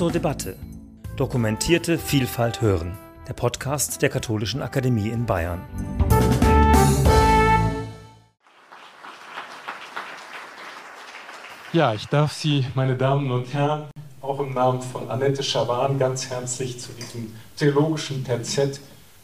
zur Debatte. Dokumentierte Vielfalt hören. Der Podcast der Katholischen Akademie in Bayern. Ja, ich darf Sie, meine Damen und Herren, auch im Namen von Annette Schawan ganz herzlich zu diesem theologischen Terzett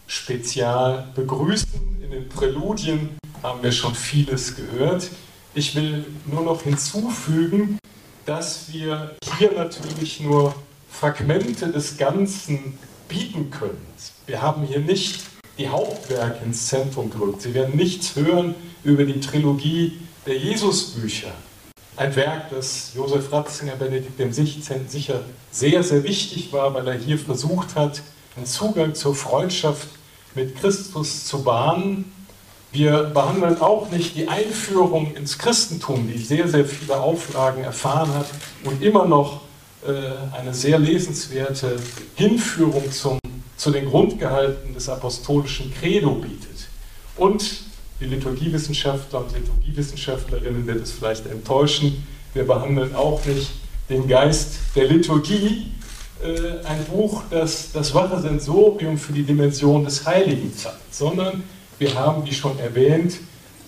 Spezial begrüßen. In den Präludien haben wir schon vieles gehört. Ich will nur noch hinzufügen, dass wir hier natürlich nur Fragmente des Ganzen bieten können. Wir haben hier nicht die Hauptwerke ins Zentrum gerückt. Sie werden nichts hören über die Trilogie der Jesusbücher. Ein Werk, das Josef Ratzinger, Benedikt dem 16. sicher sehr, sehr wichtig war, weil er hier versucht hat, einen Zugang zur Freundschaft mit Christus zu bahnen. Wir behandeln auch nicht die Einführung ins Christentum, die sehr, sehr viele Auflagen erfahren hat und immer noch eine sehr lesenswerte Hinführung zum, zu den Grundgehalten des apostolischen Credo bietet. Und die Liturgiewissenschaftler und Liturgiewissenschaftlerinnen wird es vielleicht enttäuschen. Wir behandeln auch nicht den Geist der Liturgie, äh, ein Buch, das das wache Sensorium für die Dimension des Heiligen zeigt, sondern wir haben, wie schon erwähnt,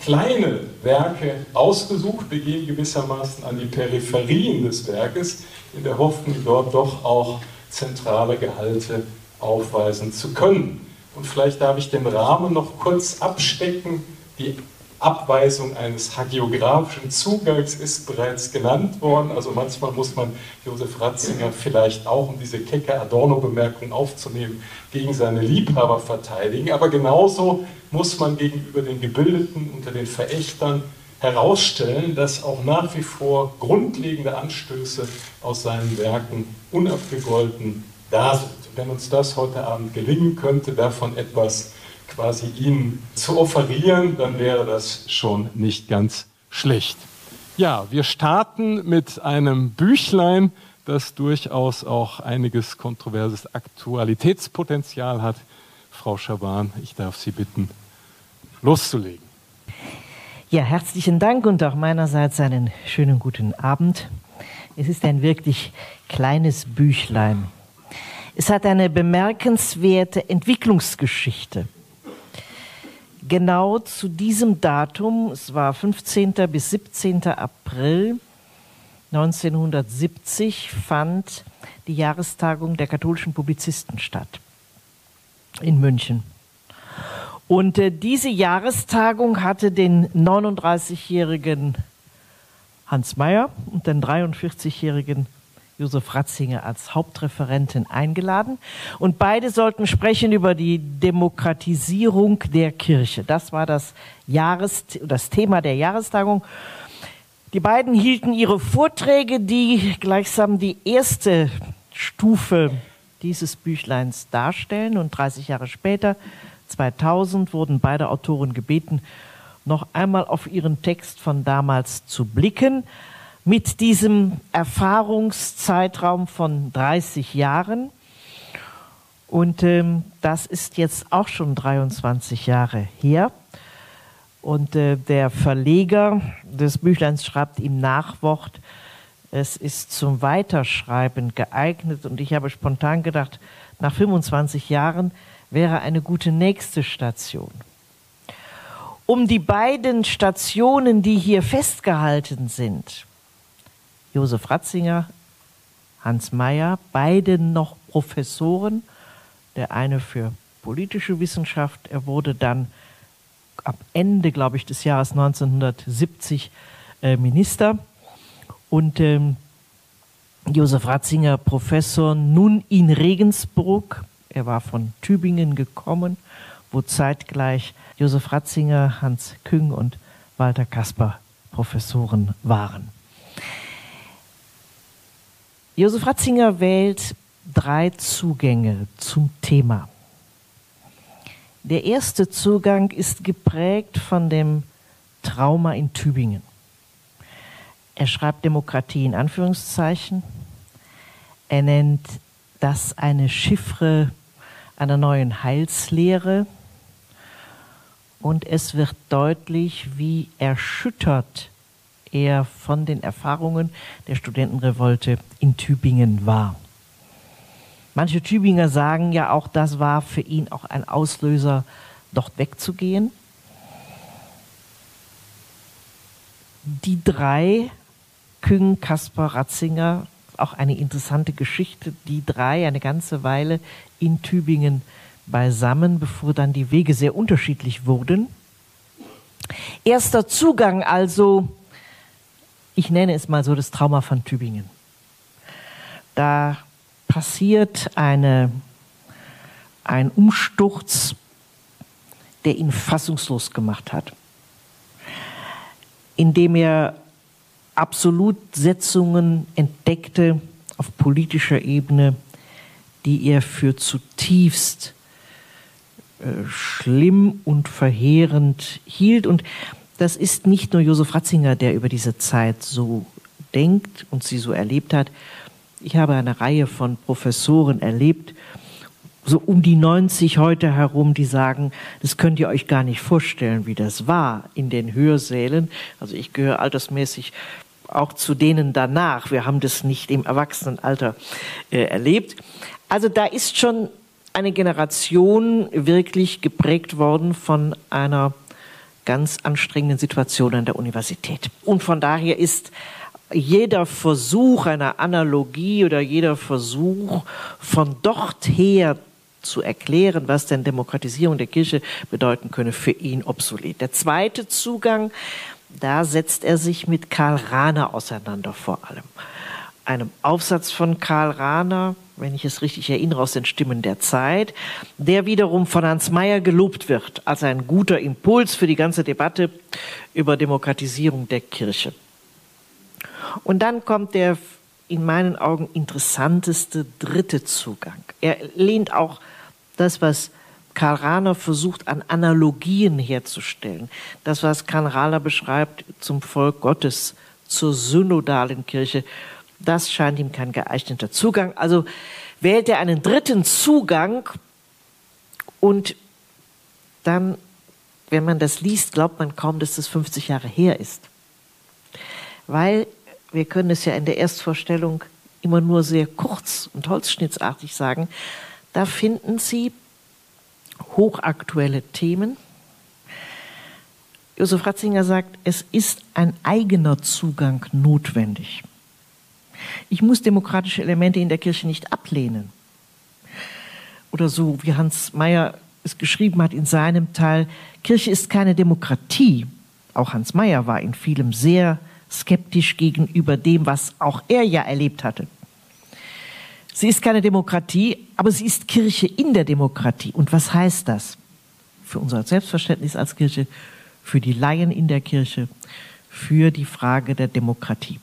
kleine Werke ausgesucht. Wir gehen gewissermaßen an die Peripherien des Werkes, in der Hoffnung, dort doch auch zentrale Gehalte aufweisen zu können. Und vielleicht darf ich den Rahmen noch kurz abstecken die Abweisung eines hagiografischen Zugangs ist bereits genannt worden. Also manchmal muss man Josef Ratzinger vielleicht auch, um diese kecke Adorno-Bemerkung aufzunehmen, gegen seine Liebhaber verteidigen. Aber genauso muss man gegenüber den Gebildeten, unter den Verächtern herausstellen, dass auch nach wie vor grundlegende Anstöße aus seinen Werken unabgegolten da sind. Wenn uns das heute Abend gelingen könnte, davon etwas quasi ihnen zu offerieren, dann wäre das schon nicht ganz schlecht. Ja, wir starten mit einem Büchlein, das durchaus auch einiges kontroverses Aktualitätspotenzial hat. Frau Schaban, ich darf Sie bitten, loszulegen. Ja, herzlichen Dank und auch meinerseits einen schönen guten Abend. Es ist ein wirklich kleines Büchlein. Es hat eine bemerkenswerte Entwicklungsgeschichte genau zu diesem Datum, es war 15. bis 17. April 1970, fand die Jahrestagung der katholischen Publizisten statt in München. Und äh, diese Jahrestagung hatte den 39-jährigen Hans Mayer und den 43-jährigen Josef Ratzinger als Hauptreferentin eingeladen. Und beide sollten sprechen über die Demokratisierung der Kirche. Das war das, Jahres, das Thema der Jahrestagung. Die beiden hielten ihre Vorträge, die gleichsam die erste Stufe dieses Büchleins darstellen. Und 30 Jahre später, 2000, wurden beide Autoren gebeten, noch einmal auf ihren Text von damals zu blicken mit diesem Erfahrungszeitraum von 30 Jahren. Und ähm, das ist jetzt auch schon 23 Jahre her. Und äh, der Verleger des Büchleins schreibt im Nachwort, es ist zum Weiterschreiben geeignet. Und ich habe spontan gedacht, nach 25 Jahren wäre eine gute nächste Station. Um die beiden Stationen, die hier festgehalten sind, Josef Ratzinger, Hans Mayer, beide noch Professoren, der eine für politische Wissenschaft, er wurde dann ab Ende, glaube ich, des Jahres 1970 äh, Minister und ähm, Josef Ratzinger Professor nun in Regensburg, er war von Tübingen gekommen, wo zeitgleich Josef Ratzinger, Hans Küng und Walter Kasper Professoren waren. Josef Ratzinger wählt drei Zugänge zum Thema. Der erste Zugang ist geprägt von dem Trauma in Tübingen. Er schreibt Demokratie in Anführungszeichen. Er nennt das eine Chiffre einer neuen Heilslehre. Und es wird deutlich, wie erschüttert er von den Erfahrungen der Studentenrevolte in Tübingen war. Manche Tübinger sagen ja auch, das war für ihn auch ein Auslöser, dort wegzugehen. Die drei, Küng, Kaspar, Ratzinger, auch eine interessante Geschichte, die drei eine ganze Weile in Tübingen beisammen, bevor dann die Wege sehr unterschiedlich wurden. Erster Zugang also, ich nenne es mal so das Trauma von Tübingen. Da passiert eine, ein Umsturz, der ihn fassungslos gemacht hat, indem er Absolutsetzungen entdeckte auf politischer Ebene, die er für zutiefst äh, schlimm und verheerend hielt. Und das ist nicht nur Josef Ratzinger, der über diese Zeit so denkt und sie so erlebt hat. Ich habe eine Reihe von Professoren erlebt, so um die 90 heute herum, die sagen, das könnt ihr euch gar nicht vorstellen, wie das war in den Hörsälen. Also ich gehöre altersmäßig auch zu denen danach. Wir haben das nicht im Erwachsenenalter äh, erlebt. Also da ist schon eine Generation wirklich geprägt worden von einer ganz anstrengenden Situation an der Universität. Und von daher ist jeder Versuch einer Analogie oder jeder Versuch von dort her zu erklären, was denn Demokratisierung der Kirche bedeuten könne, für ihn obsolet. Der zweite Zugang, da setzt er sich mit Karl Rahner auseinander vor allem. Einem Aufsatz von Karl Rahner, wenn ich es richtig erinnere, aus den Stimmen der Zeit, der wiederum von Hans Mayer gelobt wird als ein guter Impuls für die ganze Debatte über Demokratisierung der Kirche. Und dann kommt der in meinen Augen interessanteste dritte Zugang. Er lehnt auch das, was Karl Rahner versucht, an Analogien herzustellen. Das, was Karl Rahner beschreibt zum Volk Gottes, zur synodalen Kirche, das scheint ihm kein geeigneter Zugang. Also wählt er einen dritten Zugang und dann, wenn man das liest, glaubt man kaum, dass das 50 Jahre her ist. Weil wir können es ja in der Erstvorstellung immer nur sehr kurz und holzschnittsartig sagen, da finden Sie hochaktuelle Themen. Josef Ratzinger sagt, es ist ein eigener Zugang notwendig. Ich muss demokratische Elemente in der Kirche nicht ablehnen. Oder so, wie Hans Mayer es geschrieben hat in seinem Teil, Kirche ist keine Demokratie. Auch Hans Mayer war in vielem sehr skeptisch gegenüber dem, was auch er ja erlebt hatte. Sie ist keine Demokratie, aber sie ist Kirche in der Demokratie. Und was heißt das? Für unser Selbstverständnis als Kirche, für die Laien in der Kirche, für die Frage der Demokratie.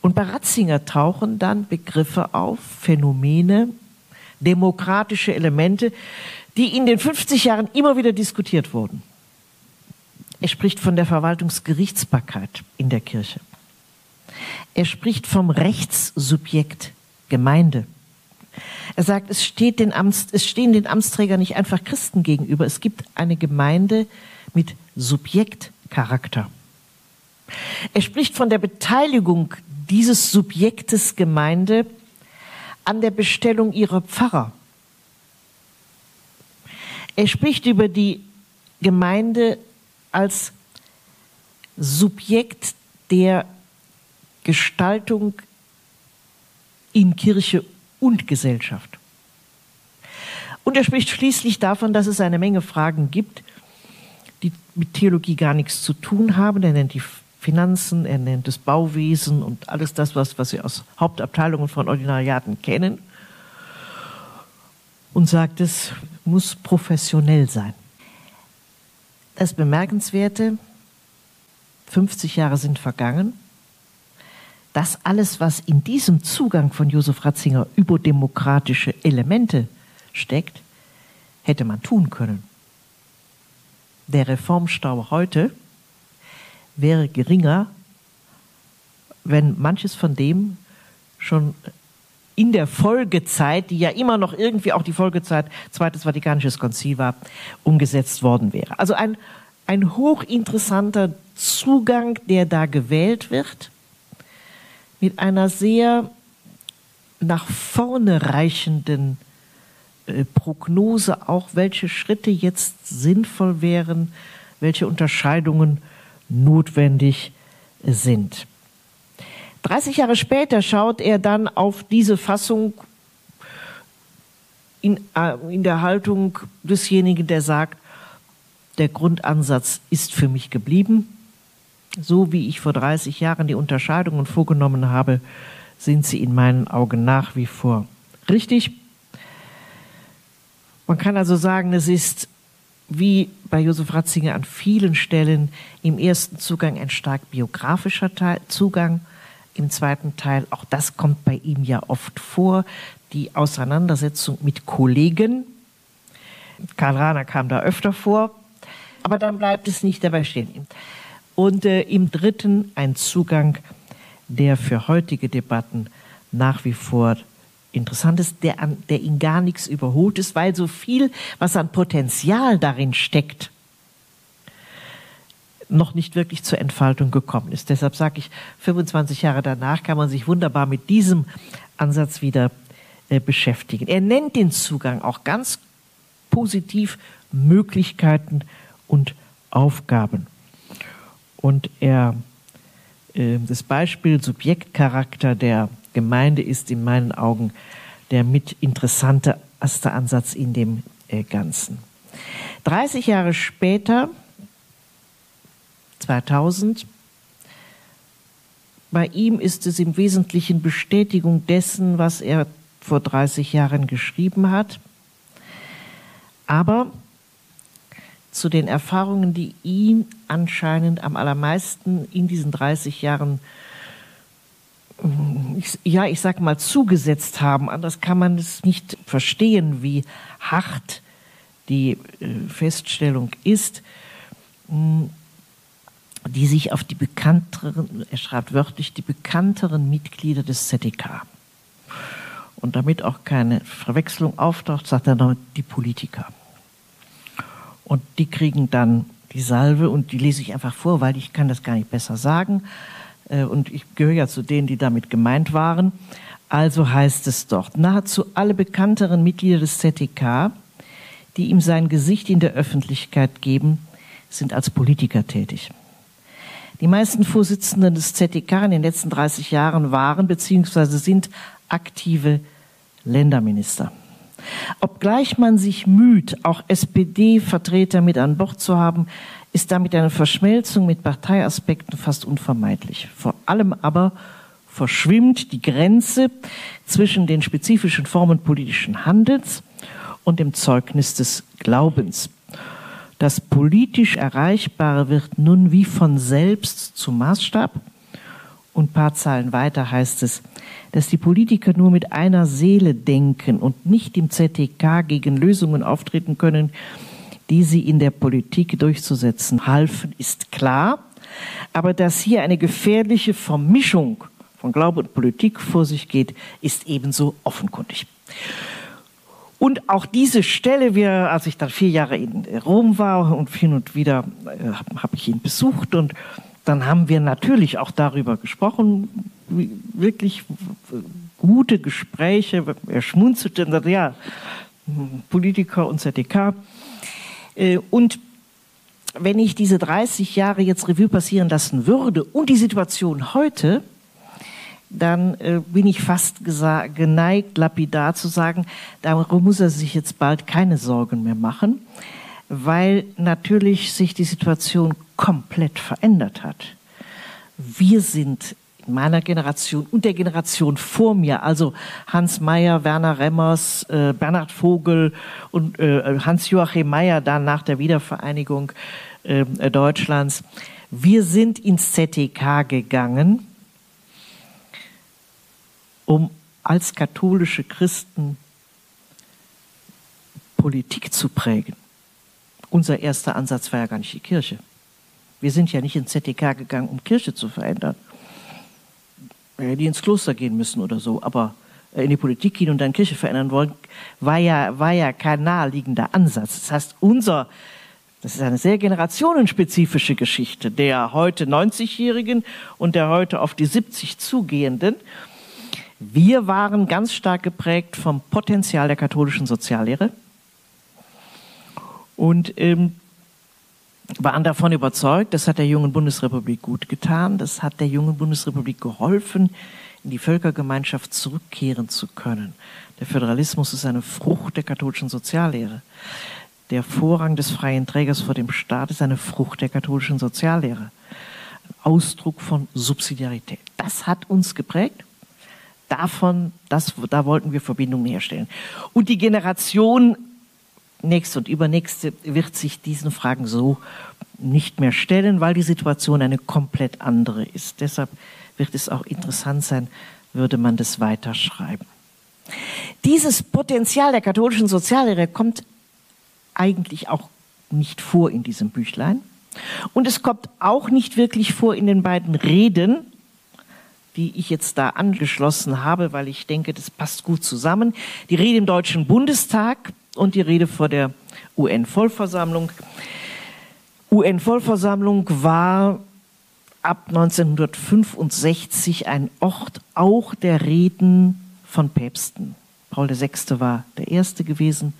Und bei Ratzinger tauchen dann Begriffe auf, Phänomene, demokratische Elemente, die in den 50 Jahren immer wieder diskutiert wurden. Er spricht von der Verwaltungsgerichtsbarkeit in der Kirche. Er spricht vom Rechtssubjekt Gemeinde. Er sagt, es, steht den Amts, es stehen den Amtsträgern nicht einfach Christen gegenüber. Es gibt eine Gemeinde mit Subjektcharakter. Er spricht von der Beteiligung dieses Subjektes Gemeinde an der Bestellung ihrer Pfarrer. Er spricht über die Gemeinde als Subjekt der Gestaltung in Kirche und Gesellschaft. Und er spricht schließlich davon, dass es eine Menge Fragen gibt, die mit Theologie gar nichts zu tun haben. Er nennt die Finanzen, er nennt das Bauwesen und alles das, was, was Sie aus Hauptabteilungen von Ordinariaten kennen. Und sagt, es muss professionell sein. Das Bemerkenswerte, 50 Jahre sind vergangen, das alles, was in diesem Zugang von Josef Ratzinger über demokratische Elemente steckt, hätte man tun können. Der Reformstau heute wäre geringer, wenn manches von dem schon in der Folgezeit, die ja immer noch irgendwie auch die Folgezeit Zweites Vatikanisches Konzil war, umgesetzt worden wäre. Also ein, ein hochinteressanter Zugang, der da gewählt wird, mit einer sehr nach vorne reichenden äh, Prognose auch, welche Schritte jetzt sinnvoll wären, welche Unterscheidungen notwendig sind. 30 Jahre später schaut er dann auf diese Fassung in, äh, in der Haltung desjenigen, der sagt, der Grundansatz ist für mich geblieben. So wie ich vor 30 Jahren die Unterscheidungen vorgenommen habe, sind sie in meinen Augen nach wie vor richtig. Man kann also sagen, es ist wie bei Josef Ratzinger an vielen Stellen im ersten Zugang ein stark biografischer Teil, Zugang, im zweiten Teil, auch das kommt bei ihm ja oft vor, die Auseinandersetzung mit Kollegen. Karl Rahner kam da öfter vor, aber dann bleibt es nicht dabei stehen. Und äh, im dritten ein Zugang, der für heutige Debatten nach wie vor interessant ist, der, an, der in gar nichts überholt ist, weil so viel, was an Potenzial darin steckt, noch nicht wirklich zur Entfaltung gekommen ist. Deshalb sage ich, 25 Jahre danach kann man sich wunderbar mit diesem Ansatz wieder äh, beschäftigen. Er nennt den Zugang auch ganz positiv Möglichkeiten und Aufgaben. Und er, äh, das Beispiel Subjektcharakter der Gemeinde ist in meinen Augen der mit interessanteste Ansatz in dem äh, Ganzen. 30 Jahre später, 2000, bei ihm ist es im Wesentlichen Bestätigung dessen, was er vor 30 Jahren geschrieben hat. Aber zu den Erfahrungen, die ihm anscheinend am allermeisten in diesen 30 Jahren ich, ja, ich sag mal, zugesetzt haben. Anders kann man es nicht verstehen, wie hart die äh, Feststellung ist, die sich auf die bekannteren, er schreibt wörtlich, die bekannteren Mitglieder des ZDK. Und damit auch keine Verwechslung auftaucht, sagt er noch die Politiker. Und die kriegen dann die Salve und die lese ich einfach vor, weil ich kann das gar nicht besser sagen. Äh, und ich gehöre ja zu denen, die damit gemeint waren. Also heißt es dort, nahezu alle bekannteren Mitglieder des ZDK, die ihm sein Gesicht in der Öffentlichkeit geben, sind als Politiker tätig. Die meisten Vorsitzenden des ZDK in den letzten 30 Jahren waren bzw. sind aktive Länderminister. Obgleich man sich müht, auch SPD-Vertreter mit an Bord zu haben, ist damit eine Verschmelzung mit Parteiaspekten fast unvermeidlich. Vor allem aber verschwimmt die Grenze zwischen den spezifischen Formen politischen Handels und dem Zeugnis des Glaubens. Das politisch Erreichbare wird nun wie von selbst zum Maßstab. Und paar Zeilen weiter heißt es, dass die Politiker nur mit einer Seele denken und nicht im ZTK gegen Lösungen auftreten können, die sie in der Politik durchzusetzen halfen, ist klar. Aber dass hier eine gefährliche Vermischung von Glaube und Politik vor sich geht, ist ebenso offenkundig. Und auch diese Stelle, wir, als ich dann vier Jahre in Rom war und hin und wieder äh, habe ich ihn besucht und dann haben wir natürlich auch darüber gesprochen, wirklich gute Gespräche. Er schmunzelte und sagte, ja, Politiker und ZDK. Äh, und wenn ich diese 30 Jahre jetzt Revue passieren lassen würde und die Situation heute, dann äh, bin ich fast geneigt, lapidar zu sagen, darum muss er sich jetzt bald keine Sorgen mehr machen, weil natürlich sich die Situation komplett verändert hat. Wir sind in meiner Generation und der Generation vor mir, also Hans Mayer, Werner Remmers, äh, Bernhard Vogel und äh, Hans-Joachim Mayer dann nach der Wiedervereinigung äh, Deutschlands. Wir sind ins ZTK gegangen, um als katholische Christen Politik zu prägen. Unser erster Ansatz war ja gar nicht die Kirche. Wir sind ja nicht ins ZDK gegangen, um Kirche zu verändern. Hätten ins Kloster gehen müssen oder so, aber äh, in die Politik gehen und dann Kirche verändern wollen, war ja, war ja kein naheliegender Ansatz. Das heißt, unser, das ist eine sehr generationenspezifische Geschichte, der heute 90-Jährigen und der heute auf die 70 zugehenden, Wir waren ganz stark geprägt vom Potenzial der katholischen Soziallehre und ähm, waren davon überzeugt, das hat der jungen Bundesrepublik gut getan, das hat der jungen Bundesrepublik geholfen, in die Völkergemeinschaft zurückkehren zu können. Der Föderalismus ist eine Frucht der katholischen Soziallehre. Der Vorrang des freien Trägers vor dem Staat ist eine Frucht der katholischen Soziallehre. Ausdruck von Subsidiarität. Das hat uns geprägt. Davon, das, da wollten wir Verbindungen herstellen. Und die Generation nächste und übernächste wird sich diesen Fragen so nicht mehr stellen, weil die Situation eine komplett andere ist. Deshalb wird es auch interessant sein, würde man das weiterschreiben. Dieses Potenzial der katholischen Soziallehre kommt eigentlich auch nicht vor in diesem Büchlein. Und es kommt auch nicht wirklich vor in den beiden Reden, die ich jetzt da angeschlossen habe, weil ich denke, das passt gut zusammen. Die Rede im Deutschen Bundestag und die Rede vor der UN-Vollversammlung. UN-Vollversammlung war ab 1965 ein Ort auch der Reden von Päpsten. Paul VI. war der erste gewesen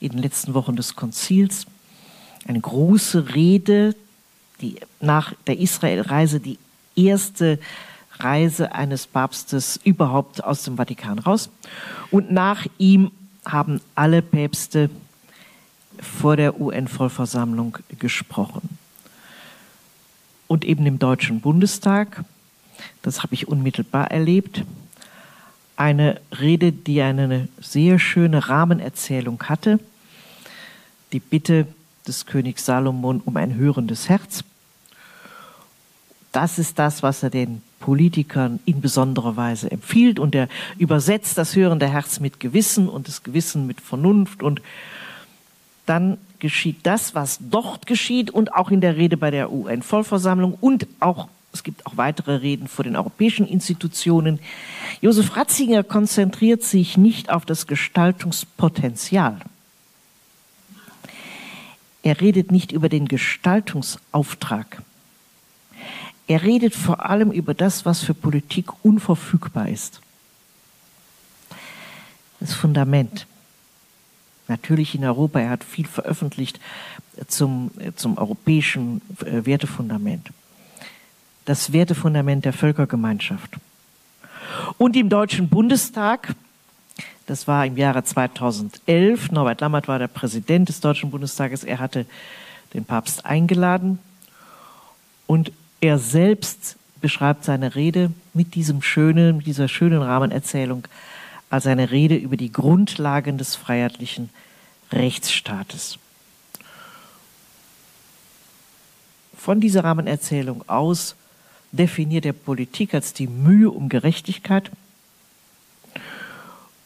in den letzten Wochen des Konzils. Eine große Rede, die nach der Israelreise die erste Reise eines Papstes überhaupt aus dem Vatikan raus. Und nach ihm haben alle Päpste vor der UN-Vollversammlung gesprochen. Und eben im Deutschen Bundestag, das habe ich unmittelbar erlebt, eine Rede, die eine sehr schöne Rahmenerzählung hatte, die Bitte des Königs Salomon um ein hörendes Herz. Das ist das, was er den Politikern in besonderer Weise empfiehlt. Und er übersetzt das hörende Herz mit Gewissen und das Gewissen mit Vernunft. Und dann geschieht das, was dort geschieht und auch in der Rede bei der UN-Vollversammlung und auch es gibt auch weitere Reden vor den europäischen Institutionen. Josef Ratzinger konzentriert sich nicht auf das Gestaltungspotenzial. Er redet nicht über den Gestaltungsauftrag. Er redet vor allem über das, was für Politik unverfügbar ist. Das Fundament. Natürlich in Europa, er hat viel veröffentlicht zum, zum europäischen äh, Wertefundament das Wertefundament der Völkergemeinschaft. Und im Deutschen Bundestag, das war im Jahre 2011, Norbert Lammert war der Präsident des Deutschen Bundestages, er hatte den Papst eingeladen und er selbst beschreibt seine Rede mit diesem schönen, mit dieser schönen Rahmenerzählung als eine Rede über die Grundlagen des freiheitlichen Rechtsstaates. Von dieser Rahmenerzählung aus definiert er Politik als die Mühe um Gerechtigkeit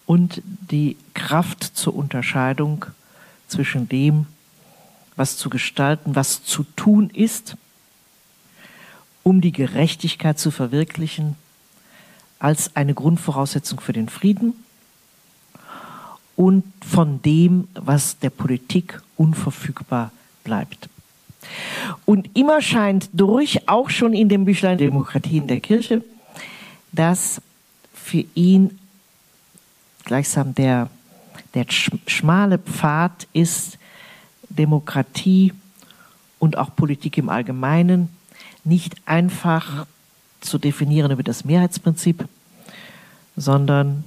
und die Kraft zur Unterscheidung zwischen dem, was zu gestalten, was zu tun ist, um die Gerechtigkeit zu verwirklichen, als eine Grundvoraussetzung für den Frieden und von dem, was der Politik unverfügbar bleibt. Und immer scheint durch, auch schon in dem Büchlein Demokratie in der Kirche, dass für ihn gleichsam der, der schmale Pfad ist, Demokratie und auch Politik im Allgemeinen nicht einfach zu definieren über das Mehrheitsprinzip, sondern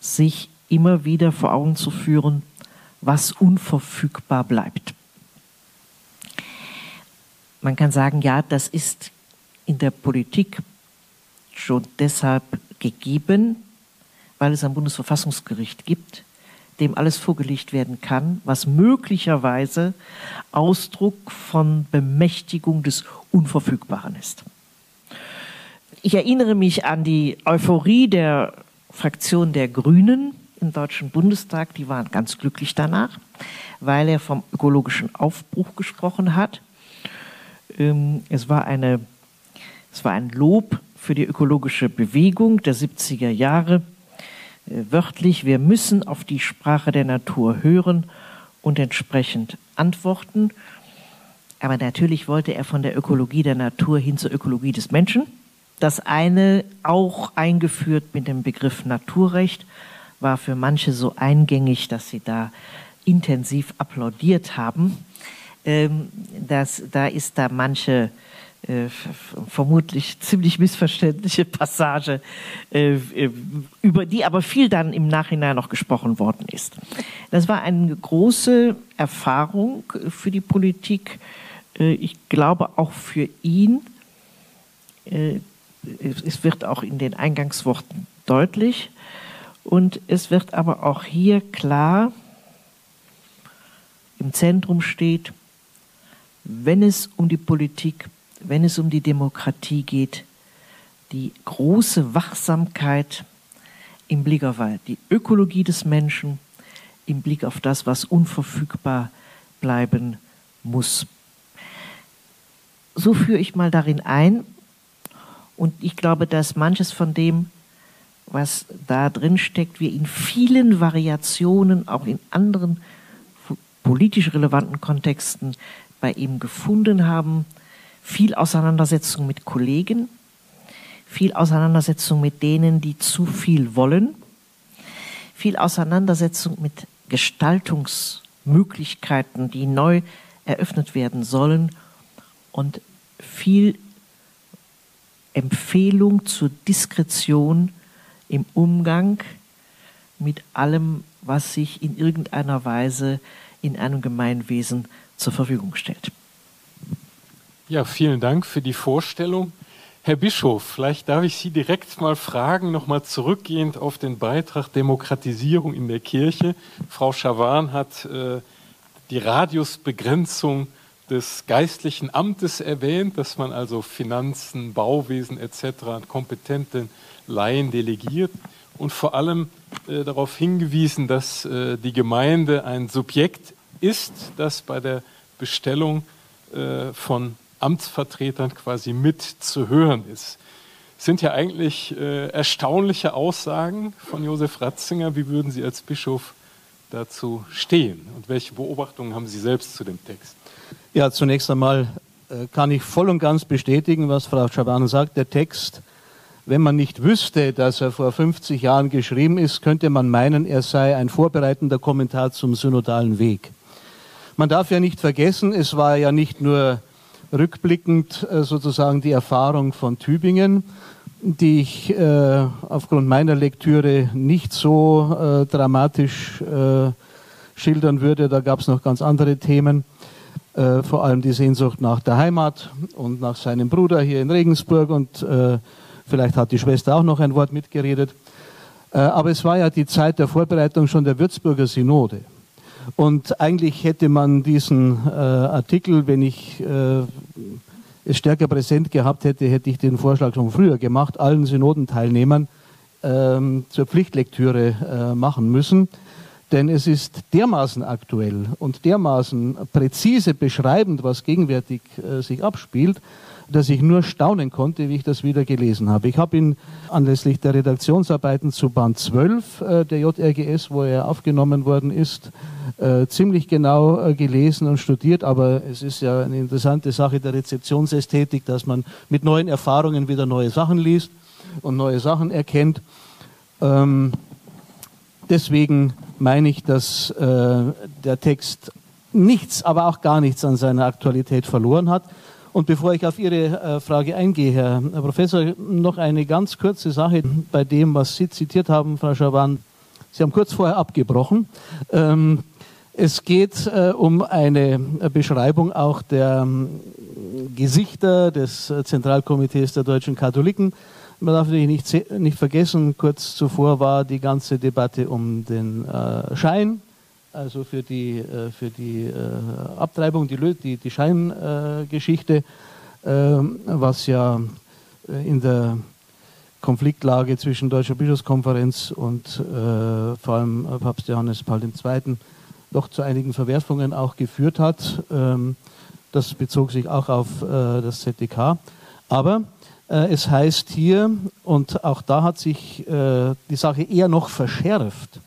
sich immer wieder vor Augen zu führen, was unverfügbar bleibt. Man kann sagen, ja, das ist in der Politik schon deshalb gegeben, weil es ein Bundesverfassungsgericht gibt, dem alles vorgelegt werden kann, was möglicherweise Ausdruck von Bemächtigung des Unverfügbaren ist. Ich erinnere mich an die Euphorie der Fraktion der Grünen im Deutschen Bundestag. Die waren ganz glücklich danach, weil er vom ökologischen Aufbruch gesprochen hat. Ähm, es war eine, es war ein Lob für die ökologische Bewegung der 70er Jahre. Wörtlich, wir müssen auf die Sprache der Natur hören und entsprechend antworten. Aber natürlich wollte er von der Ökologie der Natur hin zur Ökologie des Menschen. Das eine, auch eingeführt mit dem Begriff Naturrecht, war für manche so eingängig, dass sie da intensiv applaudiert haben. Ähm, das, da ist da manche äh, vermutlich ziemlich missverständliche Passage, äh, äh, über die aber viel dann im Nachhinein noch gesprochen worden ist. Das war eine große Erfahrung für die Politik. Ich glaube auch für ihn. Es wird auch in den Eingangsworten deutlich. Und es wird aber auch hier klar, im Zentrum steht, wenn es um die Politik, wenn es um die Demokratie geht, die große Wachsamkeit im Blick auf die Ökologie des Menschen, im Blick auf das, was unverfügbar bleiben muss. So führe ich mal darin ein und ich glaube, dass manches von dem, was da drin steckt, wir in vielen Variationen, auch in anderen politisch relevanten Kontexten bei ihm gefunden haben. Viel Auseinandersetzung mit Kollegen, viel Auseinandersetzung mit denen, die zu viel wollen, viel Auseinandersetzung mit Gestaltungsmöglichkeiten, die neu eröffnet werden sollen und viel Empfehlung zur Diskretion im Umgang mit allem, was sich in irgendeiner Weise in einem Gemeinwesen zur Verfügung stellt. Ja, vielen Dank für die Vorstellung. Herr Bischof, vielleicht darf ich Sie direkt mal fragen, nochmal zurückgehend auf den Beitrag Demokratisierung in der Kirche. Frau Schawan hat äh, die Radiusbegrenzung des geistlichen Amtes erwähnt, dass man also Finanzen, Bauwesen etc. an kompetenten Laien delegiert und vor allem äh, darauf hingewiesen, dass äh, die Gemeinde ein Subjekt ist, das bei der Bestellung äh, von Amtsvertretern quasi mit zu hören ist. Sind ja eigentlich äh, erstaunliche Aussagen von Josef Ratzinger. Wie würden Sie als Bischof dazu stehen? Und welche Beobachtungen haben Sie selbst zu dem Text? Ja, zunächst einmal äh, kann ich voll und ganz bestätigen, was Frau Schaban sagt. Der Text, wenn man nicht wüsste, dass er vor 50 Jahren geschrieben ist, könnte man meinen, er sei ein vorbereitender Kommentar zum synodalen Weg. Man darf ja nicht vergessen, es war ja nicht nur rückblickend äh, sozusagen die Erfahrung von Tübingen, die ich äh, aufgrund meiner Lektüre nicht so äh, dramatisch schildern würde. Da gab es noch ganz andere Themen, vor allem die Sehnsucht nach der Heimat und nach seinem Bruder hier in Regensburg und vielleicht hat die Schwester auch noch ein Wort mitgeredet. aber es war ja die Zeit der Vorbereitung schon der Würzburger Synode. Und eigentlich hätte man diesen äh, Artikel, wenn ich äh, es stärker präsent gehabt hätte, hätte ich den Vorschlag schon früher gemacht, allen Synodenteilnehmern ähm, zur Pflichtlektüre äh, machen müssen. Denn es ist dermaßen aktuell und dermaßen präzise beschreibend, was gegenwärtig äh, sich abspielt, dass ich nur staunen konnte, wie ich das wieder gelesen habe. Ich habe ihn anlässlich der Redaktionsarbeiten zu Band 12 äh, der JRGS, wo er aufgenommen worden ist, äh, ziemlich genau äh, gelesen und studiert. Aber es ist ja eine interessante Sache der Rezeptionsästhetik, dass man mit neuen Erfahrungen wieder neue Sachen liest und neue Sachen erkennt. Ähm, deswegen meine ich, dass der Text nichts, aber auch gar nichts an seiner Aktualität verloren hat. Und bevor ich auf Ihre äh, Frage eingehe, Herr, Professor, noch eine ganz kurze Sache bei dem, was Sie zitiert haben, Frau Schawan. Sie haben kurz vorher abgebrochen. Ähm, es geht äh, um eine Beschreibung auch der ähm, Gesichter des äh, Zentralkomitees der deutschen Katholiken. Man darf natürlich nicht, nicht vergessen, kurz zuvor war die ganze Debatte um den äh, Schein also für die, äh, für die äh, Abtreibung, die, die, die Scheingeschichte, ähm, was ja äh, in der Konfliktlage zwischen Deutscher Bischofskonferenz und vor allem Papst Johannes Paul II. doch zu einigen Verwerfungen auch geführt hat. Ähm, das bezog sich auch auf das ZDK. Aber es heißt hier, und auch da hat sich die Sache eher noch verschärft,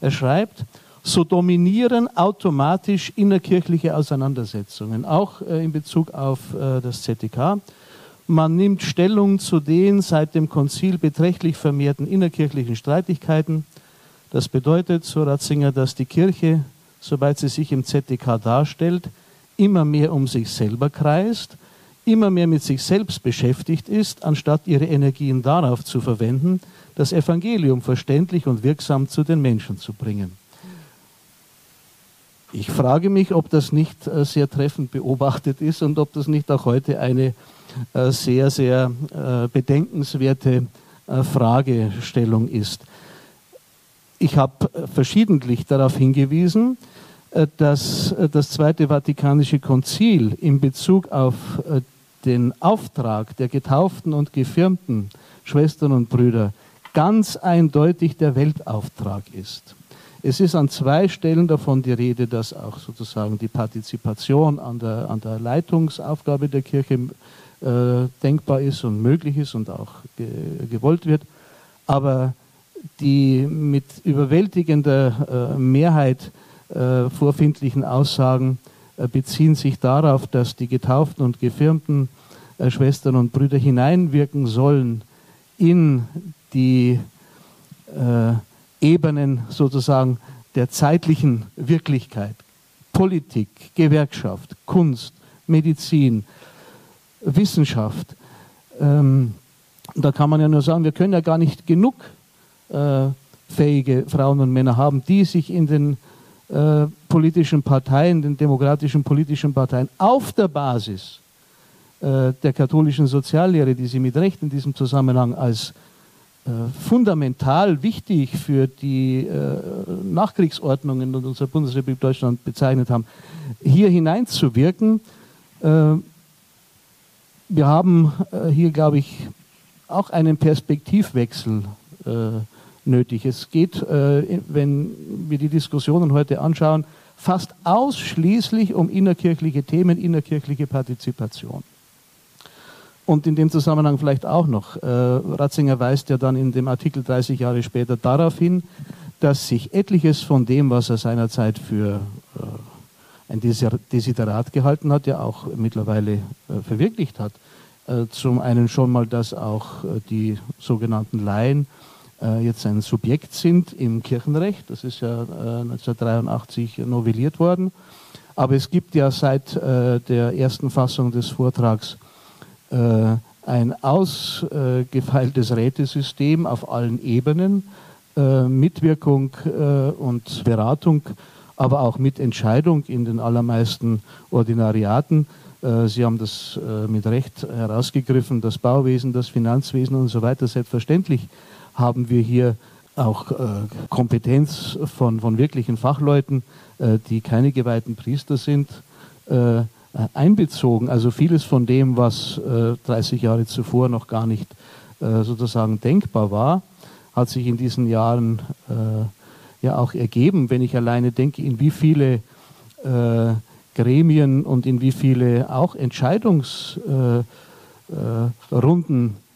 er schreibt, so dominieren automatisch innerkirchliche Auseinandersetzungen, auch äh, in Bezug auf äh, das ZDK. Man nimmt Stellung zu den seit dem Konzil beträchtlich vermehrten innerkirchlichen Streitigkeiten. Das bedeutet, so Ratzinger, dass die Kirche, soweit sie sich im ZDK darstellt, immer mehr um sich selber kreist, immer mehr mit sich selbst beschäftigt ist, anstatt ihre Energien darauf zu verwenden, das Evangelium verständlich und wirksam zu den Menschen zu bringen. Ich frage mich, ob das nicht äh, sehr treffend beobachtet ist und ob das nicht auch heute eine äh, sehr, sehr äh, bedenkenswerte Fragestellung ist. Ich habe verschiedentlich darauf hingewiesen, dass das Zweite Vatikanische Konzil in Bezug auf den Auftrag der getauften und gefirmten Schwestern und Brüder ganz eindeutig der Weltauftrag ist. Es ist an zwei Stellen davon die Rede, dass auch sozusagen die Partizipation an der, an der Leitungsaufgabe der Kirche äh, denkbar ist und möglich ist und auch ge gewollt wird. Aber die mit überwältigender äh, Mehrheit äh, vorfindlichen Aussagen äh, beziehen sich darauf, dass die getauften und gefirmten äh, Schwestern und Brüder hineinwirken sollen in die äh, Ebenen sozusagen der zeitlichen Wirklichkeit. Politik, Gewerkschaft, Kunst, Medizin, Wissenschaft. Ähm, da kann man ja nur sagen, wir können ja gar nicht genug äh, fähige Frauen und Männer haben, die sich in den äh, politischen Parteien, den demokratischen politischen Parteien auf der Basis äh, der katholischen Soziallehre, die sie mit Recht in diesem Zusammenhang als fundamental wichtig für die äh, Nachkriegsordnung in unserer Bundesrepublik Deutschland bezeichnet haben, hier hineinzuwirken. Äh, wir haben hier, glaube ich, auch einen Perspektivwechsel nötig. Es geht, wenn wir die Diskussionen heute anschauen, fast ausschließlich um innerkirchliche Themen, innerkirchliche Partizipation. Und in dem Zusammenhang vielleicht auch noch, äh, Ratzinger weist ja dann in dem Artikel 30 Jahre später darauf hin, dass sich etliches von dem, was er seinerzeit für äh, ein Desiderat gehalten hat, ja auch mittlerweile äh, verwirklicht hat. Äh, zum einen schon mal, dass auch äh, die sogenannten Laien äh, jetzt ein Subjekt sind im Kirchenrecht. Das ist ja 1983 novelliert worden. Aber es gibt ja seit der ersten Fassung des Vortrags ein ausgefeiltes Rätesystem auf allen Ebenen, äh, Mitwirkung äh, und Beratung, aber auch Mitentscheidung in den allermeisten Ordinariaten. Sie haben das mit Recht herausgegriffen, das Bauwesen, das Finanzwesen und so weiter. Selbstverständlich haben wir hier auch Kompetenz von, von wirklichen Fachleuten, die keine geweihten Priester sind äh, einbezogen. Also vieles von dem, was 30 äh, Jahre zuvor noch gar nicht äh, sozusagen denkbar war, hat sich in diesen Jahren ja auch ergeben, wenn ich alleine denke, in wie viele Gremien und in wie viele auch Entscheidungsrunden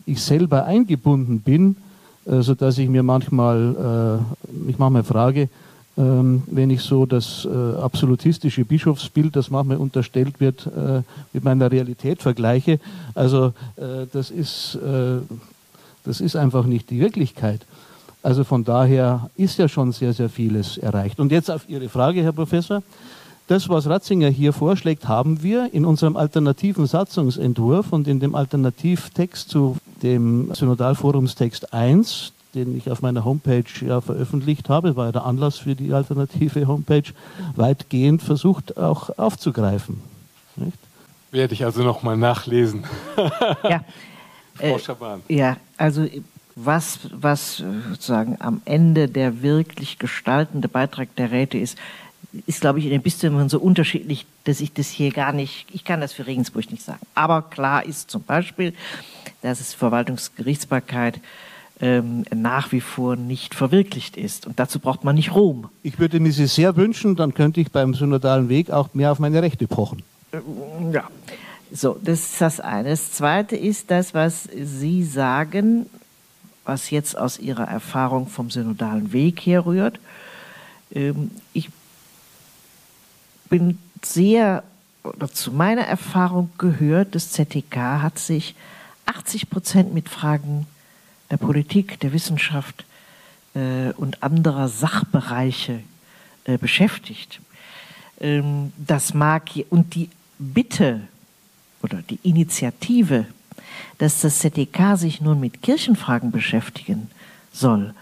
ich selber eingebunden bin, sodass ich mir manchmal, mich manchmal frage, ähm, wenn ich so das äh, absolutistische Bischofsbild, das manchmal unterstellt wird, äh, mit meiner Realität vergleiche. Also äh, das, ist, äh, das ist einfach nicht die Wirklichkeit. Also von daher ist ja schon sehr, sehr vieles erreicht. Und jetzt auf Ihre Frage, Herr Professor. Das, was Ratzinger hier vorschlägt, haben wir in unserem alternativen Satzungsentwurf und in dem Alternativtext zu dem Synodalforumstext 1, den ich auf meiner Homepage ja veröffentlicht habe, war ja der Anlass für die alternative Homepage, weitgehend versucht auch aufzugreifen. Nicht? Werde ich also nochmal nachlesen. ja. Frau äh, Schaban. Ja, also was, was sozusagen am Ende der wirklich gestaltende Beitrag der Räte ist, ist, glaube ich, in den Bistümern so unterschiedlich, dass ich das hier gar nicht, ich kann das für Regensburg nicht sagen. Aber klar ist zum Beispiel, dass es Verwaltungsgerichtsbarkeit ähm, nach wie vor nicht verwirklicht ist. Und dazu braucht man nicht Rom. Ich würde mir sie sehr wünschen, dann könnte ich beim synodalen Weg auch mehr auf meine Rechte pochen. Äh, ja, so, das ist das eine. Das zweite ist das, was Sie sagen, was jetzt aus Ihrer Erfahrung vom synodalen Weg herrührt. Ähm, ich bin sehr, oder zu meiner Erfahrung gehört, das ZTK hat sich 80 Prozent mit Fragen der Politik, der Wissenschaft äh, und anderer Sachbereiche äh, beschäftigt. Ähm, das mag und die Bitte oder die Initiative, dass das ZDK sich nun mit Kirchenfragen beschäftigen soll,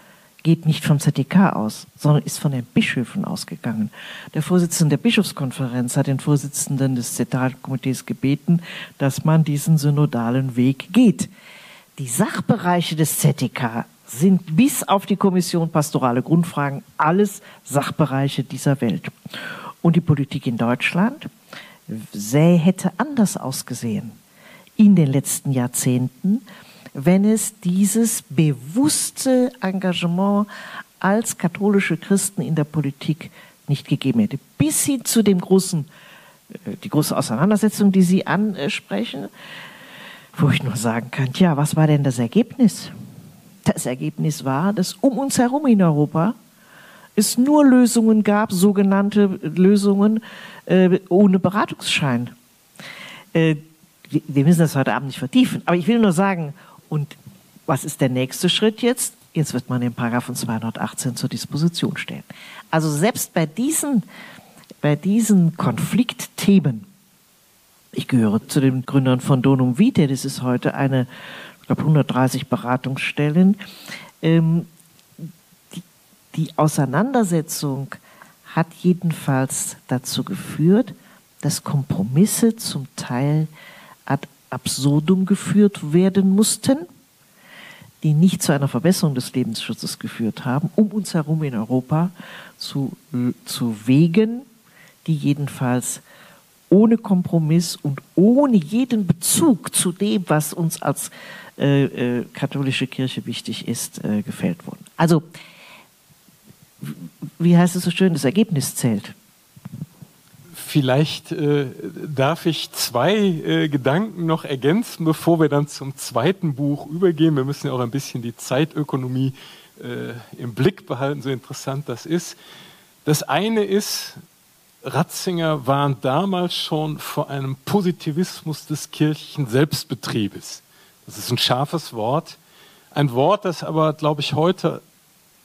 geht nicht vom ZDK aus, sondern ist von den Bischöfen ausgegangen. Der Vorsitzende der Bischofskonferenz hat den Vorsitzenden des Zentralkomitees gebeten, dass man diesen synodalen Weg geht. Die Sachbereiche des ZDK sind bis auf die Kommission Pastorale Grundfragen alles Sachbereiche dieser Welt. Und die Politik in Deutschland sähe, hätte anders ausgesehen in den letzten Jahrzehnten, wenn es dieses bewusste Engagement als katholische Christen in der Politik nicht gegeben hätte. Bis hin zu dem großen, äh, die große Auseinandersetzung, die Sie ansprechen, wo ich nur sagen kann, tja, was war denn das Ergebnis? Das Ergebnis war, dass um uns herum in Europa es nur Lösungen gab, sogenannte Lösungen äh, ohne Beratungsschein. Äh, wir müssen das heute Abend nicht vertiefen, aber ich will nur sagen, und was ist der nächste Schritt jetzt? Jetzt wird man den Paragraphen 218 zur Disposition stellen. Also selbst bei diesen, bei diesen Konfliktthemen, ich gehöre zu den Gründern von Donum Vitae, das ist heute eine, ich glaube, 130 Beratungsstellen. Ähm, die, die Auseinandersetzung hat jedenfalls dazu geführt, dass Kompromisse zum Teil ad absurdum geführt werden mussten, die nicht zu einer Verbesserung des Lebensschutzes geführt haben, um uns herum in Europa zu, zu Wegen, die jedenfalls ohne Kompromiss und ohne jeden Bezug zu dem, was uns als äh, äh, katholische Kirche wichtig ist, äh, gefällt wurden. Also, wie heißt es so schön, das Ergebnis zählt. Vielleicht äh, darf ich zwei äh, Gedanken noch ergänzen, bevor wir dann zum zweiten Buch übergehen. Wir müssen ja auch ein bisschen die Zeitökonomie äh, im Blick behalten, so interessant das ist. Das eine ist, Ratzinger warnt damals schon vor einem Positivismus des kirchlichen Selbstbetriebes. Das ist ein scharfes Wort. Ein Wort, das aber, glaube ich, heute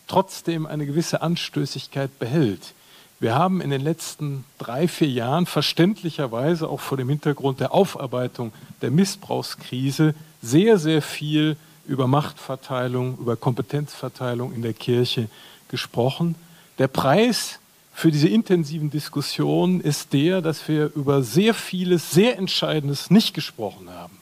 trotzdem eine gewisse Anstößigkeit behält. Wir haben in den letzten drei, vier Jahren verständlicherweise auch vor dem Hintergrund der Aufarbeitung der Missbrauchskrise sehr, sehr viel über Machtverteilung, über Kompetenzverteilung in der Kirche gesprochen. Der Preis für diese intensiven Diskussionen ist der, dass wir über sehr vieles, sehr Entscheidendes nicht gesprochen haben.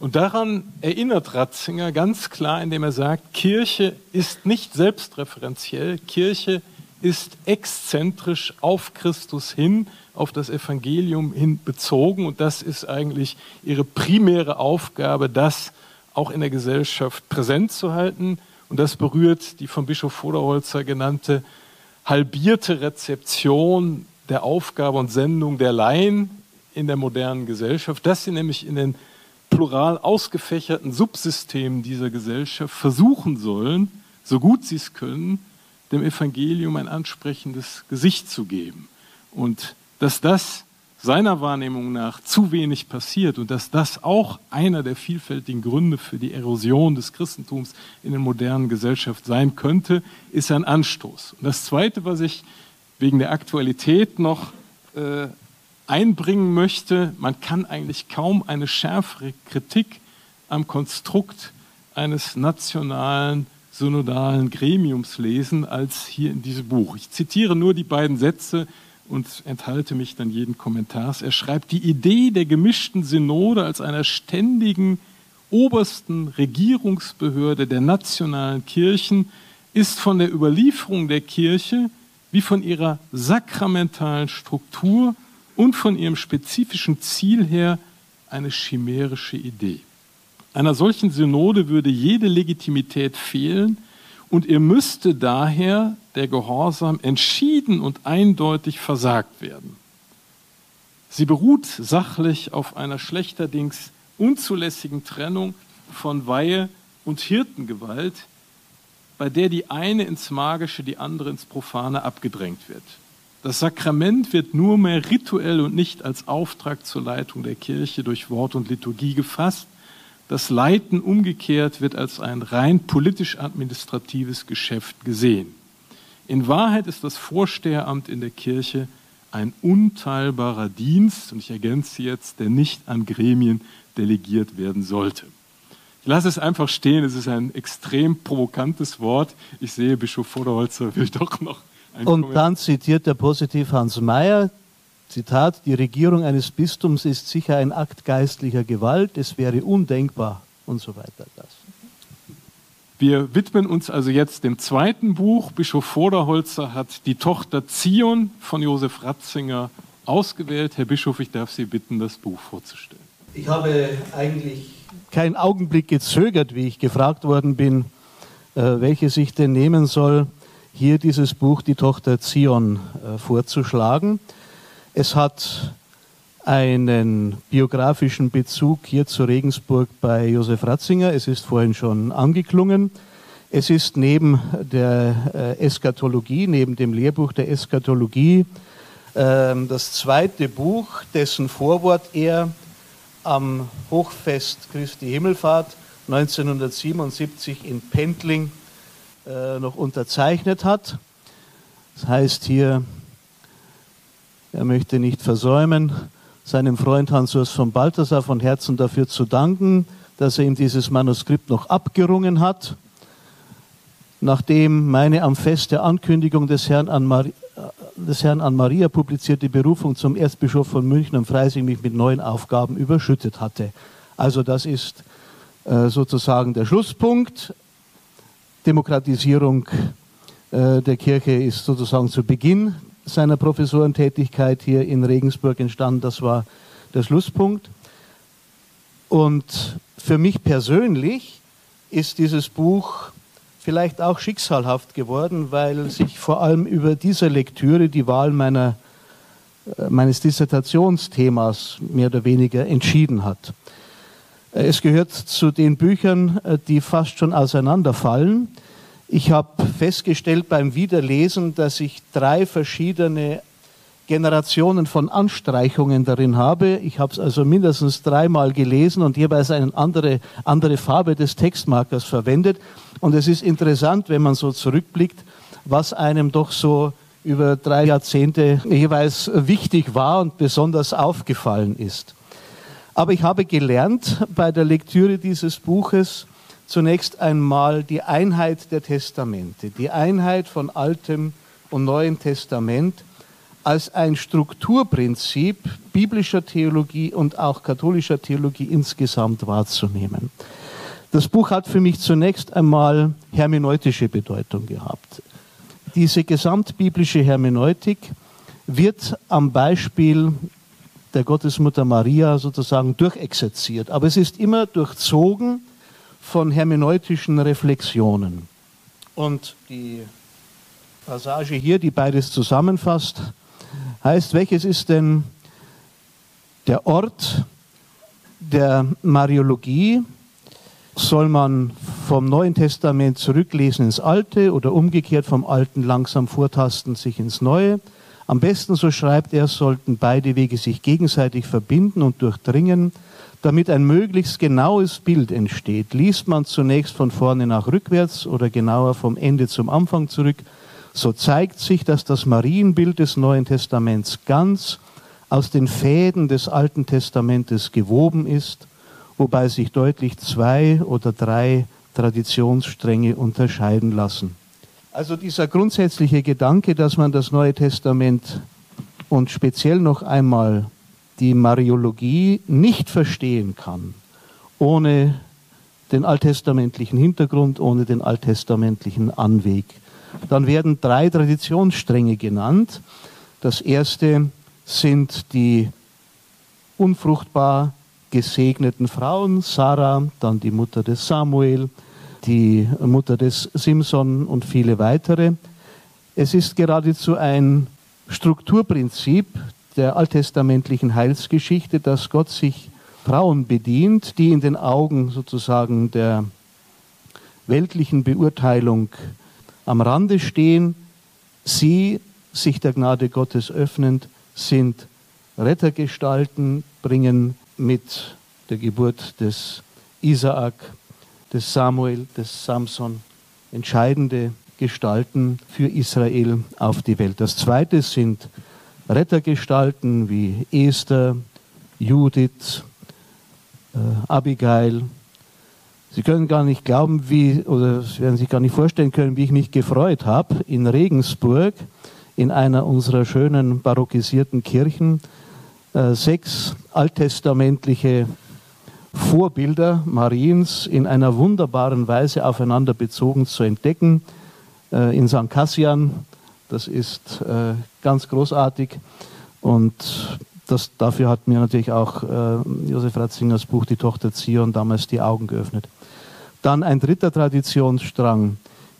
Und daran erinnert Ratzinger ganz klar, indem er sagt, Kirche ist nicht selbstreferenziell, Kirche ist exzentrisch auf Christus hin, auf das Evangelium hin bezogen. Und das ist eigentlich ihre primäre Aufgabe, das auch in der Gesellschaft präsent zu halten. Und das berührt die von Bischof Voderholzer genannte halbierte Rezeption der Aufgabe und Sendung der Laien in der modernen Gesellschaft, dass sie nämlich in den plural ausgefächerten Subsystemen dieser Gesellschaft versuchen sollen, so gut sie es können, dem Evangelium ein ansprechendes Gesicht zu geben. Und dass das seiner Wahrnehmung nach zu wenig passiert und dass das auch einer der vielfältigen Gründe für die Erosion des Christentums in der modernen Gesellschaft sein könnte, ist ein Anstoß. Und das Zweite, was ich wegen der Aktualität noch äh, einbringen möchte, man kann eigentlich kaum eine schärfere Kritik am Konstrukt eines nationalen synodalen Gremiums lesen als hier in diesem Buch. Ich zitiere nur die beiden Sätze und enthalte mich dann jeden Kommentars. Er schreibt, die Idee der gemischten Synode als einer ständigen obersten Regierungsbehörde der nationalen Kirchen ist von der Überlieferung der Kirche wie von ihrer sakramentalen Struktur und von ihrem spezifischen Ziel her eine chimärische Idee. Einer solchen Synode würde jede Legitimität fehlen und ihr müsste daher der Gehorsam entschieden und eindeutig versagt werden. Sie beruht sachlich auf einer schlechterdings unzulässigen Trennung von Weihe und Hirtengewalt, bei der die eine ins Magische, die andere ins Profane abgedrängt wird. Das Sakrament wird nur mehr rituell und nicht als Auftrag zur Leitung der Kirche durch Wort und Liturgie gefasst Das Leiten umgekehrt wird als ein rein politisch-administratives Geschäft gesehen. In Wahrheit ist das Vorsteheramt in der Kirche ein unteilbarer Dienst, und ich ergänze jetzt, der nicht an Gremien delegiert werden sollte. Ich lasse es einfach stehen, es ist ein extrem provokantes Wort. Ich sehe, Bischof Vorderholzer will doch noch Und Kommentar. dann zitiert der positiv Hans Mayer, Zitat, die Regierung eines Bistums ist sicher ein Akt geistlicher Gewalt, es wäre undenkbar und so weiter. Das. Wir widmen uns also jetzt dem zweiten Buch. Bischof Vorderholzer hat die Tochter Zion von Josef Ratzinger ausgewählt. Herr Bischof, ich darf Sie bitten, das Buch vorzustellen. Ich habe eigentlich keinen Augenblick gezögert, wie ich gefragt worden bin, äh, welches ich denn nehmen soll, hier dieses Buch Die Tochter Zion äh, vorzuschlagen. Es hat einen biografischen Bezug hier zu Regensburg bei Josef Ratzinger. Es ist vorhin schon angeklungen. Es ist neben der äh, Eskatologie, neben dem Lehrbuch der Eskatologie, ähm, das zweite Buch, dessen Vorwort er am Hochfest Christi Himmelfahrt 1977 in Pendling äh, noch unterzeichnet hat. Das heißt hier, er möchte nicht versäumen, seinem Freund Hans-Urs von Balthasar von Herzen dafür zu danken, dass er ihm dieses Manuskript noch abgerungen hat. Nachdem meine am Fest der Ankündigung des Herrn an, Mar des Herrn an Maria publizierte Berufung zum Erzbischof von München und Freising mich mit neuen Aufgaben überschüttet hatte. Also das ist äh, sozusagen der Schlusspunkt. Demokratisierung äh, der Kirche ist sozusagen zu Beginn seiner Professorentätigkeit hier in Regensburg entstanden. Das war der Schlusspunkt. Und für mich persönlich ist dieses Buch vielleicht auch schicksalhaft geworden, weil sich vor allem über diese Lektüre die Wahl meiner, äh, meines Dissertationsthemas mehr oder weniger entschieden hat. Es gehört zu den Büchern, äh, die fast schon auseinanderfallen. Ich habe festgestellt beim Wiederlesen, dass ich drei verschiedene Generationen von Anstreichungen darin habe. Ich habe es also mindestens dreimal gelesen und jeweils eine andere, andere Farbe des Textmarkers verwendet. Und es ist interessant, wenn man so zurückblickt, was einem doch so über drei Jahrzehnte jeweils wichtig war und besonders aufgefallen ist. Aber ich habe gelernt bei der Lektüre dieses Buches, zunächst einmal die Einheit der Testamente, die Einheit von Altem und Neuem Testament als ein Strukturprinzip biblischer Theologie und auch katholischer Theologie insgesamt wahrzunehmen. Das Buch hat für mich zunächst einmal hermeneutische Bedeutung gehabt. Diese gesamtbiblische Hermeneutik wird am Beispiel der Gottesmutter Maria sozusagen durchexerziert, aber es ist immer durchzogen von hermeneutischen Reflexionen. Und die Passage hier, die beides zusammenfasst, heißt, welches ist denn der Ort der Mariologie? Soll man vom Neuen Testament zurücklesen ins Alte oder umgekehrt vom Alten langsam vortasten sich ins Neue? Am besten, so schreibt er, sollten beide Wege sich gegenseitig verbinden und durchdringen. Damit ein möglichst genaues Bild entsteht, liest man zunächst von vorne nach rückwärts oder genauer vom Ende zum Anfang zurück. So zeigt sich, dass das Marienbild des Neuen Testaments ganz aus den Fäden des Alten Testamentes gewoben ist, wobei sich deutlich zwei oder drei Traditionsstränge unterscheiden lassen. Also dieser grundsätzliche Gedanke, dass man das Neue Testament und speziell noch einmal die Mariologie nicht verstehen kann, ohne den alttestamentlichen Hintergrund, ohne den alttestamentlichen Anweg. Dann werden drei Traditionsstränge genannt. Das erste sind die unfruchtbar gesegneten Frauen, Sarah, dann die Mutter des Samuel, die Mutter des Simson und viele weitere. Es ist geradezu ein Strukturprinzip der alttestamentlichen Heilsgeschichte, dass Gott sich Frauen bedient, die in den Augen sozusagen der weltlichen Beurteilung am Rande stehen. Sie, sich der Gnade Gottes öffnend, sind Rettergestalten, bringen mit der Geburt des Isaak, des Samuel, des Samson, entscheidende Gestalten für Israel auf die Welt. Das zweite sind Rettergestalten wie Esther, Judith, äh, Abigail. Sie können gar nicht glauben, wie, oder Sie werden sich gar nicht vorstellen können, wie ich mich gefreut habe, in Regensburg, in einer unserer schönen barockisierten Kirchen, äh, sechs alttestamentliche Vorbilder Mariens in einer wunderbaren Weise aufeinander bezogen zu entdecken. Äh, in St. Cassian, das ist äh, ganz großartig. Und das, dafür hat mir natürlich auch äh, Josef Ratzingers Buch Die Tochter Zion damals die Augen geöffnet. Dann ein dritter Traditionsstrang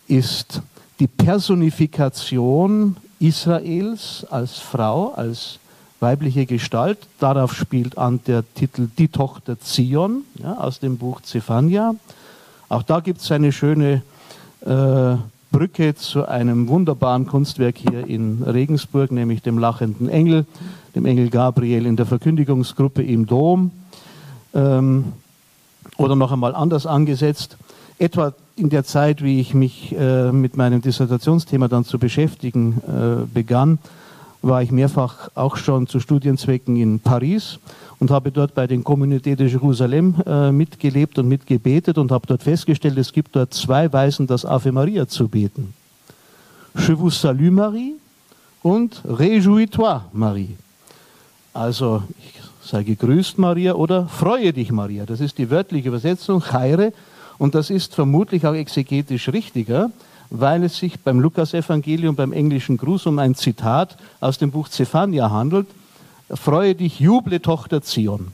ist die Personifikation Israels als Frau, als weibliche Gestalt. Darauf spielt an der Titel Die Tochter Zion ja, aus dem Buch Zephania. Auch da gibt es eine schöne äh, Brücke zu einem wunderbaren Kunstwerk hier in Regensburg, nämlich dem lachenden Engel, dem Engel Gabriel in der Verkündigungsgruppe im Dom. Ähm, oder noch einmal anders angesetzt, etwa in der Zeit, wie ich mich äh, mit meinem Dissertationsthema dann zu beschäftigen äh, begann, war ich mehrfach auch schon zu Studienzwecken in Paris und habe dort bei den Communautés de Jérusalem äh, mitgelebt und mitgebetet und habe dort festgestellt, es gibt dort zwei Weisen, das Ave Maria zu beten. Je vous salue Marie und Réjouis-toi Marie. Also sei gegrüßt Maria oder freue dich Maria. Das ist die wörtliche Übersetzung, Chaire, und das ist vermutlich auch exegetisch richtiger, weil es sich beim Lukasevangelium, beim englischen Gruß um ein Zitat aus dem Buch Zephania handelt. Freue dich, juble Tochter Zion.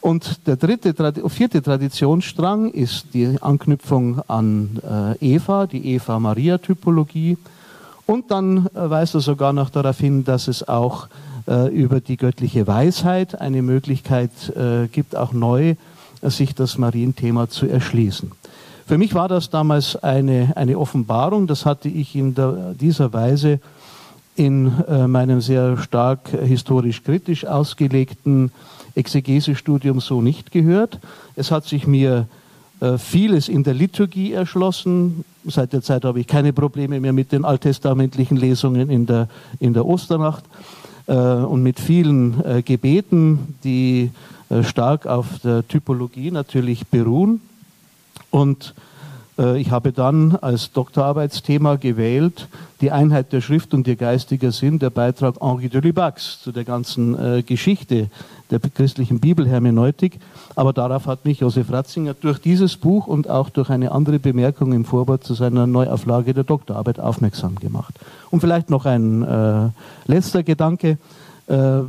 Und der dritte, vierte Traditionsstrang ist die Anknüpfung an äh, Eva, die Eva-Maria-Typologie. Und dann äh, weist er sogar noch darauf hin, dass es auch äh, über die göttliche Weisheit eine Möglichkeit gibt, auch neu sich das Marienthema zu erschließen. Für mich war das damals eine, eine Offenbarung. Das hatte ich in der, dieser Weise in äh, meinem sehr stark historisch kritisch ausgelegten Exegesestudium so nicht gehört. Es hat sich mir äh, vieles in der Liturgie erschlossen. Seit der Zeit habe ich keine Probleme mehr mit den alttestamentlichen Lesungen in der, in der Osternacht äh, und mit vielen Gebeten, die stark auf der Typologie natürlich beruhen. Und ich habe dann als Doktorarbeitsthema gewählt die Einheit der Schrift und ihr geistiger Sinn, der Beitrag Henri de Lubacs zu der ganzen äh, Geschichte der christlichen Bibelhermeneutik. Aber darauf hat mich Josef Ratzinger durch dieses Buch und auch durch eine andere Bemerkung im Vorwort zu seiner Neuauflage der Doktorarbeit aufmerksam gemacht. Und vielleicht noch ein äh, letzter Gedanke. Äh,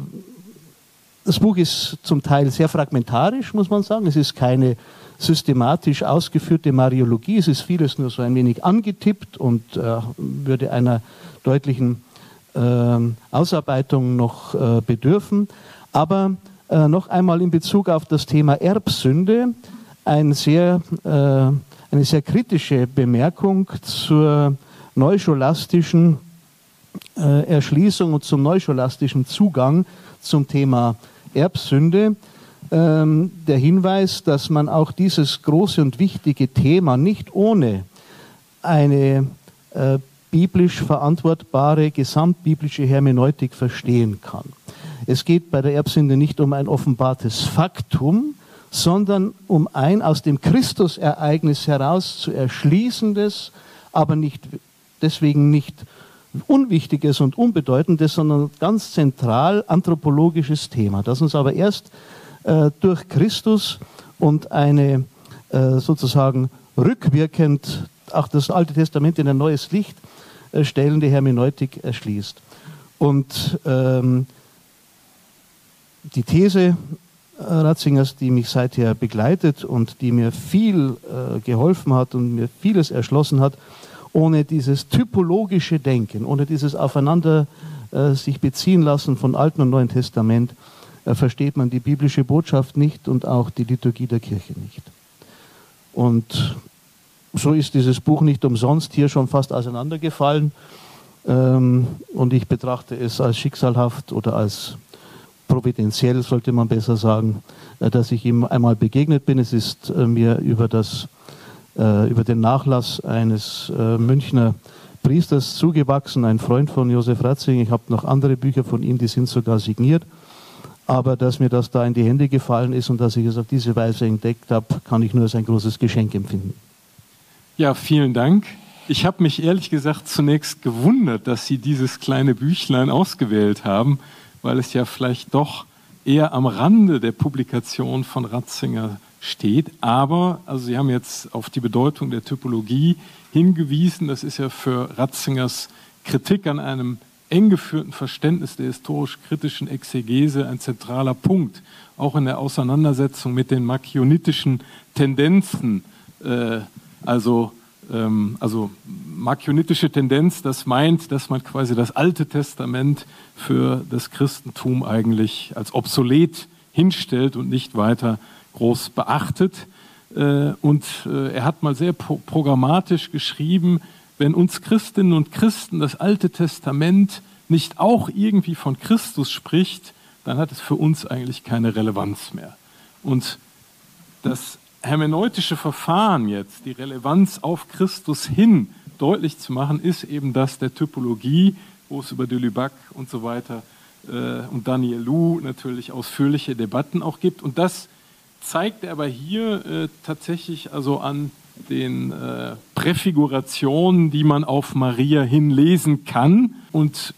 das Buch ist zum Teil sehr fragmentarisch, muss man sagen. Es ist keine systematisch ausgeführte Mariologie. Es ist vieles nur so ein wenig angetippt und äh, würde einer deutlichen äh, Ausarbeitung noch äh, bedürfen. Aber äh, noch einmal in Bezug auf das Thema Erbsünde ein sehr, äh, eine sehr kritische Bemerkung zur neuscholastischen äh, Erschließung und zum neuscholastischen Zugang zum Thema Erbsünde ähm, der Hinweis, dass man auch dieses große und wichtige Thema nicht ohne eine äh, biblisch verantwortbare gesamtbiblische Hermeneutik verstehen kann. Es geht bei der Erbsünde nicht um ein offenbartes Faktum, sondern um ein aus dem Christusereignis heraus zu erschließendes, aber nicht, deswegen nicht unwichtiges und unbedeutendes, sondern ganz zentral anthropologisches Thema, das uns aber erst äh, durch Christus und eine äh, sozusagen rückwirkend auch das Alte Testament in ein neues Licht äh, stellende Hermeneutik erschließt. Und ähm, die These äh, Ratzingers, die mich seither begleitet und die mir viel äh, geholfen hat und mir vieles erschlossen hat, ohne dieses typologische Denken, ohne dieses Aufeinander äh, sich beziehen lassen von Alten und Neuen Testament, versteht man die biblische Botschaft nicht und auch die Liturgie der Kirche nicht. Und so ist dieses Buch nicht umsonst hier schon fast auseinandergefallen. Ähm, und ich betrachte es als schicksalhaft oder als providentiell sollte man besser sagen, äh, dass ich ihm einmal begegnet bin. Es ist äh, mir über, das, äh, über den Nachlass eines Münchner Priesters zugewachsen, ein Freund von Josef Ratzinger. Ich habe noch andere Bücher von ihm, die sind sogar signiert. Aber dass mir das da in die Hände gefallen ist und dass ich es auf diese Weise entdeckt habe, kann ich nur als ein großes Geschenk empfinden. Ja, vielen Dank. Ich habe mich ehrlich gesagt zunächst gewundert, dass Sie dieses kleine Büchlein ausgewählt haben, weil es ja vielleicht doch eher am Rande der Publikation von Ratzinger steht. Aber, also Sie haben jetzt auf die Bedeutung der Typologie hingewiesen. Das ist ja für Ratzingers Kritik an einem eng geführten Verständnis der historisch-kritischen Exegese ein zentraler Punkt, auch in der Auseinandersetzung mit den makionitischen Tendenzen, äh, also ähm, also markionitische Tendenz, das meint, dass man quasi das Alte Testament für das Christentum eigentlich als obsolet hinstellt und nicht weiter groß beachtet. Äh, und äh, er hat mal sehr programmatisch geschrieben, wenn uns Christinnen und Christen das Alte Testament nicht auch irgendwie von Christus spricht, dann hat es für uns eigentlich keine Relevanz mehr. Und das hermeneutische Verfahren jetzt, die Relevanz auf Christus hin deutlich zu machen, ist eben das der Typologie, wo es über de Lubac und so weiter äh, und Daniel Lu natürlich ausführliche Debatten auch gibt. Und das zeigt er aber hier äh, tatsächlich also an den äh, Präfigurationen, die man auf Maria hinlesen kann und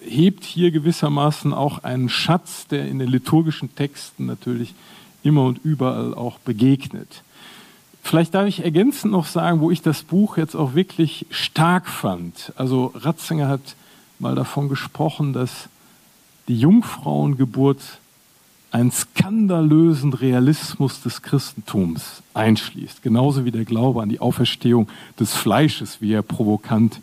hebt hier gewissermaßen auch einen Schatz, der in den liturgischen Texten natürlich immer und überall auch begegnet. Vielleicht darf ich ergänzend noch sagen, wo ich das Buch jetzt auch wirklich stark fand. Also Ratzinger hat mal davon gesprochen, dass die Jungfrauengeburt einen skandalösen Realismus des Christentums einschließt, genauso wie der Glaube an die Auferstehung des Fleisches, wie er provokant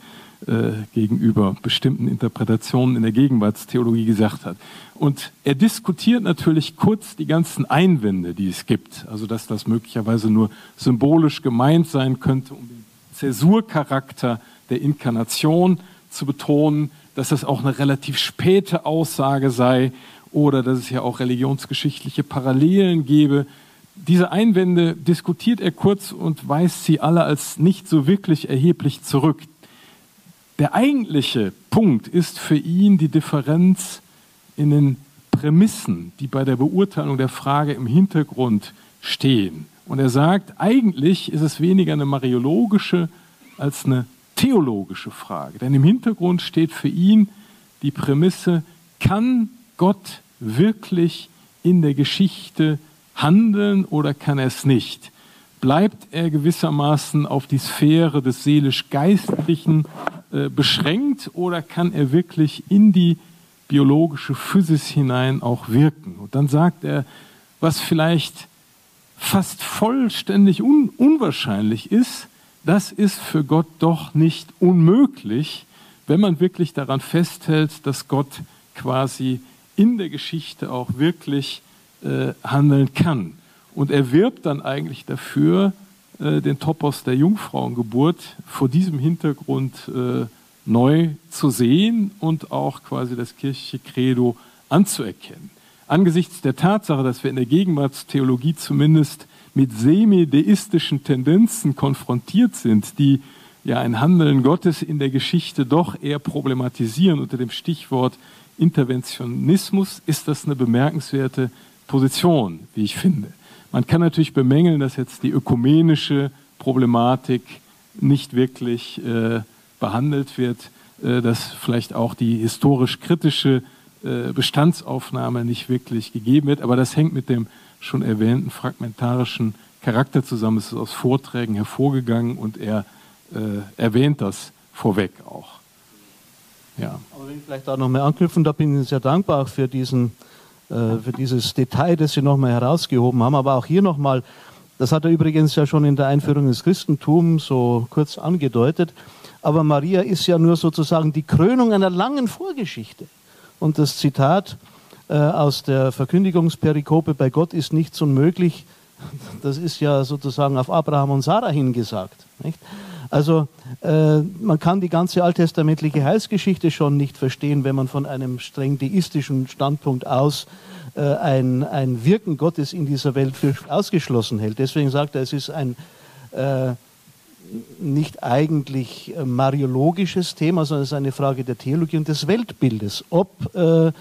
äh, gegenüber bestimmten Interpretationen in der Gegenwartstheologie gesagt hat. Und er diskutiert natürlich kurz die ganzen Einwände, die es gibt. Also dass das möglicherweise nur symbolisch gemeint sein könnte, um den Zäsurcharakter der Inkarnation zu betonen, dass das auch eine relativ späte Aussage sei oder dass es ja auch religionsgeschichtliche Parallelen gebe. Diese Einwände diskutiert er kurz und weist sie alle als nicht so wirklich erheblich zurück. Der eigentliche Punkt ist für ihn die Differenz in den Prämissen, die bei der Beurteilung der Frage im Hintergrund stehen. Und er sagt, eigentlich ist es weniger eine mariologische als eine theologische Frage. Denn im Hintergrund steht für ihn die Prämisse, kann Gott wirklich in der Geschichte handeln oder kann er es nicht? Bleibt er gewissermaßen auf die Sphäre des seelisch-geistlichen äh, beschränkt oder kann er wirklich in die biologische Physis hinein auch wirken? Und dann sagt er, was vielleicht fast vollständig un unwahrscheinlich ist, das ist für Gott doch nicht unmöglich, wenn man wirklich daran festhält, dass Gott quasi in der Geschichte auch wirklich äh, handeln kann. Und er wirbt dann eigentlich dafür, äh, den Topos der Jungfrauengeburt vor diesem Hintergrund äh, neu zu sehen und auch quasi das kirchliche Credo anzuerkennen. Angesichts der Tatsache, dass wir in der Gegenwartstheologie zumindest mit semi-deistischen Tendenzen konfrontiert sind, die ja ein Handeln Gottes in der Geschichte doch eher problematisieren unter dem Stichwort Interventionismus, ist das eine bemerkenswerte Position, wie ich finde. Man kann natürlich bemängeln, dass jetzt die ökumenische Problematik nicht wirklich äh, behandelt wird, äh, dass vielleicht auch die historisch-kritische äh, Bestandsaufnahme nicht wirklich gegeben wird. Aber das hängt mit dem schon erwähnten fragmentarischen Charakter zusammen. Es ist aus Vorträgen hervorgegangen und er äh, erwähnt das vorweg auch. Ja. Aber wenn ich vielleicht auch noch mal anknüpfen, da bin ich sehr dankbar für diesen äh, für dieses Detail, das Sie nochmal herausgehoben haben. Aber auch hier nochmal, das hat er übrigens ja schon in der Einführung des Christentums so kurz angedeutet. Aber Maria ist ja nur sozusagen die Krönung einer langen Vorgeschichte. Und das Zitat äh, aus der Verkündigungsperikope, bei Gott ist nichts unmöglich, das ist ja sozusagen auf Abraham und Sarah hingesagt. Nicht? Also äh, man kann die ganze alttestamentliche Heilsgeschichte schon nicht verstehen, wenn man von einem streng deistischen Standpunkt aus äh, ein, ein Wirken Gottes in dieser Welt für ausgeschlossen hält. Deswegen sagt er, es ist ein äh, nicht eigentlich äh, mariologisches Thema, sondern es ist eine Frage der Theologie und des Weltbildes. Ob, äh,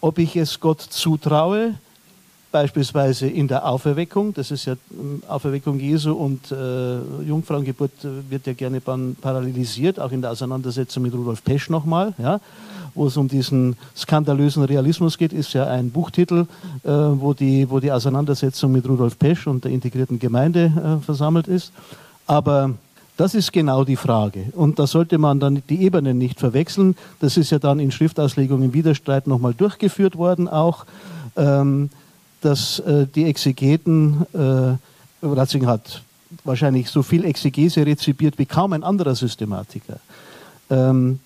ob ich es Gott zutraue, beispielsweise in der Auferweckung, das ist ja ähm, Auferweckung Jesu und äh, Jungfrauengeburt äh, wird ja gerne parallelisiert, auch in der Auseinandersetzung mit Rudolf Pesch nochmal, ja, wo es um diesen skandalösen Realismus geht, ist ja ein Buchtitel, äh, wo, die, wo die Auseinandersetzung mit Rudolf Pesch und der integrierten Gemeinde äh, versammelt ist. Aber das ist genau die Frage. Und da sollte man dann die Ebenen nicht verwechseln. Das ist ja dann in Schriftauslegung im Widerstreit nochmal durchgeführt worden auch. Ähm, dass äh, die Exegeten, äh, Ratzinger hat wahrscheinlich so viel Exegese rezipiert wie kaum ein anderer Systematiker. Ähm,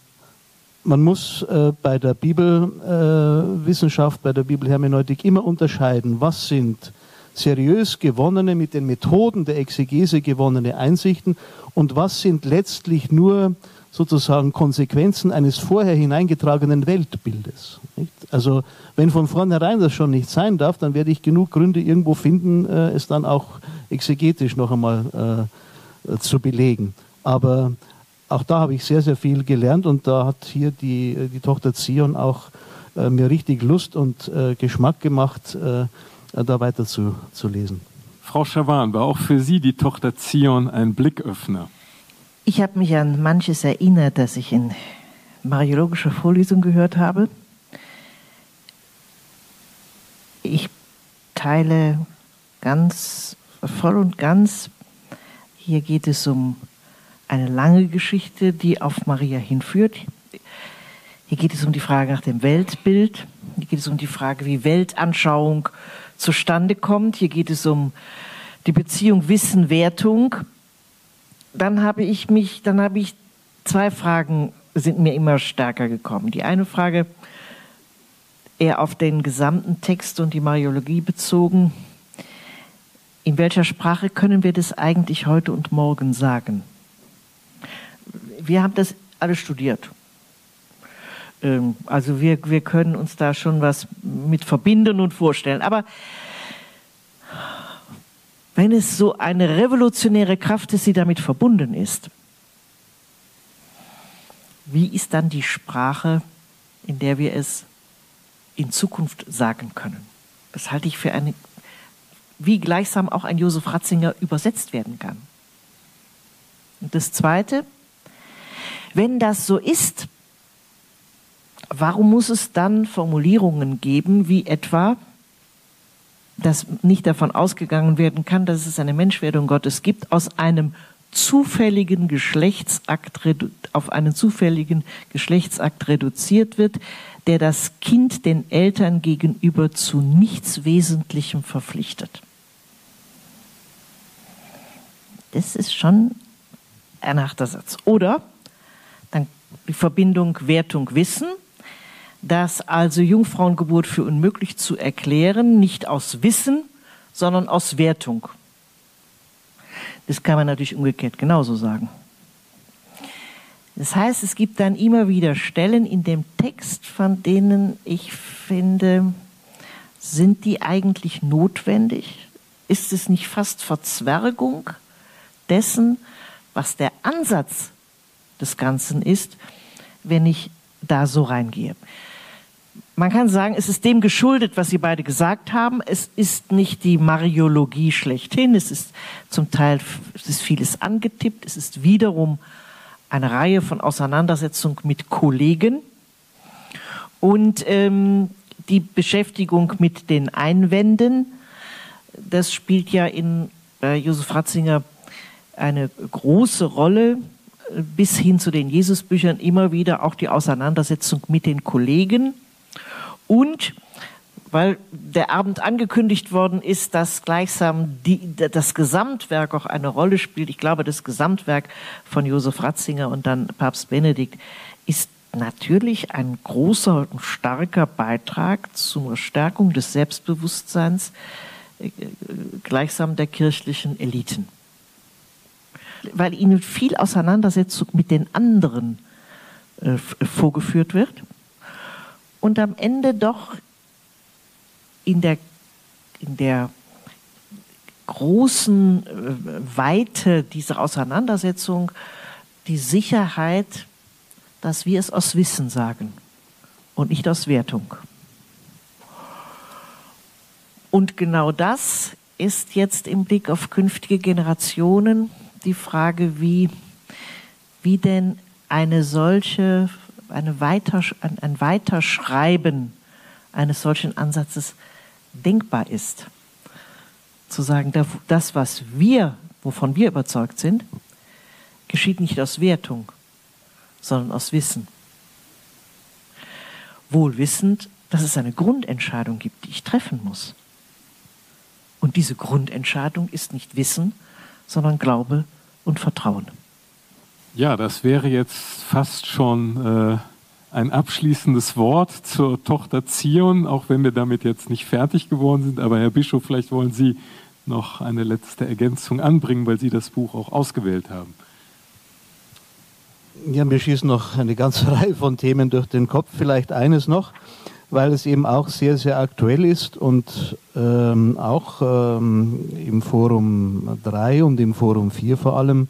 man muss äh, bei der Bibelwissenschaft, äh, bei der Bibelhermeneutik immer unterscheiden, was sind seriös gewonnene, mit den Methoden der Exegese gewonnene Einsichten und was sind letztlich nur sozusagen Konsequenzen eines vorher hineingetragenen Weltbildes. Nicht? Also wenn von vornherein das schon nicht sein darf, dann werde ich genug Gründe irgendwo finden, äh, es dann auch exegetisch noch einmal äh, zu belegen. Aber auch da habe ich sehr, sehr viel gelernt und da hat hier die, die Tochter Zion auch äh, mir richtig Lust und äh, Geschmack gemacht, äh, da weiter zu, zu lesen. Frau Schawan, war auch für Sie die Tochter Zion ein Blicköffner? Ich habe mich an manches erinnert, das ich in mariologischer Vorlesung gehört habe. Ich teile ganz voll und ganz. Hier geht es um eine lange Geschichte, die auf Maria hinführt. Hier geht es um die Frage nach dem Weltbild. Hier geht es um die Frage, wie Weltanschauung zustande kommt. Hier geht es um die Beziehung Wissen-Wertung dann habe ich mich, dann habe ich zwei Fragen sind mir immer stärker gekommen. Die eine Frage eher auf den gesamten Text und die Mariologie bezogen. In welcher Sprache können wir das eigentlich heute und morgen sagen? Wir haben das alle studiert. Ähm, also wir, wir können uns da schon was mit verbinden und vorstellen. Aber wenn es so eine revolutionäre Kraft ist, die damit verbunden ist, wie ist dann die Sprache, in der wir es in Zukunft sagen können? Das halte ich für eine, wie gleichsam auch ein Josef Ratzinger übersetzt werden kann. Und das Zweite, wenn das so ist, warum muss es dann Formulierungen geben, wie etwa, dass nicht davon ausgegangen werden kann, dass es eine Menschwerdung Gottes gibt, aus einem zufälligen Geschlechtsakt auf einen zufälligen Geschlechtsakt reduziert wird, der das Kind den Eltern gegenüber zu nichts Wesentlichem verpflichtet. Das ist schon ein harter Satz. Oder dann die Verbindung Wertung Wissen dass also Jungfrauengeburt für unmöglich zu erklären, nicht aus Wissen, sondern aus Wertung. Das kann man natürlich umgekehrt genauso sagen. Das heißt, es gibt dann immer wieder Stellen in dem Text, von denen ich finde, sind die eigentlich notwendig? Ist es nicht fast Verzwergung dessen, was der Ansatz des Ganzen ist, wenn ich da so reingehe? Man kann sagen, es ist dem geschuldet, was Sie beide gesagt haben. Es ist nicht die Mariologie schlechthin. Es ist zum Teil es ist vieles angetippt. Es ist wiederum eine Reihe von Auseinandersetzungen mit Kollegen und ähm, die Beschäftigung mit den Einwänden. Das spielt ja in äh, Josef Ratzinger eine große Rolle bis hin zu den Jesusbüchern immer wieder auch die Auseinandersetzung mit den Kollegen und weil der Abend angekündigt worden ist, dass gleichsam die, das Gesamtwerk auch eine Rolle spielt. Ich glaube, das Gesamtwerk von Josef Ratzinger und dann Papst Benedikt ist natürlich ein großer und starker Beitrag zur Stärkung des Selbstbewusstseins äh, gleichsam der kirchlichen Eliten. weil ihnen viel Auseinandersetzung mit den anderen äh, vorgeführt wird und am Ende doch in der, in der großen äh, Weite dieser Auseinandersetzung die Sicherheit, dass wir es aus Wissen sagen und nicht aus Wertung. Und genau das ist jetzt im Blick auf künftige Generationen die Frage, wie, wie denn eine solche, eine Weiter, ein, ein Weiterschreiben eines solchen Ansatzes denkbar ist. Zu sagen, das, was wir, wovon wir überzeugt sind, geschieht nicht aus Wertung, sondern aus Wissen. Wohl wissend, dass es eine Grundentscheidung gibt, die ich treffen muss. Und diese Grundentscheidung ist nicht Wissen, sondern Glaube und Vertrauen. Ja, das wäre jetzt fast schon äh, ein abschließendes Wort zur Tochter Zion, auch wenn wir damit jetzt nicht fertig geworden sind. Aber Herr Bischof, vielleicht wollen Sie noch eine letzte Ergänzung anbringen, weil Sie das Buch auch ausgewählt haben. Ja, mir schießen noch eine ganze Reihe von Themen durch den Kopf. Vielleicht eines noch, weil es eben auch sehr, sehr aktuell ist und ähm, auch ähm, im Forum 3 und im Forum 4 vor allem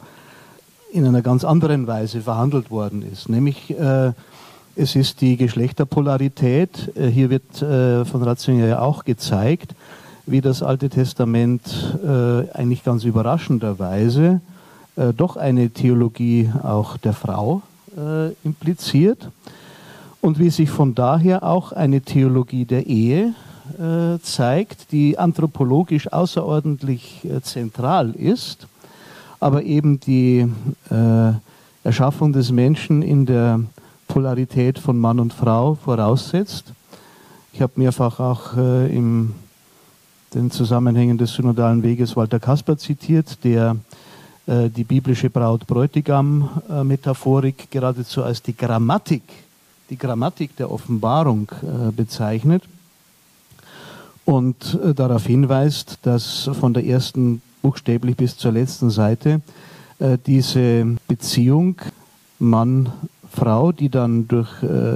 in einer ganz anderen Weise verhandelt worden ist. Nämlich äh, es ist die Geschlechterpolarität. Äh, hier wird äh, von Ratzinger ja auch gezeigt, wie das Alte Testament äh, eigentlich ganz überraschenderweise äh, doch eine Theologie auch der Frau äh, impliziert und wie sich von daher auch eine Theologie der Ehe zeigt, die anthropologisch außerordentlich zentral ist, aber eben die äh, Erschaffung des Menschen in der Polarität von Mann und Frau voraussetzt. Ich habe mehrfach auch äh, in den Zusammenhängen des synodalen Weges Walter Kasper zitiert, der äh, die biblische Braut-Bräutigam-Metaphorik geradezu als die Grammatik, die Grammatik der Offenbarung äh, bezeichnet und äh, darauf hinweist, dass von der ersten buchstäblich bis zur letzten Seite diese Beziehung Mann-Frau, die dann durch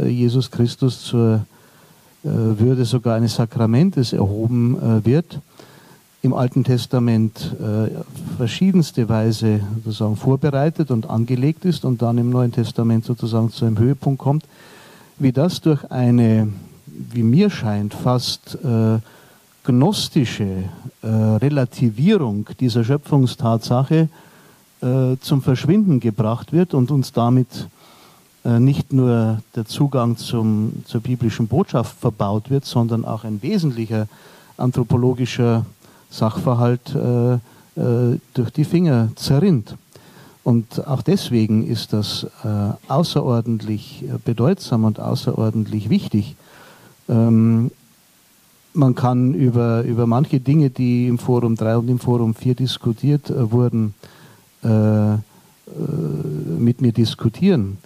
Jesus Christus zur Würde sogar eines Sakramentes erhoben wird, im Alten Testament äh, verschiedenste Weise sozusagen vorbereitet und angelegt ist und dann im Neuen Testament sozusagen zu einem Höhepunkt kommt, wie das durch eine, wie mir scheint, fast äh, gnostische äh, Relativierung dieser Schöpfungstatsache äh, zum Verschwinden gebracht wird und uns damit äh, nicht nur der Zugang zum, zur biblischen Botschaft verbaut wird, sondern auch ein wesentlicher anthropologischer Sachverhalt äh, äh, durch die Finger zerrinnt. Und auch deswegen ist das äh, außerordentlich bedeutsam und außerordentlich wichtig. Ähm, man kann über, über manche Dinge, die im Forum 3 und im Forum 4 diskutiert äh, wurden, äh, mit mir diskutieren.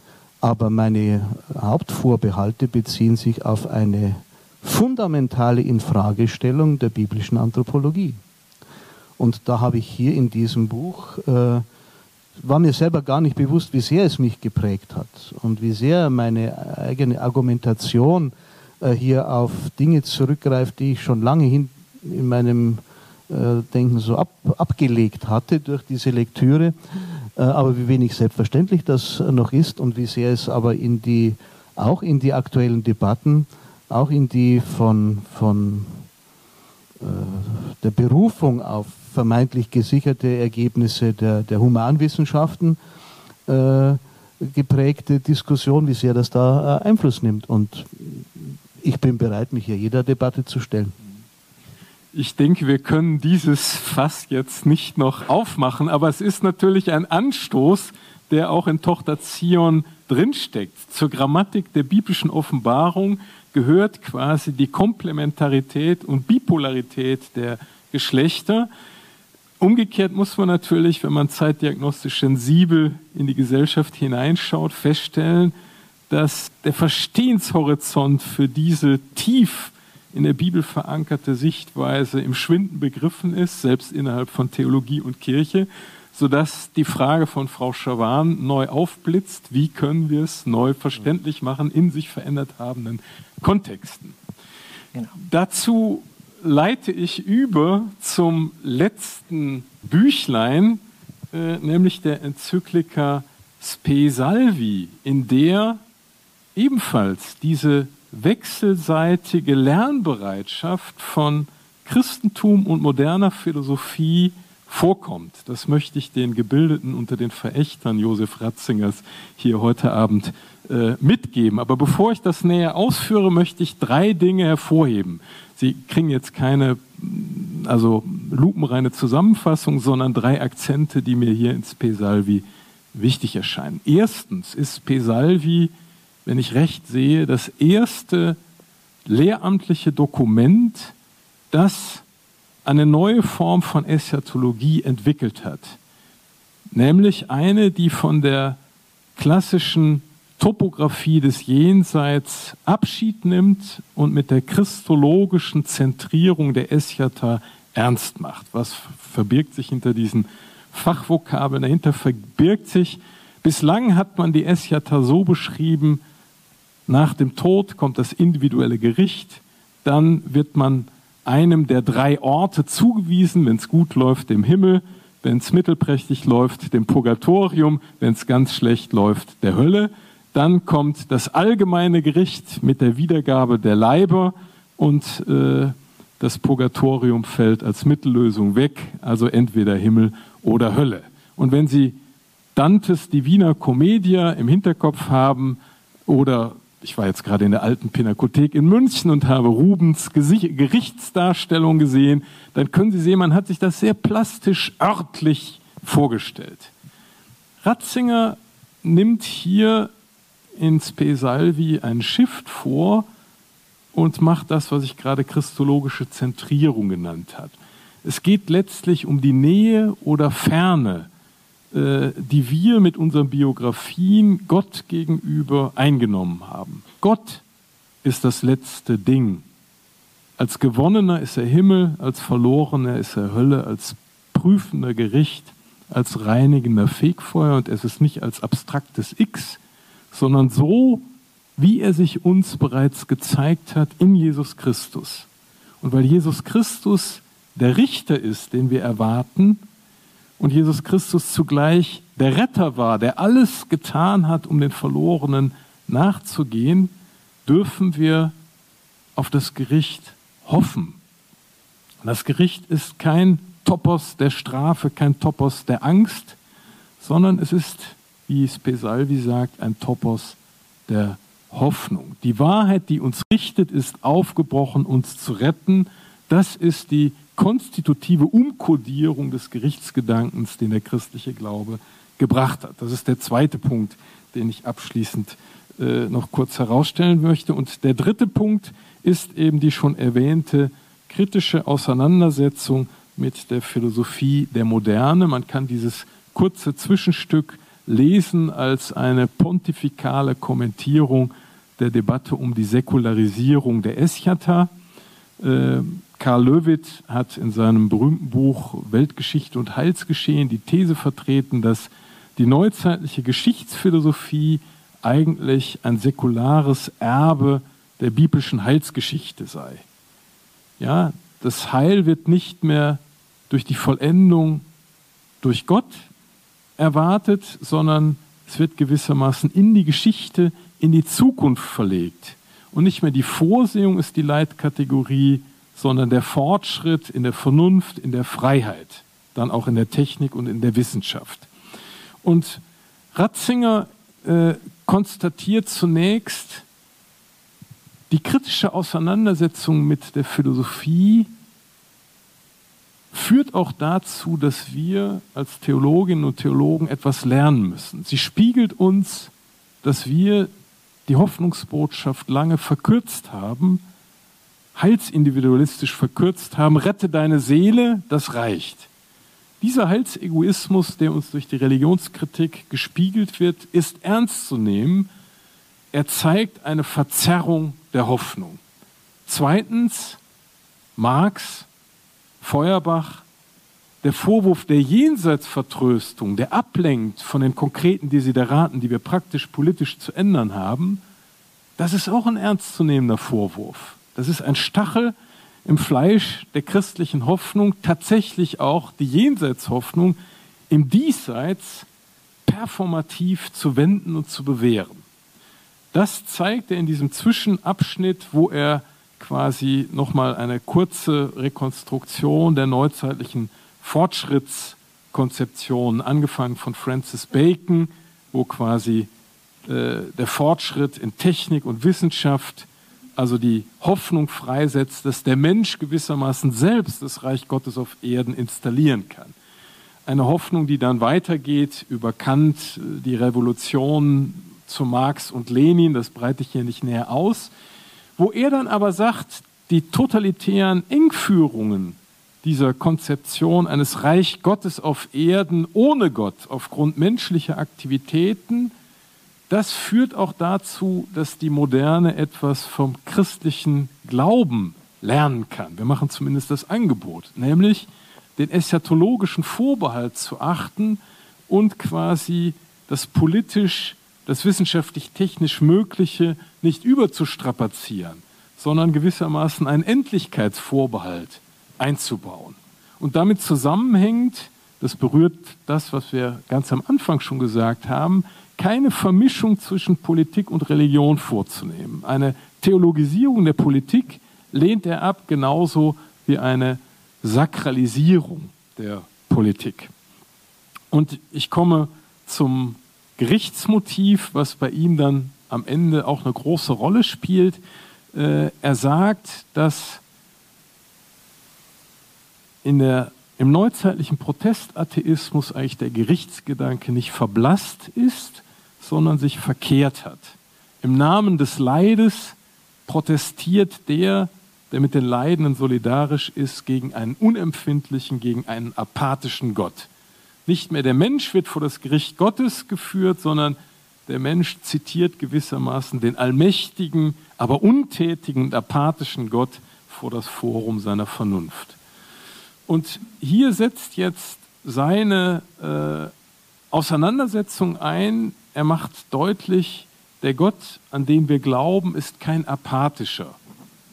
Aber meine Hauptvorbehalte beziehen sich auf eine fundamentale Infragestellung der biblischen Anthropologie. Und da habe ich hier in diesem Buch, äh, war mir selber gar nicht bewusst, wie sehr es mich geprägt hat und wie sehr meine eigene Argumentation äh, hier auf Dinge zurückgreift, die ich schon lange hin in meinem äh, Denken so ab, abgelegt hatte durch diese Lektüre. Äh, aber wie wenig selbstverständlich das noch ist und wie sehr es aber in die, auch in die aktuellen Debatten auch in die von, von äh, der Berufung auf vermeintlich gesicherte Ergebnisse der, der Humanwissenschaften äh, geprägte Diskussion, wie sehr das da äh, Einfluss nimmt. Und ich bin bereit, mich hier jeder Debatte zu stellen. Ich denke, wir können dieses Fass jetzt nicht noch aufmachen, aber es ist natürlich ein Anstoß, der auch in Tochter Zion drinsteckt, zur Grammatik der biblischen Offenbarung, gehört quasi die Komplementarität und Bipolarität der Geschlechter. Umgekehrt muss man natürlich, wenn man zeitdiagnostisch sensibel in die Gesellschaft hineinschaut, feststellen, dass der Verstehenshorizont für diese tief in der Bibel verankerte Sichtweise im Schwinden begriffen ist, selbst innerhalb von Theologie und Kirche, sodass die Frage von Frau Schawan neu aufblitzt, wie können wir es neu verständlich machen in sich verändert habenden Kontexten. Genau. Dazu leite ich über zum letzten Büchlein, äh, nämlich der Enzyklika Spe Salvi, in der ebenfalls diese wechselseitige Lernbereitschaft von Christentum und moderner Philosophie vorkommt. Das möchte ich den Gebildeten unter den Verächtern Josef Ratzingers hier heute Abend äh, mitgeben. Aber bevor ich das näher ausführe, möchte ich drei Dinge hervorheben. Sie kriegen jetzt keine also lupenreine Zusammenfassung, sondern drei Akzente, die mir hier ins Pesalvi wichtig erscheinen. Erstens ist Pesalvi, wenn ich recht sehe, das erste lehramtliche Dokument, das eine neue Form von Eschatologie entwickelt hat. Nämlich eine, die von der klassischen Topographie des Jenseits Abschied nimmt und mit der christologischen Zentrierung der Eschata ernst macht. Was verbirgt sich hinter diesen Fachvokabeln? Dahinter verbirgt sich, bislang hat man die Eschata so beschrieben, nach dem Tod kommt das individuelle Gericht, dann wird man einem der drei Orte zugewiesen, wenn es gut läuft, dem Himmel, wenn es mittelprächtig läuft, dem Purgatorium, wenn es ganz schlecht läuft, der Hölle. Dann kommt das allgemeine Gericht mit der Wiedergabe der Leiber und äh, das Purgatorium fällt als Mittellösung weg, also entweder Himmel oder Hölle. Und wenn Sie Dantes Divina Commedia im Hinterkopf haben oder ich war jetzt gerade in der alten Pinakothek in München und habe Rubens Gerichtsdarstellung gesehen, dann können Sie sehen, man hat sich das sehr plastisch örtlich vorgestellt. Ratzinger nimmt hier in Spe Salvi ein Shift vor und macht das, was ich gerade christologische Zentrierung genannt habe. Es geht letztlich um die Nähe oder Ferne, die wir mit unseren Biografien Gott gegenüber eingenommen haben. Gott ist das letzte Ding. Als Gewonnener ist er Himmel, als Verlorener ist er Hölle, als prüfender Gericht, als reinigender Fegfeuer und es ist nicht als abstraktes X, sondern so, wie er sich uns bereits gezeigt hat in Jesus Christus. Und weil Jesus Christus der Richter ist, den wir erwarten, und Jesus Christus zugleich der Retter war, der alles getan hat, um den Verlorenen nachzugehen, dürfen wir auf das Gericht hoffen. Das Gericht ist kein Topos der Strafe, kein Topos der Angst, sondern es ist wie Spesalvi sagt, ein Topos der Hoffnung. Die Wahrheit, die uns richtet, ist aufgebrochen, uns zu retten. Das ist die konstitutive Umkodierung des Gerichtsgedankens, den der christliche Glaube gebracht hat. Das ist der zweite Punkt, den ich abschließend äh, noch kurz herausstellen möchte. Und der dritte Punkt ist eben die schon erwähnte kritische Auseinandersetzung mit der Philosophie der Moderne. Man kann dieses kurze Zwischenstück lesen als eine pontifikale Kommentierung der Debatte um die Säkularisierung der Eschata. Äh, Karl Löwitt hat in seinem berühmten Buch Weltgeschichte und Heilsgeschehen die These vertreten, dass die neuzeitliche Geschichtsphilosophie eigentlich ein säkulares Erbe der biblischen Heilsgeschichte sei. Ja, das Heil wird nicht mehr durch die Vollendung durch Gott erwartet, sondern es wird gewissermaßen in die Geschichte, in die Zukunft verlegt. Und nicht mehr die Vorsehung ist die Leitkategorie, sondern der Fortschritt in der Vernunft, in der Freiheit, dann auch in der Technik und in der Wissenschaft. Und Ratzinger äh, konstatiert zunächst, die kritische Auseinandersetzung mit der Philosophie führt auch dazu, dass wir als Theologinnen und Theologen etwas lernen müssen. Sie spiegelt uns, dass wir die Hoffnungsbotschaft lange verkürzt haben, heilsindividualistisch verkürzt haben, rette deine Seele, das reicht. Dieser Heilsegoismus, der uns durch die Religionskritik gespiegelt wird, ist ernst zu nehmen. Er zeigt eine Verzerrung der Hoffnung. Zweitens, Marx Feuerbach, der Vorwurf der Jenseitsvertröstung, der ablenkt von den konkreten Desideraten, die wir praktisch politisch zu ändern haben, das ist auch ein ernstzunehmender Vorwurf. Das ist ein Stachel im Fleisch der christlichen Hoffnung, tatsächlich auch die Jenseitshoffnung im Diesseits performativ zu wenden und zu bewähren. Das zeigt er in diesem Zwischenabschnitt, wo er quasi nochmal eine kurze Rekonstruktion der neuzeitlichen Fortschrittskonzeption, angefangen von Francis Bacon, wo quasi äh, der Fortschritt in Technik und Wissenschaft, also die Hoffnung freisetzt, dass der Mensch gewissermaßen selbst das Reich Gottes auf Erden installieren kann. Eine Hoffnung, die dann weitergeht über Kant, die Revolution zu Marx und Lenin, das breite ich hier nicht näher aus, wo er dann aber sagt, die totalitären Engführungen dieser Konzeption eines Reich Gottes auf Erden ohne Gott aufgrund menschlicher Aktivitäten, das führt auch dazu, dass die Moderne etwas vom christlichen Glauben lernen kann. Wir machen zumindest das Angebot, nämlich den eschatologischen Vorbehalt zu achten und quasi das politisch, das wissenschaftlich-technisch Mögliche nicht überzustrapazieren, sondern gewissermaßen einen Endlichkeitsvorbehalt einzubauen. Und damit zusammenhängt, das berührt das, was wir ganz am Anfang schon gesagt haben, keine Vermischung zwischen Politik und Religion vorzunehmen. Eine Theologisierung der Politik lehnt er ab, genauso wie eine Sakralisierung der Politik. Und ich komme zum Gerichtsmotiv, was bei ihm dann am Ende auch eine große Rolle spielt. Äh, er sagt, dass in der, im neuzeitlichen Protestatheismus eigentlich der Gerichtsgedanke nicht verblasst ist, sondern sich verkehrt hat. Im Namen des Leides protestiert der, der mit den Leidenden solidarisch ist, gegen einen unempfindlichen, gegen einen apathischen Gott. Nicht mehr der Mensch wird vor das Gericht Gottes geführt, sondern der Mensch zitiert gewissermaßen den allmächtigen, aber untätigen und apathischen Gott vor das Forum seiner Vernunft. Und hier setzt jetzt seine äh, Auseinandersetzung ein. Er macht deutlich, der Gott, an den wir glauben, ist kein apathischer.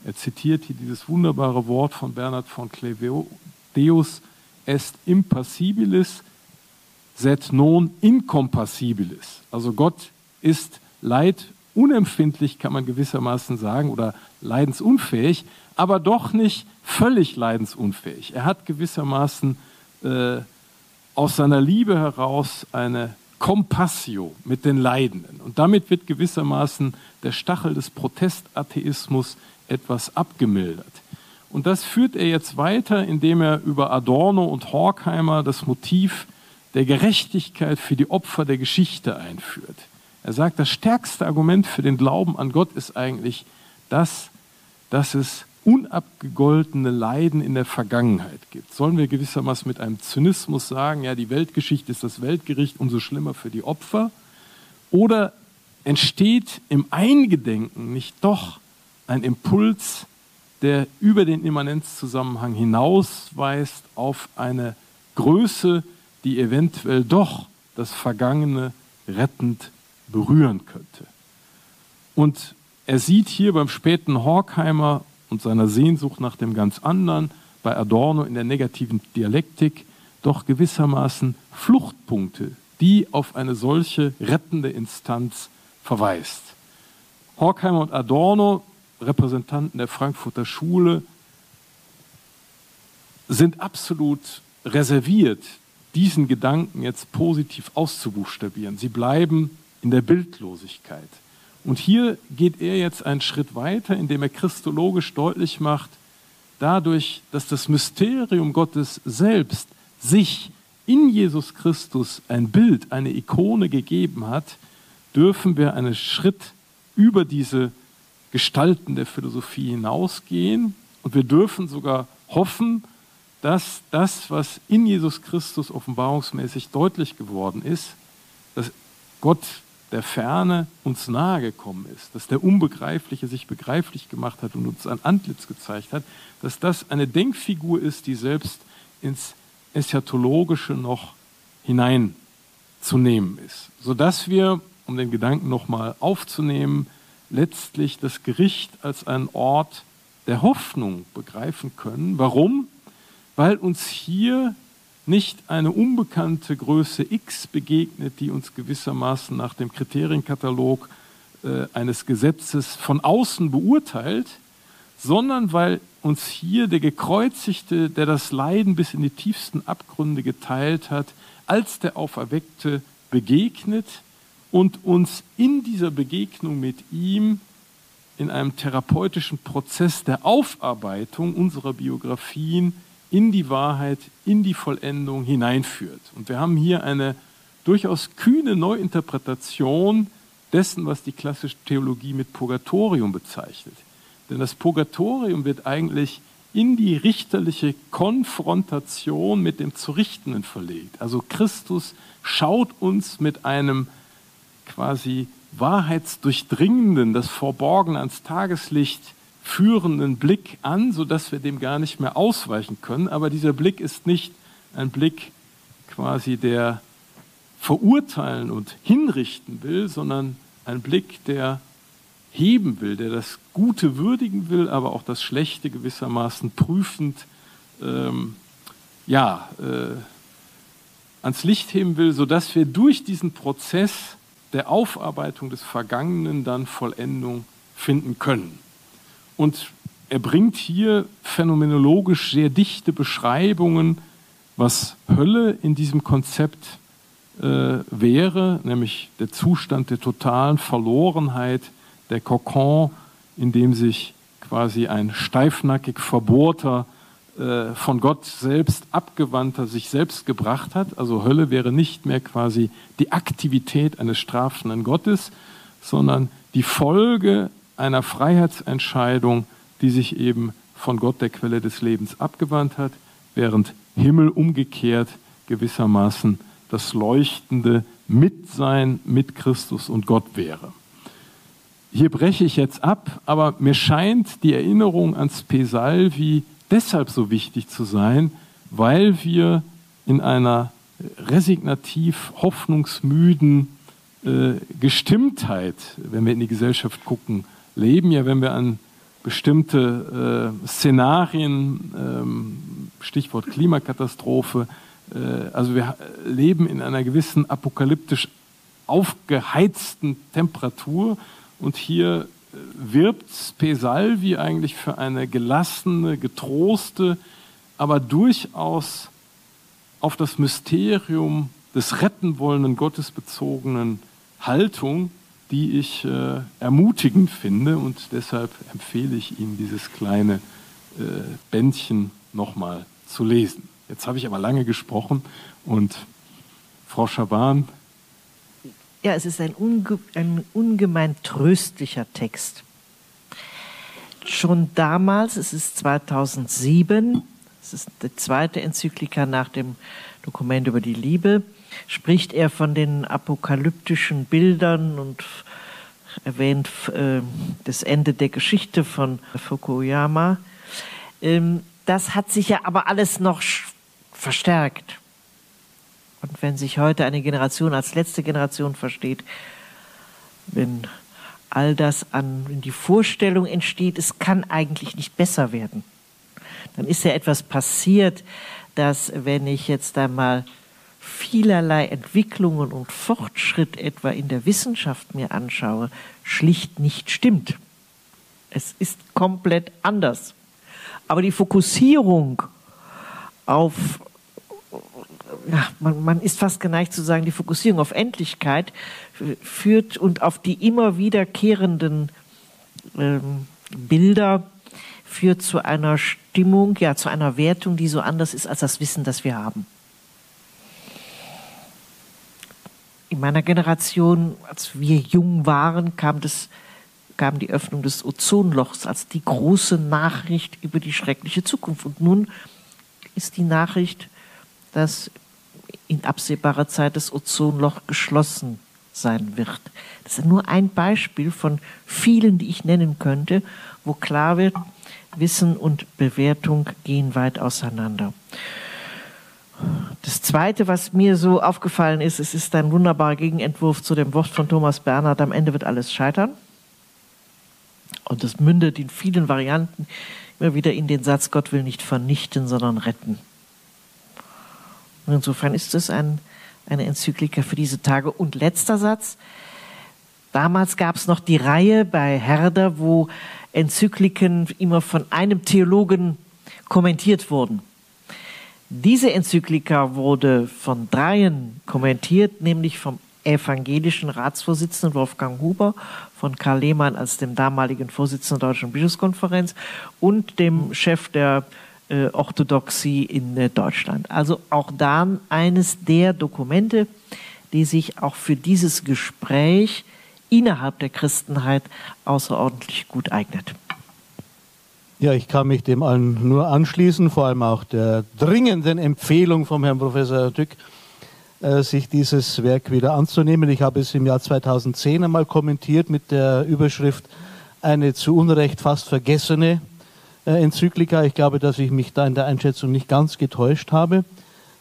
Er zitiert hier dieses wunderbare Wort von Bernhard von Clairvaux, Deus est impassibilis, sed non incompassibilis. Also Gott ist leidunempfindlich, kann man gewissermaßen sagen, oder leidensunfähig, aber doch nicht völlig leidensunfähig. Er hat gewissermaßen äh, aus seiner Liebe heraus eine Compassio mit den Leidenden. Und damit wird gewissermaßen der Stachel des Protestatheismus etwas abgemildert. Und das führt er jetzt weiter, indem er über Adorno und Horkheimer das Motiv der Gerechtigkeit für die Opfer der Geschichte einführt. Er sagt, das stärkste Argument für den Glauben an Gott ist eigentlich das, dass es unabgegoltene Leiden in der Vergangenheit gibt. Sollen wir gewissermaßen mit einem Zynismus sagen, ja, die Weltgeschichte ist das Weltgericht, umso schlimmer für die Opfer? Oder entsteht im Eingedenken nicht doch ein Impuls, der über den Immanenzzusammenhang hinausweist auf eine Größe, die eventuell doch das Vergangene rettend berühren könnte? Und er sieht hier beim späten Horkheimer und seiner Sehnsucht nach dem ganz anderen, bei Adorno in der negativen Dialektik, doch gewissermaßen Fluchtpunkte, die auf eine solche rettende Instanz verweist. Horkheimer und Adorno, Repräsentanten der Frankfurter Schule, sind absolut reserviert, diesen Gedanken jetzt positiv auszubuchstabieren. Sie bleiben in der Bildlosigkeit. Und hier geht er jetzt einen Schritt weiter, indem er christologisch deutlich macht, dadurch, dass das Mysterium Gottes selbst sich in Jesus Christus ein Bild, eine Ikone gegeben hat, dürfen wir einen Schritt über diese Gestalten der Philosophie hinausgehen. Und wir dürfen sogar hoffen, dass das, was in Jesus Christus offenbarungsmäßig deutlich geworden ist, dass Gott der Ferne uns nahe gekommen ist, dass der Unbegreifliche sich begreiflich gemacht hat und uns ein Antlitz gezeigt hat, dass das eine Denkfigur ist, die selbst ins eschatologische noch hineinzunehmen ist, sodass wir, um den Gedanken nochmal aufzunehmen, letztlich das Gericht als einen Ort der Hoffnung begreifen können. Warum? Weil uns hier nicht eine unbekannte Größe X begegnet, die uns gewissermaßen nach dem Kriterienkatalog äh, eines Gesetzes von außen beurteilt, sondern weil uns hier der Gekreuzigte, der das Leiden bis in die tiefsten Abgründe geteilt hat, als der Auferweckte begegnet und uns in dieser Begegnung mit ihm in einem therapeutischen Prozess der Aufarbeitung unserer Biografien in die Wahrheit, in die Vollendung hineinführt. Und wir haben hier eine durchaus kühne Neuinterpretation dessen, was die klassische Theologie mit Purgatorium bezeichnet. Denn das Purgatorium wird eigentlich in die richterliche Konfrontation mit dem Zurichtenden verlegt. Also Christus schaut uns mit einem quasi wahrheitsdurchdringenden, das Verborgene ans Tageslicht führenden Blick an, sodass wir dem gar nicht mehr ausweichen können. Aber dieser Blick ist nicht ein Blick quasi, der verurteilen und hinrichten will, sondern ein Blick, der heben will, der das Gute würdigen will, aber auch das Schlechte gewissermaßen prüfend ähm, ja, äh, ans Licht heben will, sodass wir durch diesen Prozess der Aufarbeitung des Vergangenen dann Vollendung finden können. Und er bringt hier phänomenologisch sehr dichte Beschreibungen, was Hölle in diesem Konzept äh, wäre, nämlich der Zustand der totalen Verlorenheit, der Kokon, in dem sich quasi ein steifnackig verbohrter, äh, von Gott selbst abgewandter sich selbst gebracht hat. Also Hölle wäre nicht mehr quasi die Aktivität eines strafenden Gottes, sondern die Folge einer Freiheitsentscheidung, die sich eben von Gott, der Quelle des Lebens, abgewandt hat, während Himmel umgekehrt gewissermaßen das leuchtende Mitsein mit Christus und Gott wäre. Hier breche ich jetzt ab, aber mir scheint die Erinnerung ans Pesalvi deshalb so wichtig zu sein, weil wir in einer resignativ hoffnungsmüden äh, Gestimmtheit, wenn wir in die Gesellschaft gucken, leben. Ja, wenn wir an bestimmte äh, Szenarien, ähm, Stichwort Klimakatastrophe, äh, also wir leben in einer gewissen apokalyptisch aufgeheizten Temperatur und hier äh, wirbt Pesalvi eigentlich für eine gelassene, getroste, aber durchaus auf das Mysterium des retten wollenden, gottesbezogenen Haltung, die ich äh, ermutigend finde und deshalb empfehle ich Ihnen dieses kleine äh, Bändchen nochmal zu lesen. Jetzt habe ich aber lange gesprochen und Frau Schaban. Ja, es ist ein, unge ein ungemein tröstlicher Text. Schon damals, es ist 2007, es ist die zweite Enzyklika nach dem Dokument über die Liebe, spricht er von den apokalyptischen Bildern und erwähnt äh, das Ende der Geschichte von Fukuyama. Ähm, das hat sich ja aber alles noch verstärkt. Und wenn sich heute eine Generation als letzte Generation versteht, wenn all das an wenn die Vorstellung entsteht, es kann eigentlich nicht besser werden, dann ist ja etwas passiert, dass wenn ich jetzt einmal vielerlei Entwicklungen und Fortschritt etwa in der Wissenschaft mir anschaue, schlicht nicht stimmt. Es ist komplett anders. Aber die Fokussierung auf ja, man, man ist fast geneigt zu sagen, die Fokussierung auf Endlichkeit führt und auf die immer wiederkehrenden ähm, Bilder führt zu einer Stimmung, ja, zu einer Wertung, die so anders ist als das Wissen, das wir haben. In meiner Generation, als wir jung waren, kam, das, kam die Öffnung des Ozonlochs als die große Nachricht über die schreckliche Zukunft. Und nun ist die Nachricht, dass in absehbarer Zeit das Ozonloch geschlossen sein wird. Das ist nur ein Beispiel von vielen, die ich nennen könnte, wo klar wird, Wissen und Bewertung gehen weit auseinander. Das Zweite, was mir so aufgefallen ist, es ist ein wunderbarer Gegenentwurf zu dem Wort von Thomas Bernhard, am Ende wird alles scheitern. Und das mündet in vielen Varianten immer wieder in den Satz, Gott will nicht vernichten, sondern retten. Und insofern ist es ein, eine Enzyklika für diese Tage. Und letzter Satz. Damals gab es noch die Reihe bei Herder, wo Enzykliken immer von einem Theologen kommentiert wurden. Diese Enzyklika wurde von dreien kommentiert, nämlich vom evangelischen Ratsvorsitzenden Wolfgang Huber, von Karl Lehmann als dem damaligen Vorsitzenden der Deutschen Bischofskonferenz und dem Chef der äh, Orthodoxie in äh, Deutschland. Also auch dann eines der Dokumente, die sich auch für dieses Gespräch innerhalb der Christenheit außerordentlich gut eignet. Ja, ich kann mich dem allen nur anschließen, vor allem auch der dringenden Empfehlung vom Herrn Professor Dück, äh, sich dieses Werk wieder anzunehmen. Ich habe es im Jahr 2010 einmal kommentiert mit der Überschrift Eine zu Unrecht fast vergessene äh, Enzyklika. Ich glaube, dass ich mich da in der Einschätzung nicht ganz getäuscht habe.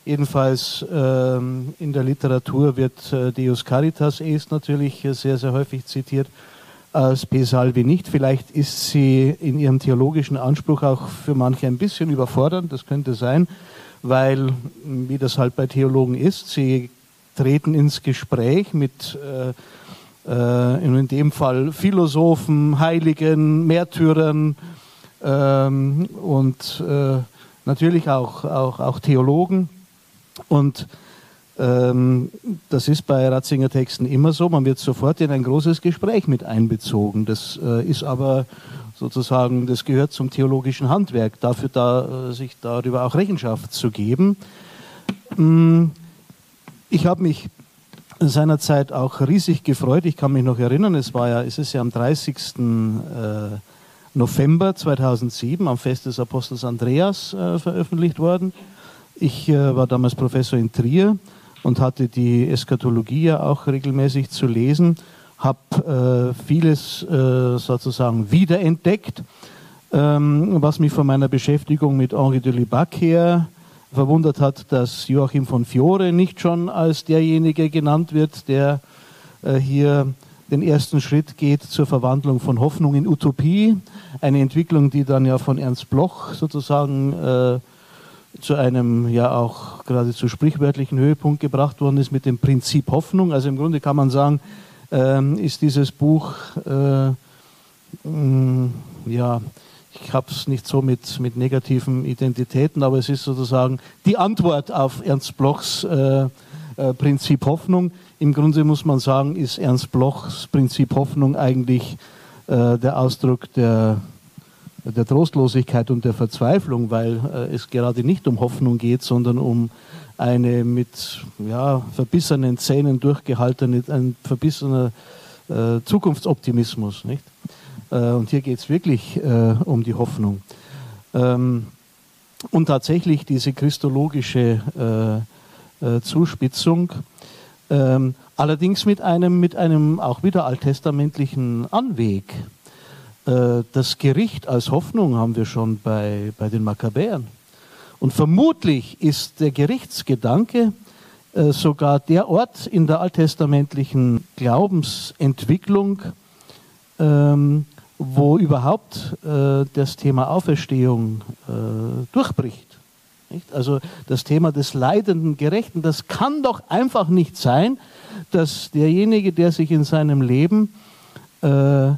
Jedenfalls ähm, in der Literatur wird äh, Deus Caritas est natürlich sehr, sehr häufig zitiert äh, Spe Salvi nicht. Vielleicht ist sie in ihrem theologischen Anspruch auch für manche ein bisschen überfordernd, das könnte sein, weil, wie das halt bei Theologen ist, sie treten ins Gespräch mit äh, äh, in dem Fall Philosophen, Heiligen, Märtyrern ähm, und äh, natürlich auch, auch, auch Theologen. Und das ist bei Ratzinger Texten immer so. Man wird sofort in ein großes Gespräch mit einbezogen. Das äh, ist aber sozusagen, das gehört zum theologischen Handwerk, dafür da, äh, sich darüber auch Rechenschaft zu geben. Mm, ich habe mich seinerzeit auch riesig gefreut. Ich kann mich noch erinnern, es war ja, es ist ja am 30. Äh, November 2007 am Fest des Apostels Andreas veröffentlicht worden. Ich war damals Professor in Trier und hatte die Eschatologie ja auch regelmäßig zu lesen, habe äh, vieles äh, sozusagen wiederentdeckt, ähm, was mich von meiner Beschäftigung mit Henri de Lubac her verwundert hat, dass Joachim von Fiore nicht schon als derjenige genannt wird, der äh, hier den ersten Schritt geht zur Verwandlung von Hoffnung in Utopie, eine Entwicklung, die dann ja von Ernst Bloch sozusagen äh, zu einem ja auch geradezu sprichwörtlichen Höhepunkt gebracht worden ist mit dem Prinzip Hoffnung. Also im Grunde kann man sagen, ähm, ist dieses Buch, äh, mh, mm, ja, ich habe es nicht so mit, mit negativen Identitäten, aber es ist sozusagen die Antwort auf Ernst Blochs äh, äh, Prinzip Hoffnung. Im Grunde muss man sagen, ist Ernst Blochs Prinzip Hoffnung eigentlich äh, der Ausdruck der der Trostlosigkeit und der Verzweiflung, weil äh, es gerade nicht um Hoffnung geht, sondern um eine mit ja, verbissenen Zähnen durchgehaltene, ein verbissener äh, Zukunftsoptimismus. Nicht? Äh, und hier geht es wirklich äh, um die Hoffnung. Ähm, und tatsächlich diese christologische äh, äh, Zuspitzung, ähm, allerdings mit einem, mit einem auch wieder alttestamentlichen Anweg. Äh, das Gericht als Hoffnung haben wir schon bei, bei den Makkabäern. Und vermutlich ist der Gerichtsgedanke äh, sogar der Ort in der alttestamentlichen Glaubensentwicklung, ähm, wo überhaupt äh, das Thema Auferstehung äh, durchbricht. Nicht? Also das Thema des leidenden Gerechten, das kann doch einfach nicht sein, dass derjenige, der sich in seinem Leben äh,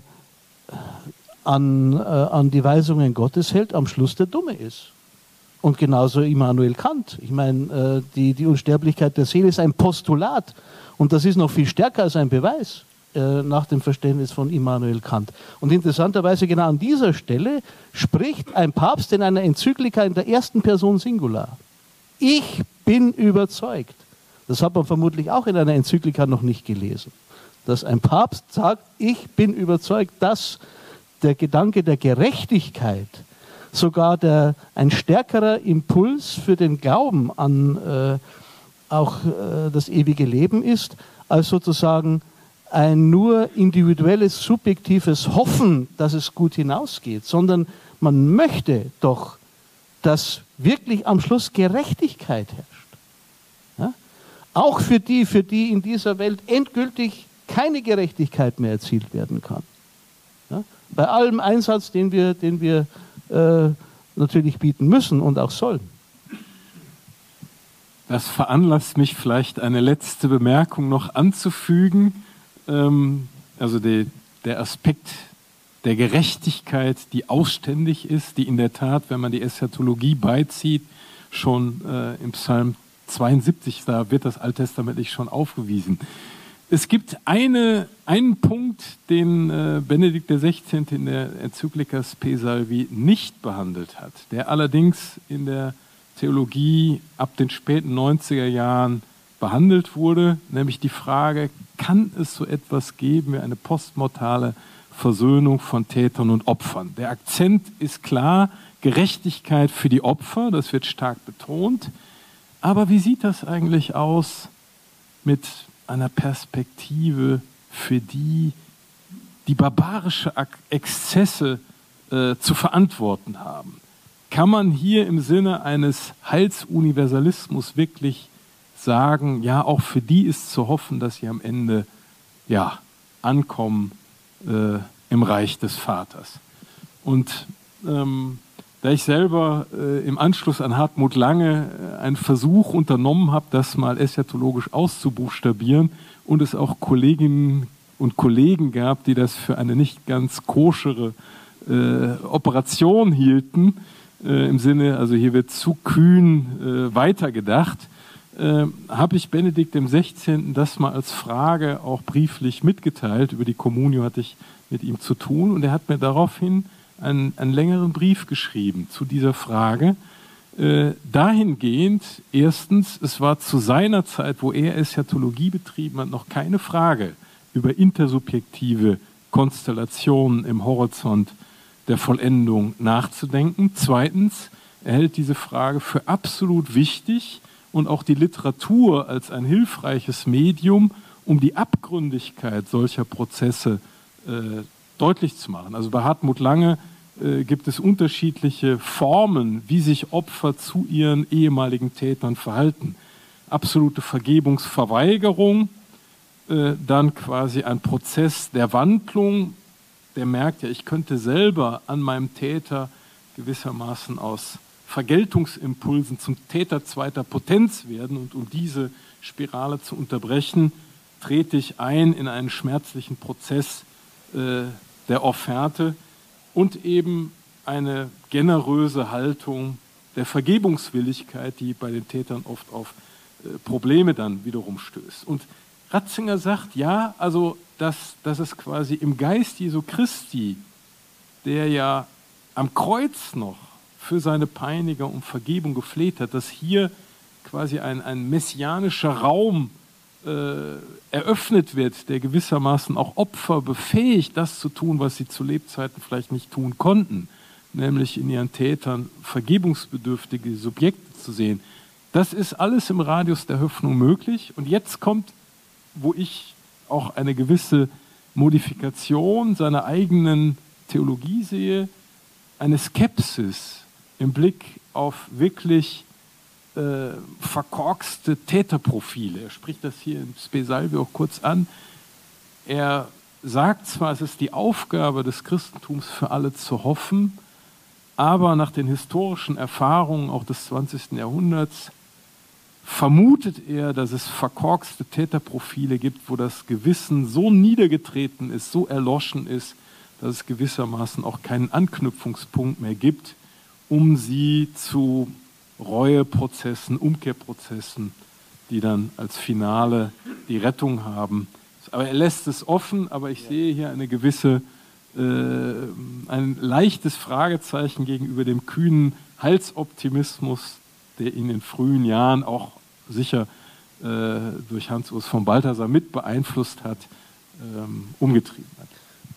an, äh, an die Weisungen Gottes hält, am Schluss der Dumme ist. Und genauso Immanuel Kant. Ich meine, äh, die, die Unsterblichkeit der Seele ist ein Postulat. Und das ist noch viel stärker als ein Beweis äh, nach dem Verständnis von Immanuel Kant. Und interessanterweise genau an dieser Stelle spricht ein Papst in einer Enzyklika in der ersten Person Singular. Ich bin überzeugt. Das hat man vermutlich auch in einer Enzyklika noch nicht gelesen. Dass ein Papst sagt, ich bin überzeugt, dass der Gedanke der Gerechtigkeit sogar der, ein stärkerer Impuls für den Glauben an äh, auch äh, das ewige Leben ist, als sozusagen ein nur individuelles, subjektives Hoffen, dass es gut hinausgeht, sondern man möchte doch, dass wirklich am Schluss Gerechtigkeit herrscht. Auch für die, für die in dieser Welt endgültig keine Gerechtigkeit mehr erzielt werden kann. Bei allem Einsatz, den wir, den wir äh, natürlich bieten müssen und auch sollen. Das veranlasst mich vielleicht eine letzte Bemerkung noch anzufügen. Ähm, also die, der Aspekt der Gerechtigkeit, die ausständig ist, die in der Tat, wenn man die Eschatologie beizieht, schon äh, im Psalm 72, da wird das alttestamentlich schon aufgewiesen. Es gibt eine, einen Punkt, den äh, Benedikt XVI. in der Enzyklika Spe Salvi nicht behandelt hat, der allerdings in der Theologie ab den späten 90er Jahren behandelt wurde, nämlich die Frage, kann es so etwas geben wie eine postmortale Versöhnung von Tätern und Opfern? Der Akzent ist klar, Gerechtigkeit für die Opfer, das wird stark betont. Aber wie sieht das eigentlich aus mit einer Perspektive für die, die barbarische Exzesse äh, zu verantworten haben? Kann man hier im Sinne eines Heilsuniversalismus wirklich sagen, ja, auch für die ist zu hoffen, dass sie am Ende ja, ankommen äh, im Reich des Vaters. Und ähm, da ich selber äh, im Anschluss an Hartmut Lange äh, einen Versuch unternommen habe, das mal eschatologisch auszubuchstabieren und es auch Kolleginnen und Kollegen gab, die das für eine nicht ganz koschere äh, Operation hielten, äh, im Sinne, also hier wird zu kühn äh, weitergedacht, äh, habe ich Benedikt dem 16. das mal als Frage auch brieflich mitgeteilt. Über die Kommunio hatte ich mit ihm zu tun und er hat mir daraufhin einen, einen längeren Brief geschrieben zu dieser Frage. Äh, dahingehend, erstens, es war zu seiner Zeit, wo er Eschatologie betrieben hat, noch keine Frage über intersubjektive Konstellationen im Horizont der Vollendung nachzudenken. Zweitens, er hält diese Frage für absolut wichtig und auch die Literatur als ein hilfreiches Medium, um die Abgründigkeit solcher Prozesse äh, deutlich zu machen. Also bei Hartmut Lange äh, gibt es unterschiedliche Formen, wie sich Opfer zu ihren ehemaligen Tätern verhalten. Absolute Vergebungsverweigerung, äh, dann quasi ein Prozess der Wandlung, der merkt ja, ich könnte selber an meinem Täter gewissermaßen aus Vergeltungsimpulsen zum Täter zweiter Potenz werden und um diese Spirale zu unterbrechen, trete ich ein in einen schmerzlichen Prozess äh, der Offerte und eben eine generöse Haltung der Vergebungswilligkeit, die bei den Tätern oft auf äh, Probleme dann wiederum stößt. Und Ratzinger sagt, ja, also dass, dass es quasi im Geist Jesu Christi, der ja am Kreuz noch für seine Peiniger um Vergebung gefleht hat, dass hier quasi ein, ein messianischer Raum eröffnet wird, der gewissermaßen auch Opfer befähigt, das zu tun, was sie zu Lebzeiten vielleicht nicht tun konnten, nämlich in ihren Tätern vergebungsbedürftige Subjekte zu sehen. Das ist alles im Radius der Hoffnung möglich. Und jetzt kommt, wo ich auch eine gewisse Modifikation seiner eigenen Theologie sehe, eine Skepsis im Blick auf wirklich äh, verkorkste Täterprofile. Er spricht das hier in Spesalvi auch kurz an. Er sagt zwar, es ist die Aufgabe des Christentums für alle zu hoffen, aber nach den historischen Erfahrungen auch des 20. Jahrhunderts vermutet er, dass es verkorkste Täterprofile gibt, wo das Gewissen so niedergetreten ist, so erloschen ist, dass es gewissermaßen auch keinen Anknüpfungspunkt mehr gibt, um sie zu Reueprozessen, Umkehrprozessen, die dann als Finale die Rettung haben. Aber er lässt es offen, aber ich sehe hier eine gewisse, äh, ein leichtes Fragezeichen gegenüber dem kühnen Halsoptimismus, der ihn in frühen Jahren auch sicher äh, durch Hans-Urs von Balthasar mit beeinflusst hat, ähm, umgetrieben hat.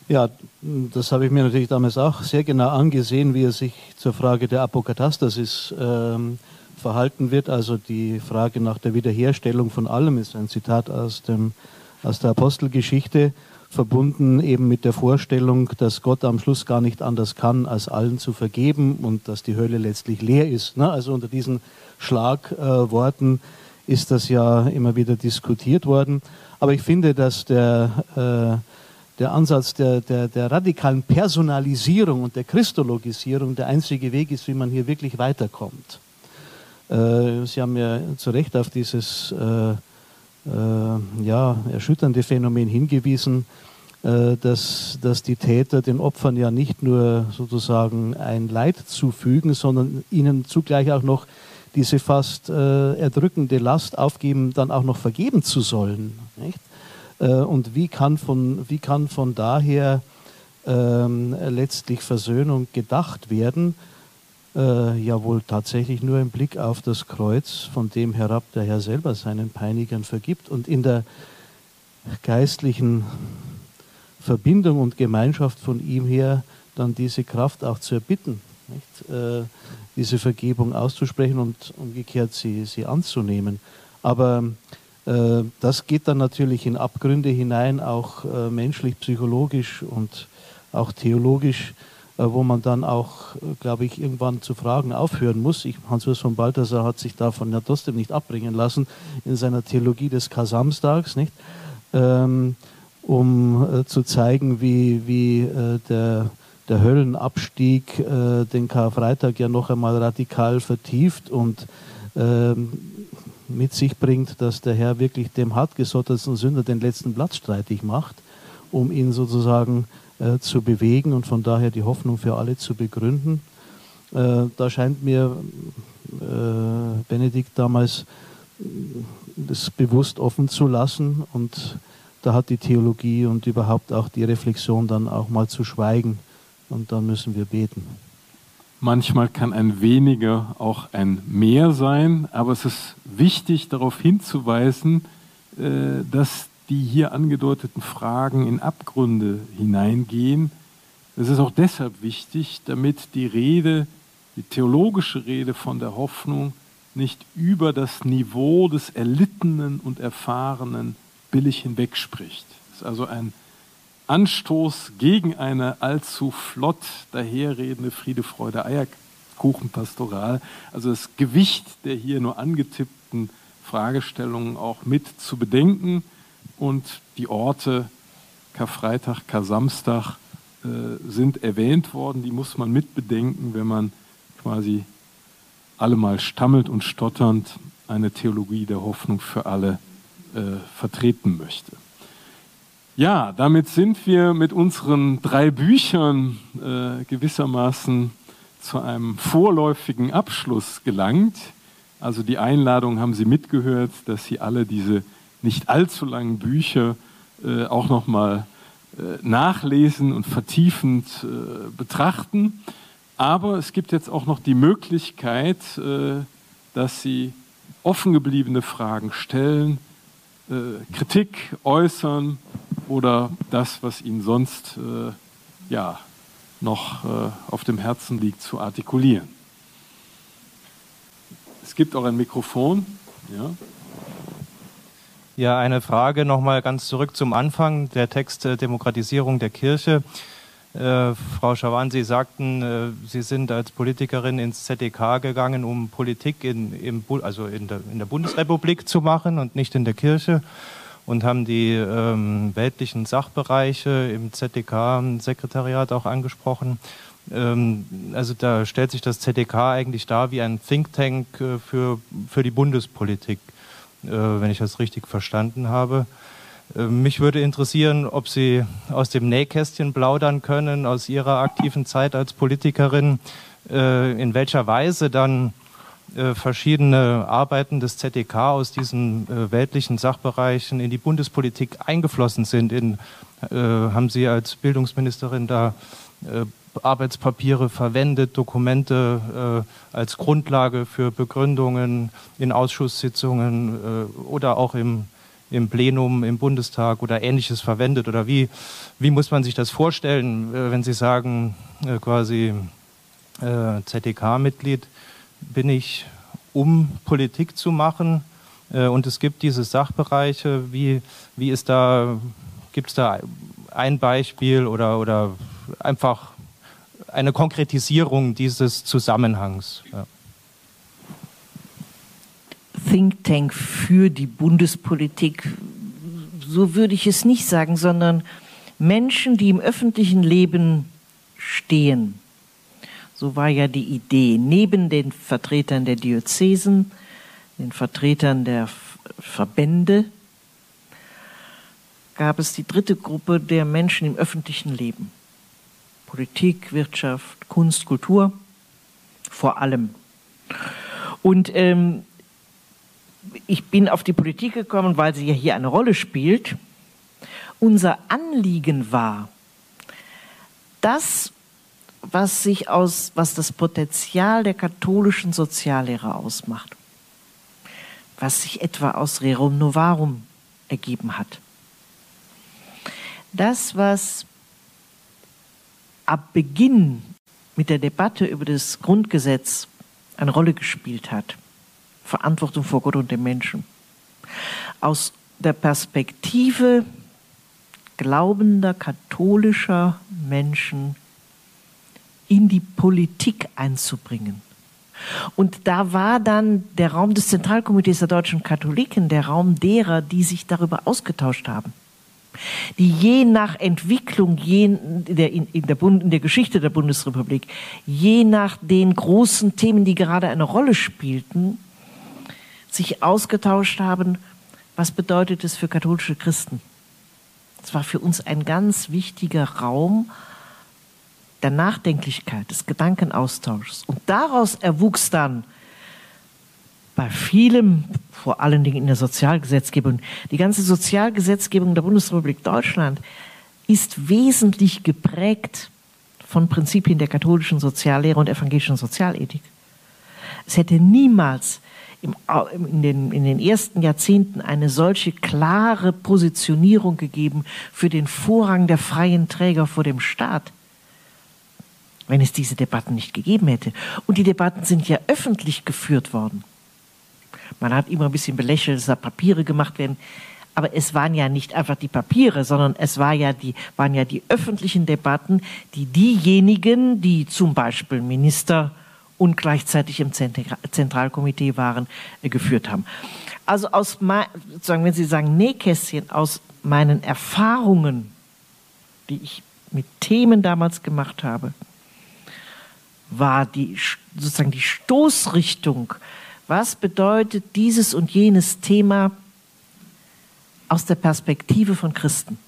Ja, das habe ich mir natürlich damals auch sehr genau angesehen, wie er sich zur Frage der Apokatastasis ähm, verhalten wird. Also die Frage nach der Wiederherstellung von allem ist ein Zitat aus, dem, aus der Apostelgeschichte, verbunden eben mit der Vorstellung, dass Gott am Schluss gar nicht anders kann, als allen zu vergeben und dass die Hölle letztlich leer ist. Ne? Also unter diesen Schlagworten ist das ja immer wieder diskutiert worden. Aber ich finde, dass der, äh, der Ansatz der, der, der radikalen Personalisierung und der Christologisierung der einzige Weg ist, wie man hier wirklich weiterkommt. Äh, Sie haben ja zu Recht auf dieses äh, äh, ja, erschütternde Phänomen hingewiesen, äh, dass, dass die Täter den Opfern ja nicht nur sozusagen ein Leid zufügen, sondern ihnen zugleich auch noch diese fast äh, erdrückende Last aufgeben, dann auch noch vergeben zu sollen. Nicht? Äh, und wie kann von, wie kann von daher ähm, letztlich Versöhnung gedacht werden? Äh, ja wohl tatsächlich nur im Blick auf das Kreuz, von dem herab der Herr selber seinen Peinigern vergibt und in der geistlichen Verbindung und Gemeinschaft von ihm her dann diese Kraft auch zu erbitten? Äh, diese Vergebung auszusprechen und umgekehrt sie, sie anzunehmen. Aber das geht dann natürlich in Abgründe hinein, auch äh, menschlich, psychologisch und auch theologisch, äh, wo man dann auch, äh, glaube ich, irgendwann zu fragen aufhören muss. Hans-Urs von Balthasar hat sich davon ja trotzdem nicht abbringen lassen in seiner Theologie des Kasamstags, nicht? Ähm, um äh, zu zeigen, wie, wie äh, der, der Höllenabstieg äh, den Karfreitag ja noch einmal radikal vertieft und ähm, mit sich bringt, dass der Herr wirklich dem hartgesotterten Sünder den letzten Platz streitig macht, um ihn sozusagen äh, zu bewegen und von daher die Hoffnung für alle zu begründen. Äh, da scheint mir äh, Benedikt damals das bewusst offen zu lassen und da hat die Theologie und überhaupt auch die Reflexion dann auch mal zu schweigen und dann müssen wir beten. Manchmal kann ein weniger auch ein mehr sein, aber es ist wichtig darauf hinzuweisen, äh, dass die hier angedeuteten Fragen in Abgründe hineingehen. Es ist auch deshalb wichtig, damit die Rede, die theologische Rede von der Hoffnung nicht über das Niveau des Erlittenen und Erfahrenen billig hinwegspricht. Das ist also ein Anstoß gegen eine allzu flott daherredende Friede, Freude, Eierkuchenpastoral. Also das Gewicht der hier nur angetippten Fragestellungen auch mit zu bedenken und die Orte Karfreitag, Kar-Samstag äh, sind erwähnt worden. Die muss man mitbedenken, wenn man quasi allemal stammelt und stotternd eine Theologie der Hoffnung für alle äh, vertreten möchte. Ja, damit sind wir mit unseren drei Büchern äh, gewissermaßen zu einem vorläufigen Abschluss gelangt. Also die Einladung haben Sie mitgehört, dass Sie alle diese nicht allzu langen Bücher äh, auch nochmal äh, nachlesen und vertiefend äh, betrachten. Aber es gibt jetzt auch noch die Möglichkeit, äh, dass Sie offen gebliebene Fragen stellen, Kritik äußern oder das, was Ihnen sonst äh, ja, noch äh, auf dem Herzen liegt, zu artikulieren. Es gibt auch ein Mikrofon. Ja. Ja, eine Frage nochmal ganz zurück zum Anfang, der Text Demokratisierung der Kirche. Äh, Frau Schawan, Sie sagten, äh, Sie sind als Politikerin ins ZDK gegangen, um Politik in, im, also in, der, in der Bundesrepublik zu machen und nicht in der Kirche und haben die ähm, weltlichen Sachbereiche im ZDK-Sekretariat auch angesprochen. Ähm, also da stellt sich das ZDK eigentlich dar wie ein Think Tank äh, für, für die Bundespolitik, wenn ich das richtig verstanden habe. Äh, mich würde interessieren, ob Sie aus dem Nähkästchen plaudern können, aus Ihrer aktiven Zeit als Politikerin, äh, in welcher Weise dann äh, verschiedene Arbeiten des ZDK aus diesen weltlichen Sachbereichen in die Bundespolitik eingeflossen sind. In, haben Sie als Bildungsministerin da Arbeitspapiere verwendet, Dokumente als Grundlage für Begründungen in Ausschusssitzungen oder auch im im Plenum, im Bundestag oder ähnliches verwendet? Oder wie, wie muss man sich das vorstellen, äh, wenn Sie sagen, äh, quasi äh, ZDK-Mitglied bin ich, um Politik zu machen? Und es gibt diese Sachbereiche. Wie, wie ist da, gibt es da ein Beispiel oder, oder einfach eine Konkretisierung dieses Zusammenhangs? Ja. Think Tank für die Bundespolitik, so würde ich es nicht sagen, sondern Menschen, die im öffentlichen Leben stehen. So war ja die Idee, neben den Vertretern der Diözesen, den Vertretern der Verbände, gab es die dritte Gruppe der Menschen im öffentlichen Leben. Politik, Wirtschaft, Kunst, Kultur, vor allem. Und ähm, ich bin auf die Politik gekommen, weil sie ja hier eine Rolle spielt. Unser Anliegen war, das, was sich aus, was das Potenzial der katholischen Soziallehre ausmacht, was sich etwa aus Rerum Novarum ergeben hat. Das, was ab Beginn mit der Debatte über das Grundgesetz eine Rolle gespielt hat. Verantwortung vor Gott und dem Menschen. Aus der Perspektive glaubender katholischer Menschen in die Politik einzubringen. Und da war dann der Raum des Zentralkomitees der deutschen Katholiken, der Raum derer, die sich darüber ausgetauscht haben die je nach Entwicklung je der, in, der Bund, in der Geschichte der Bundesrepublik, je nach den großen Themen, die gerade eine Rolle spielten, sich ausgetauscht haben, was bedeutet es für katholische Christen. Es war für uns ein ganz wichtiger Raum der Nachdenklichkeit, des Gedankenaustauschs. Und daraus erwuchs dann bei vielem, vor allen Dingen in der Sozialgesetzgebung, die ganze Sozialgesetzgebung der Bundesrepublik Deutschland ist wesentlich geprägt von Prinzipien der katholischen Soziallehre und evangelischen Sozialethik. Es hätte niemals im, in, den, in den ersten Jahrzehnten eine solche klare Positionierung gegeben für den Vorrang der freien Träger vor dem Staat, wenn es diese Debatten nicht gegeben hätte. Und die Debatten sind ja öffentlich geführt worden. Man hat immer ein bisschen belächelt, dass da Papiere gemacht werden. Aber es waren ja nicht einfach die Papiere, sondern es war ja die, waren ja die öffentlichen Debatten, die diejenigen, die zum Beispiel Minister und gleichzeitig im Zentralkomitee waren, äh, geführt haben. Also aus, sozusagen, wenn Sie sagen Nähkästchen, aus meinen Erfahrungen, die ich mit Themen damals gemacht habe, war die, sozusagen die Stoßrichtung was bedeutet dieses und jenes Thema aus der Perspektive von Christen?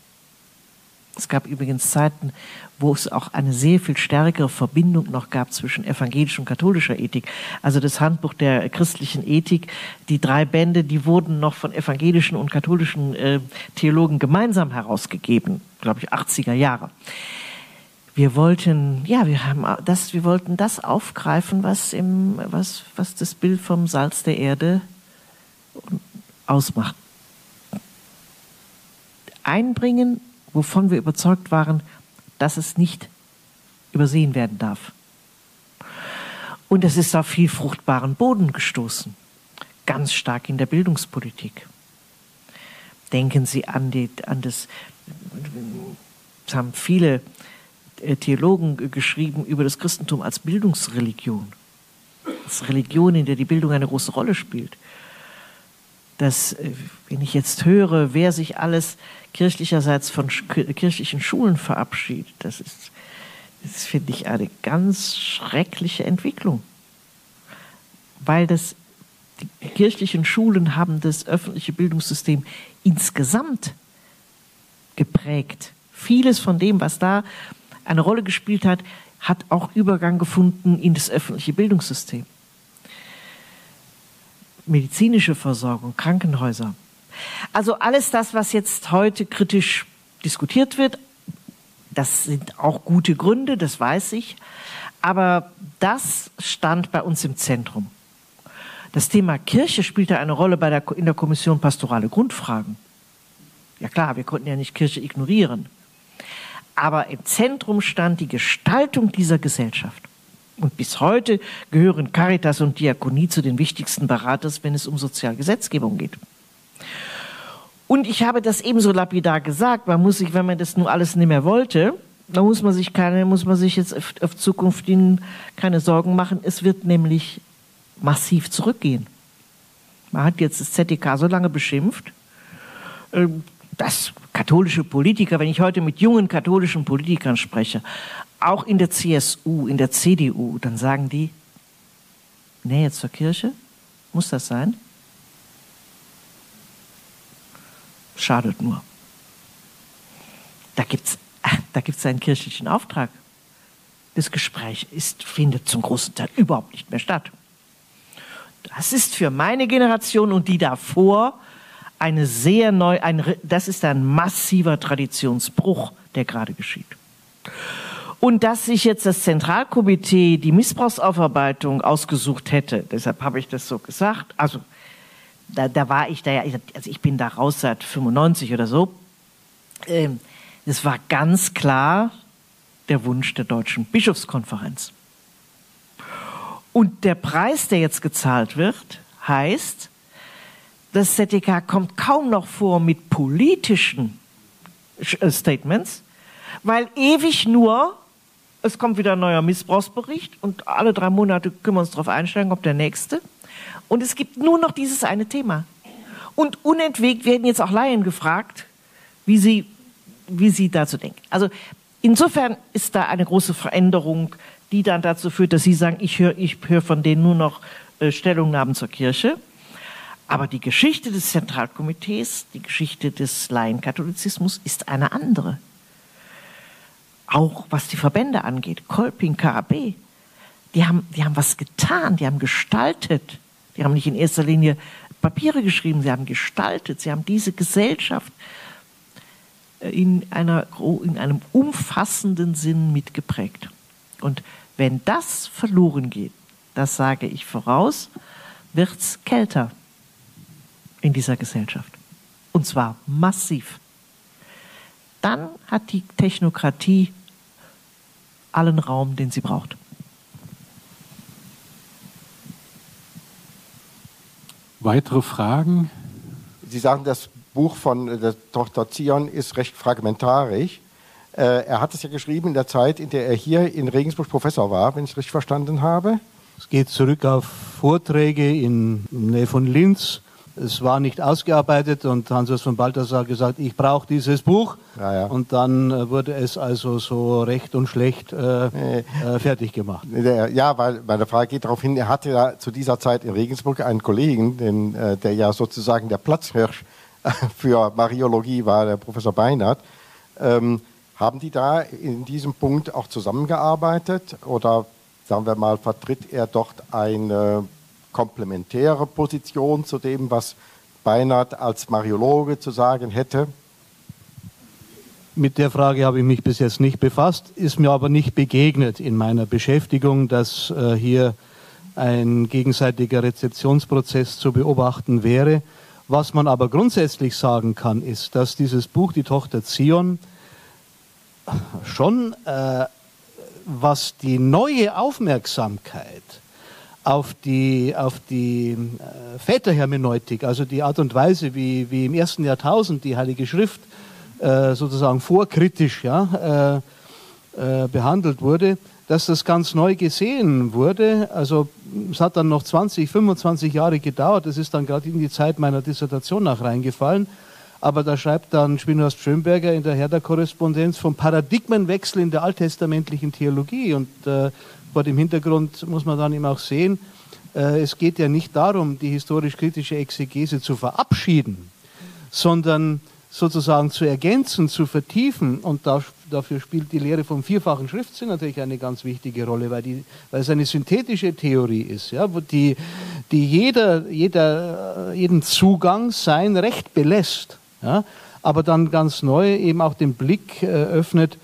Es gab übrigens Zeiten, wo es auch eine sehr viel stärkere Verbindung noch gab zwischen evangelischer und katholischer Ethik. Also das Handbuch der christlichen Ethik, die drei Bände, die wurden noch von evangelischen und katholischen äh, Theologen gemeinsam herausgegeben, glaube ich, 80er Jahre wir wollten, ja, wir haben das, wir wollten das aufgreifen, was im, was, was das Bild vom Salz der Erde ausmacht. Einbringen, wovon wir überzeugt waren, dass es nicht übersehen werden darf. Und es ist auf viel fruchtbaren Boden gestoßen, ganz stark in der Bildungspolitik. Denken Sie an, die, an das, es haben viele äh, Theologen geschrieben über das Christentum als Bildungsreligion. Als Religion, in der die Bildung eine große Rolle spielt. Dass, äh, wenn ich jetzt höre, wer sich alles kirchlicherseits von kirchlichen Schulen verabschiedet, das ist, das finde ich eine ganz schreckliche Entwicklung. Weil das, die kirchlichen Schulen haben das öffentliche Bildungssystem insgesamt geprägt. Vieles von dem, was da eine Rolle gespielt hat, hat auch Übergang gefunden in das öffentliche Bildungssystem. Medizinische Versorgung, Krankenhäuser. Also alles das, was jetzt heute kritisch diskutiert wird, das sind auch gute Gründe, das weiß ich. Aber das stand bei uns im Zentrum. Das Thema Kirche spielte eine Rolle bei der, in der Kommission Pastorale Grundfragen. Ja klar, wir konnten ja nicht Kirche ignorieren aber im Zentrum stand die Gestaltung dieser Gesellschaft. Und bis heute gehören Caritas und Diakonie zu den wichtigsten Beraters, wenn es um Sozialgesetzgebung geht. Und ich habe das ebenso lapidar gesagt, man muss sich, wenn man das nun alles nicht mehr wollte, dann muss man sich keine, muss man sich jetzt auf, auf Zukunft keine Sorgen machen. Es wird nämlich massiv zurückgehen. Man hat jetzt das ZDK so lange beschimpft, äh, dass katholische Politiker, wenn ich heute mit jungen katholischen Politikern spreche, auch in der CSU, in der CDU, dann sagen die, Nähe zur Kirche, muss das sein? Schadet nur. Da gibt es da gibt's einen kirchlichen Auftrag. Das Gespräch ist, findet zum großen Teil überhaupt nicht mehr statt. Das ist für meine Generation und die davor eine sehr neu, ein, das ist ein massiver Traditionsbruch, der gerade geschieht. Und dass sich jetzt das Zentralkomitee die Missbrauchsaufarbeitung ausgesucht hätte, deshalb habe ich das so gesagt, also da, da war ich da ja, also ich bin da raus seit 95 oder so, ähm, war ganz klar der Wunsch der deutschen Bischofskonferenz. Und der Preis, der jetzt gezahlt wird, heißt, das ZDK kommt kaum noch vor mit politischen äh, Statements, weil ewig nur, es kommt wieder ein neuer Missbrauchsbericht und alle drei Monate können wir uns darauf einstellen, ob der nächste. Und es gibt nur noch dieses eine Thema. Und unentwegt werden jetzt auch Laien gefragt, wie sie, wie sie dazu denken. Also insofern ist da eine große Veränderung, die dann dazu führt, dass Sie sagen, ich höre ich hör von denen nur noch äh, Stellungnahmen zur Kirche. Aber die Geschichte des Zentralkomitees, die Geschichte des Laienkatholizismus ist eine andere. Auch was die Verbände angeht, Kolping, Karabé, die haben, die haben was getan, die haben gestaltet. Die haben nicht in erster Linie Papiere geschrieben, sie haben gestaltet, sie haben diese Gesellschaft äh, in, einer, in einem umfassenden Sinn mitgeprägt. Und wenn das verloren geht, das sage ich voraus, wird es kälter in dieser Gesellschaft. Und zwar massiv. Dann hat die Technokratie allen Raum, den sie braucht. Weitere Fragen? Sie sagen, das Buch von äh, der Tochter Zion ist recht fragmentarisch. Äh, er hat es ja geschrieben in der Zeit, in der er hier in Regensburg Professor war, wenn ich es richtig verstanden habe. Es geht zurück auf Vorträge in Nähe von Linz es war nicht ausgearbeitet und Hans von Balthasar gesagt, ich brauche dieses Buch. Ja, ja. Und dann äh, wurde es also so recht und schlecht äh, äh, fertig gemacht. Ja, weil meine Frage geht darauf hin, er hatte ja zu dieser Zeit in Regensburg einen Kollegen, den, äh, der ja sozusagen der Platzhirsch für Mariologie war, der Professor Beinert. Ähm, haben die da in diesem Punkt auch zusammengearbeitet oder sagen wir mal, vertritt er dort eine komplementäre Position zu dem, was Beinert als Mariologe zu sagen hätte? Mit der Frage habe ich mich bis jetzt nicht befasst, ist mir aber nicht begegnet in meiner Beschäftigung, dass äh, hier ein gegenseitiger Rezeptionsprozess zu beobachten wäre. Was man aber grundsätzlich sagen kann, ist, dass dieses Buch Die Tochter Zion schon, äh, was die neue Aufmerksamkeit auf die, auf die äh, Väterhermeneutik, also die Art und Weise, wie, wie im ersten Jahrtausend die Heilige Schrift äh, sozusagen vorkritisch ja, äh, äh behandelt wurde, dass das ganz neu gesehen wurde. Also es hat dann noch 20, 25 Jahre gedauert. Das ist dann gerade in die Zeit meiner Dissertation nach reingefallen. Aber da schreibt dann Spinoza Schönberger in der Herder-Korrespondenz vom Paradigmenwechsel in der alttestamentlichen Theologie. Und äh, vor dem Hintergrund muss man dann eben auch sehen, äh, es geht ja nicht darum, die historisch-kritische Exegese zu verabschieden, sondern sozusagen zu ergänzen, zu vertiefen. Und da, dafür spielt die Lehre vom vierfachen Schriftsinn natürlich eine ganz wichtige Rolle, weil, die, weil es eine synthetische Theorie ist, ja, die, die jeder, jeder, jeden Zugang sein Recht belässt, ja, aber dann ganz neu eben auch den Blick äh, öffnet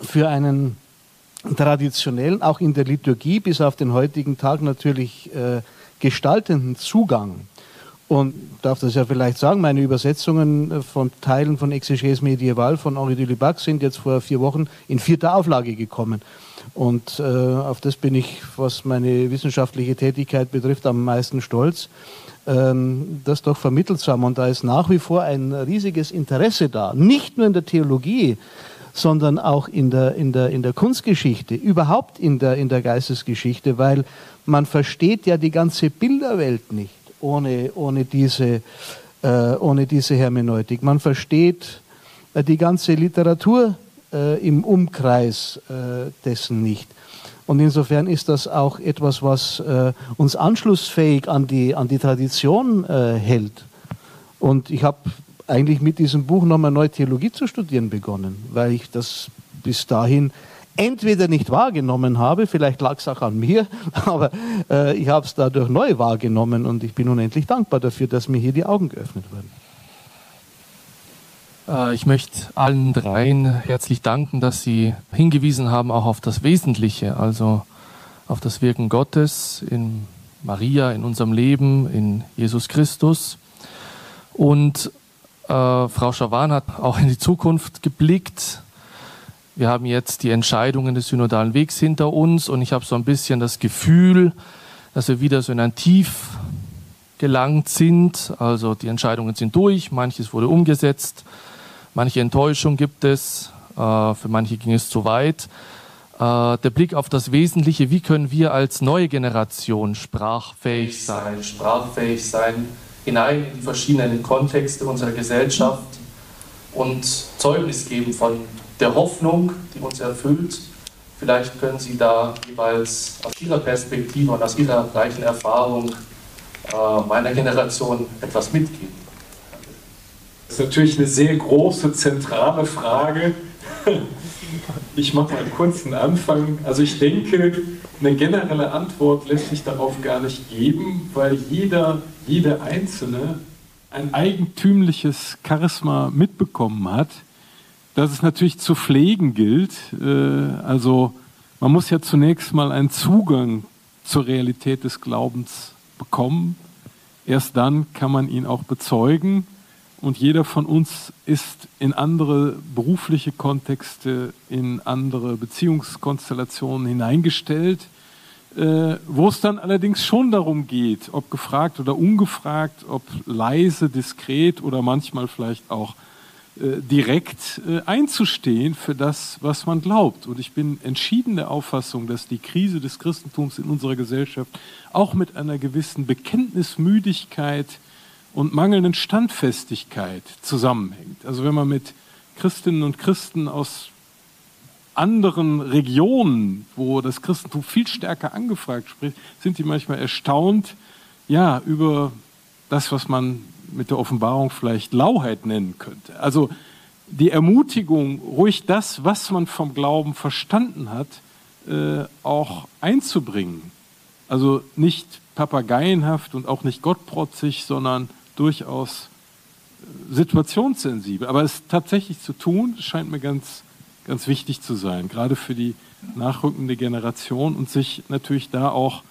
für einen traditionellen, auch in der Liturgie bis auf den heutigen Tag natürlich äh, gestaltenden Zugang. Und darf das ja vielleicht sagen, meine Übersetzungen äh, von Teilen von Exeges Medieval von Henri de Lubac sind jetzt vor vier Wochen in vierter Auflage gekommen. Und äh, auf das bin ich, was meine wissenschaftliche Tätigkeit betrifft, am meisten stolz, ähm, das doch vermittelt zu haben. Und da ist nach wie vor ein riesiges Interesse da, nicht nur in der Theologie, sondern auch in der, in der, in der Kunstgeschichte, überhaupt in der, in der Geistesgeschichte, weil man versteht ja die ganze Bilderwelt nicht ohne, ohne, diese, äh, ohne diese Hermeneutik. Man versteht äh, die ganze Literatur äh, im Umkreis äh, dessen nicht. Und insofern ist das auch etwas, was äh, uns anschlussfähig an die, an die Tradition hält. Und ich habe eigentlich mit diesem Buch nochmal neu Theologie zu studieren begonnen, weil ich das bis dahin entweder nicht wahrgenommen habe, vielleicht lag es auch an mir, aber äh, ich habe es dadurch neu wahrgenommen und ich bin unendlich dankbar dafür, dass mir hier die Augen geöffnet wurden. Äh, ich möchte allen dreien herzlich danken, dass sie hingewiesen haben auch auf das Wesentliche, also auf das Wirken Gottes in Maria, in unserem Leben, in Jesus Christus. Und Frau Schawan hat auch in die Zukunft geblickt. Wir haben jetzt die Entscheidungen des synodalen Wegs hinter uns und ich habe so ein bisschen das Gefühl, dass wir wieder so in ein Tief gelangt sind. Also die Entscheidungen sind durch, manches wurde umgesetzt, Manche Enttäuschung gibt es, äh, für manche ging es zu weit. Äh, der Blick auf das Wesentliche, wie können wir als neue Generation sprachfähig sein, sprachfähig sein, hinein in die verschiedenen Kontexte unserer Gesellschaft und Zeugnis geben von der Hoffnung, die uns erfüllt. Vielleicht können Sie da jeweils aus Ihrer Perspektive und aus Ihrer reichen Erfahrung äh, meiner Generation etwas mitgeben. Das ist natürlich eine sehr große, zentrale Frage. Ich mache mal einen Anfang. Also ich denke, eine generelle Antwort lässt sich darauf gar nicht geben, weil jeder, jeder Einzelne ein eigentümliches Charisma mitbekommen hat, das es natürlich zu pflegen gilt. Äh, also man muss ja zunächst mal einen Zugang zur Realität des Glaubens bekommen. Erst dann kann man ihn auch bezeugen und jeder von uns ist in andere berufliche Kontexte, in andere Beziehungskonstellationen hineingestellt, wo es dann allerdings schon darum geht, ob gefragt oder ungefragt, ob leise, diskret oder manchmal vielleicht auch äh, direkt äh, einzustehen für das, was man glaubt. Und ich bin entschieden der Auffassung, dass die Krise des Christentums in unserer Gesellschaft auch mit einer gewissen Bekenntnismüdigkeit und mangelnden Standfestigkeit zusammenhängt. Also wenn man mit Christinnen und Christen aus anderen Regionen, wo das Christentum viel stärker angefragt spricht, sind die manchmal erstaunt, ja, über das, was man mit der Offenbarung vielleicht Lauheit nennen könnte. Also die Ermutigung, ruhig das, was man vom Glauben verstanden hat, äh, auch einzubringen. Also nicht papageienhaft und auch nicht gottprotzig, sondern durchaus äh, situationssensibel. Aber es tatsächlich zu tun, scheint mir ganz, ganz wichtig zu sein, gerade für die nachrückende Generation und sich natürlich da auch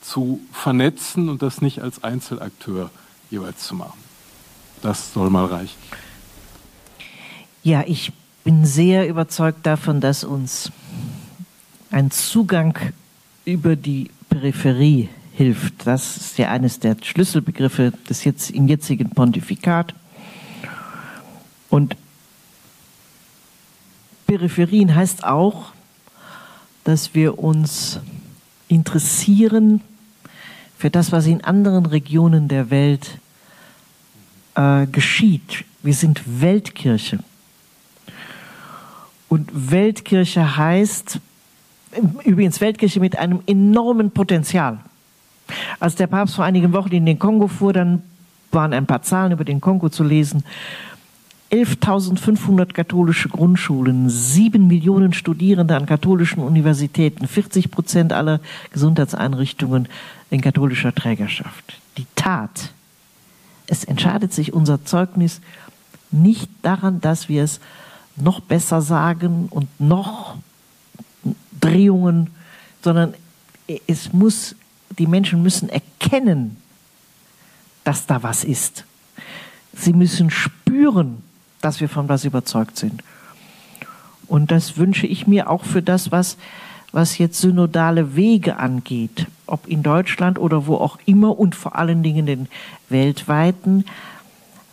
zu vernetzen und das nicht als Einzelakteur jeweils zu machen. Das soll mal reichen. Ja, ich bin sehr überzeugt davon, dass uns ein Zugang über die Peripherie hilft. Das ist ja eines der Schlüsselbegriffe des jetzt, im jetzigen Pontifikat. Und Peripherien heißt auch, dass wir uns interessieren für das, was in anderen Regionen der Welt äh, geschieht. Wir sind Weltkirche. Und Weltkirche heißt, übrigens Weltkirche mit einem enormen Potenzial. Als der Papst vor einigen Wochen in den Kongo fuhr, dann waren ein paar Zahlen über den Kongo zu lesen. 11.500 katholische Grundschulen, 7 Millionen Studierende an katholischen Universitäten, 40 Prozent aller Gesundheitseinrichtungen in katholischer Trägerschaft. Die Tat. Es entscheidet sich unser Zeugnis nicht daran, dass wir es noch besser sagen und noch Drehungen, sondern es muss die Menschen müssen erkennen, dass da was ist. Sie müssen spüren, dass wir von was überzeugt sind. Und das wünsche ich mir auch für das, was, was jetzt synodale Wege angeht, ob in Deutschland oder wo auch immer und vor allen Dingen den weltweiten.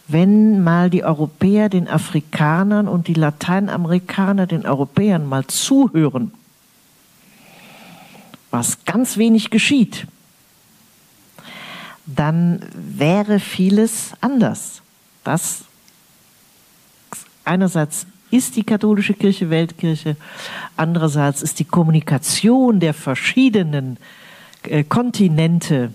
Wenn mal die Europäer den Afrikanern und die Lateinamerikaner den Europäern mal zuhören, was ganz wenig geschieht, dann wäre vieles anders. Das einerseits ist die katholische Kirche Weltkirche, andererseits ist die Kommunikation der verschiedenen äh, Kontinente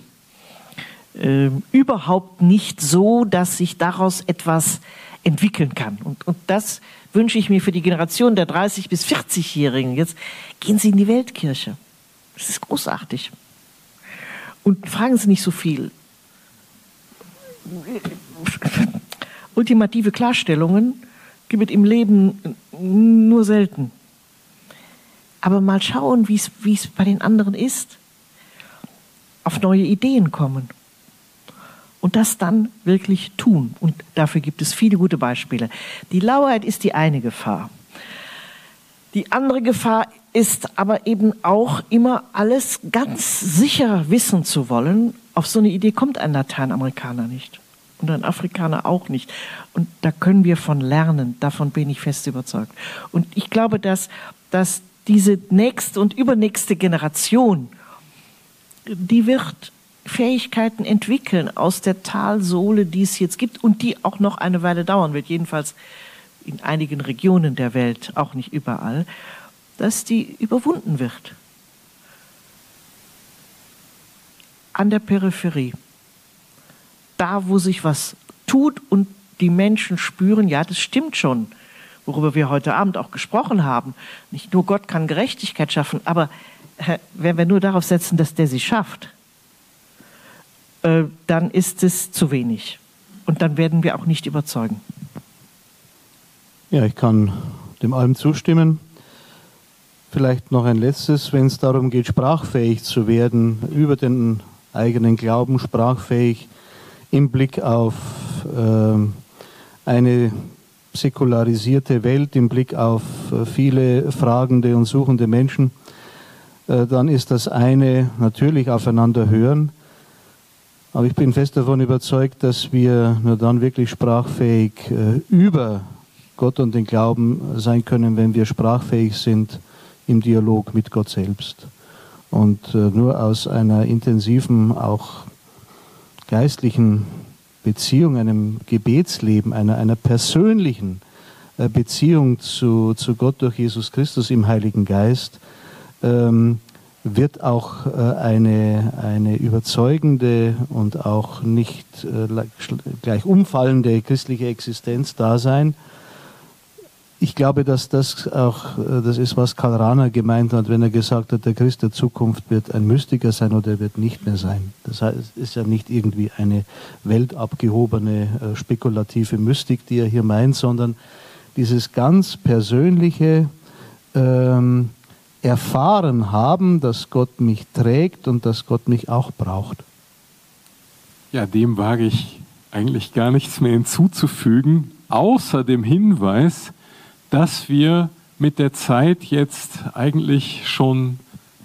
äh, überhaupt nicht so, dass sich daraus etwas entwickeln kann. Und, und das wünsche ich mir für die Generation der 30- bis 40-Jährigen. Jetzt gehen Sie in die Weltkirche. Das ist großartig. Und fragen Sie nicht so viel. Ultimative Klarstellungen es im Leben nur selten. Aber mal schauen, wie es bei den anderen ist. Auf neue Ideen kommen. Und das dann wirklich tun. Und dafür gibt es viele gute Beispiele. Die Lauheit ist die eine Gefahr. Die andere Gefahr ist aber eben auch immer alles ganz sicher wissen zu wollen. Auf so eine Idee kommt ein Lateinamerikaner nicht und ein Afrikaner auch nicht. Und da können wir von lernen. Davon bin ich fest überzeugt. Und ich glaube, dass, dass diese nächste und übernächste Generation, die wird Fähigkeiten entwickeln aus der Talsohle, die es jetzt gibt und die auch noch eine Weile dauern wird. Jedenfalls in einigen Regionen der Welt, auch nicht überall dass die überwunden wird. An der Peripherie. Da, wo sich was tut und die Menschen spüren, ja, das stimmt schon, worüber wir heute Abend auch gesprochen haben. Nicht nur Gott kann Gerechtigkeit schaffen, aber wenn wir nur darauf setzen, dass der sie schafft, äh, dann ist es zu wenig. Und dann werden wir auch nicht überzeugen. Ja, ich kann dem allem zustimmen. Vielleicht noch ein letztes, wenn es darum geht, sprachfähig zu werden, über den eigenen Glauben sprachfähig im Blick auf äh, eine säkularisierte Welt, im Blick auf äh, viele fragende und suchende Menschen, äh, dann ist das eine natürlich aufeinander hören. Aber ich bin fest davon überzeugt, dass wir nur dann wirklich sprachfähig äh, über Gott und den Glauben sein können, wenn wir sprachfähig sind im Dialog mit Gott selbst. Und äh, nur aus einer intensiven, auch geistlichen Beziehung, einem Gebetsleben, einer, einer persönlichen äh, Beziehung zu, zu Gott durch Jesus Christus im Heiligen Geist, ähm, wird auch äh, eine, eine überzeugende und auch nicht äh, gleich umfallende christliche Existenz da sein ich glaube, dass das auch äh, das ist, was Karl Rahner gemeint hat, wenn er gesagt hat, der Christ der Zukunft wird ein Mystiker sein oder er wird nicht mehr sein. Das heißt, es ist ja nicht irgendwie eine weltabgehobene, äh, spekulative Mystik, die er hier meint, sondern dieses ganz persönliche ähm, Erfahren haben, dass Gott mich trägt und dass Gott mich auch braucht. Ja, dem wage ich eigentlich gar nichts mehr hinzuzufügen, außer dem Hinweis, dass wir mit der Zeit jetzt eigentlich schon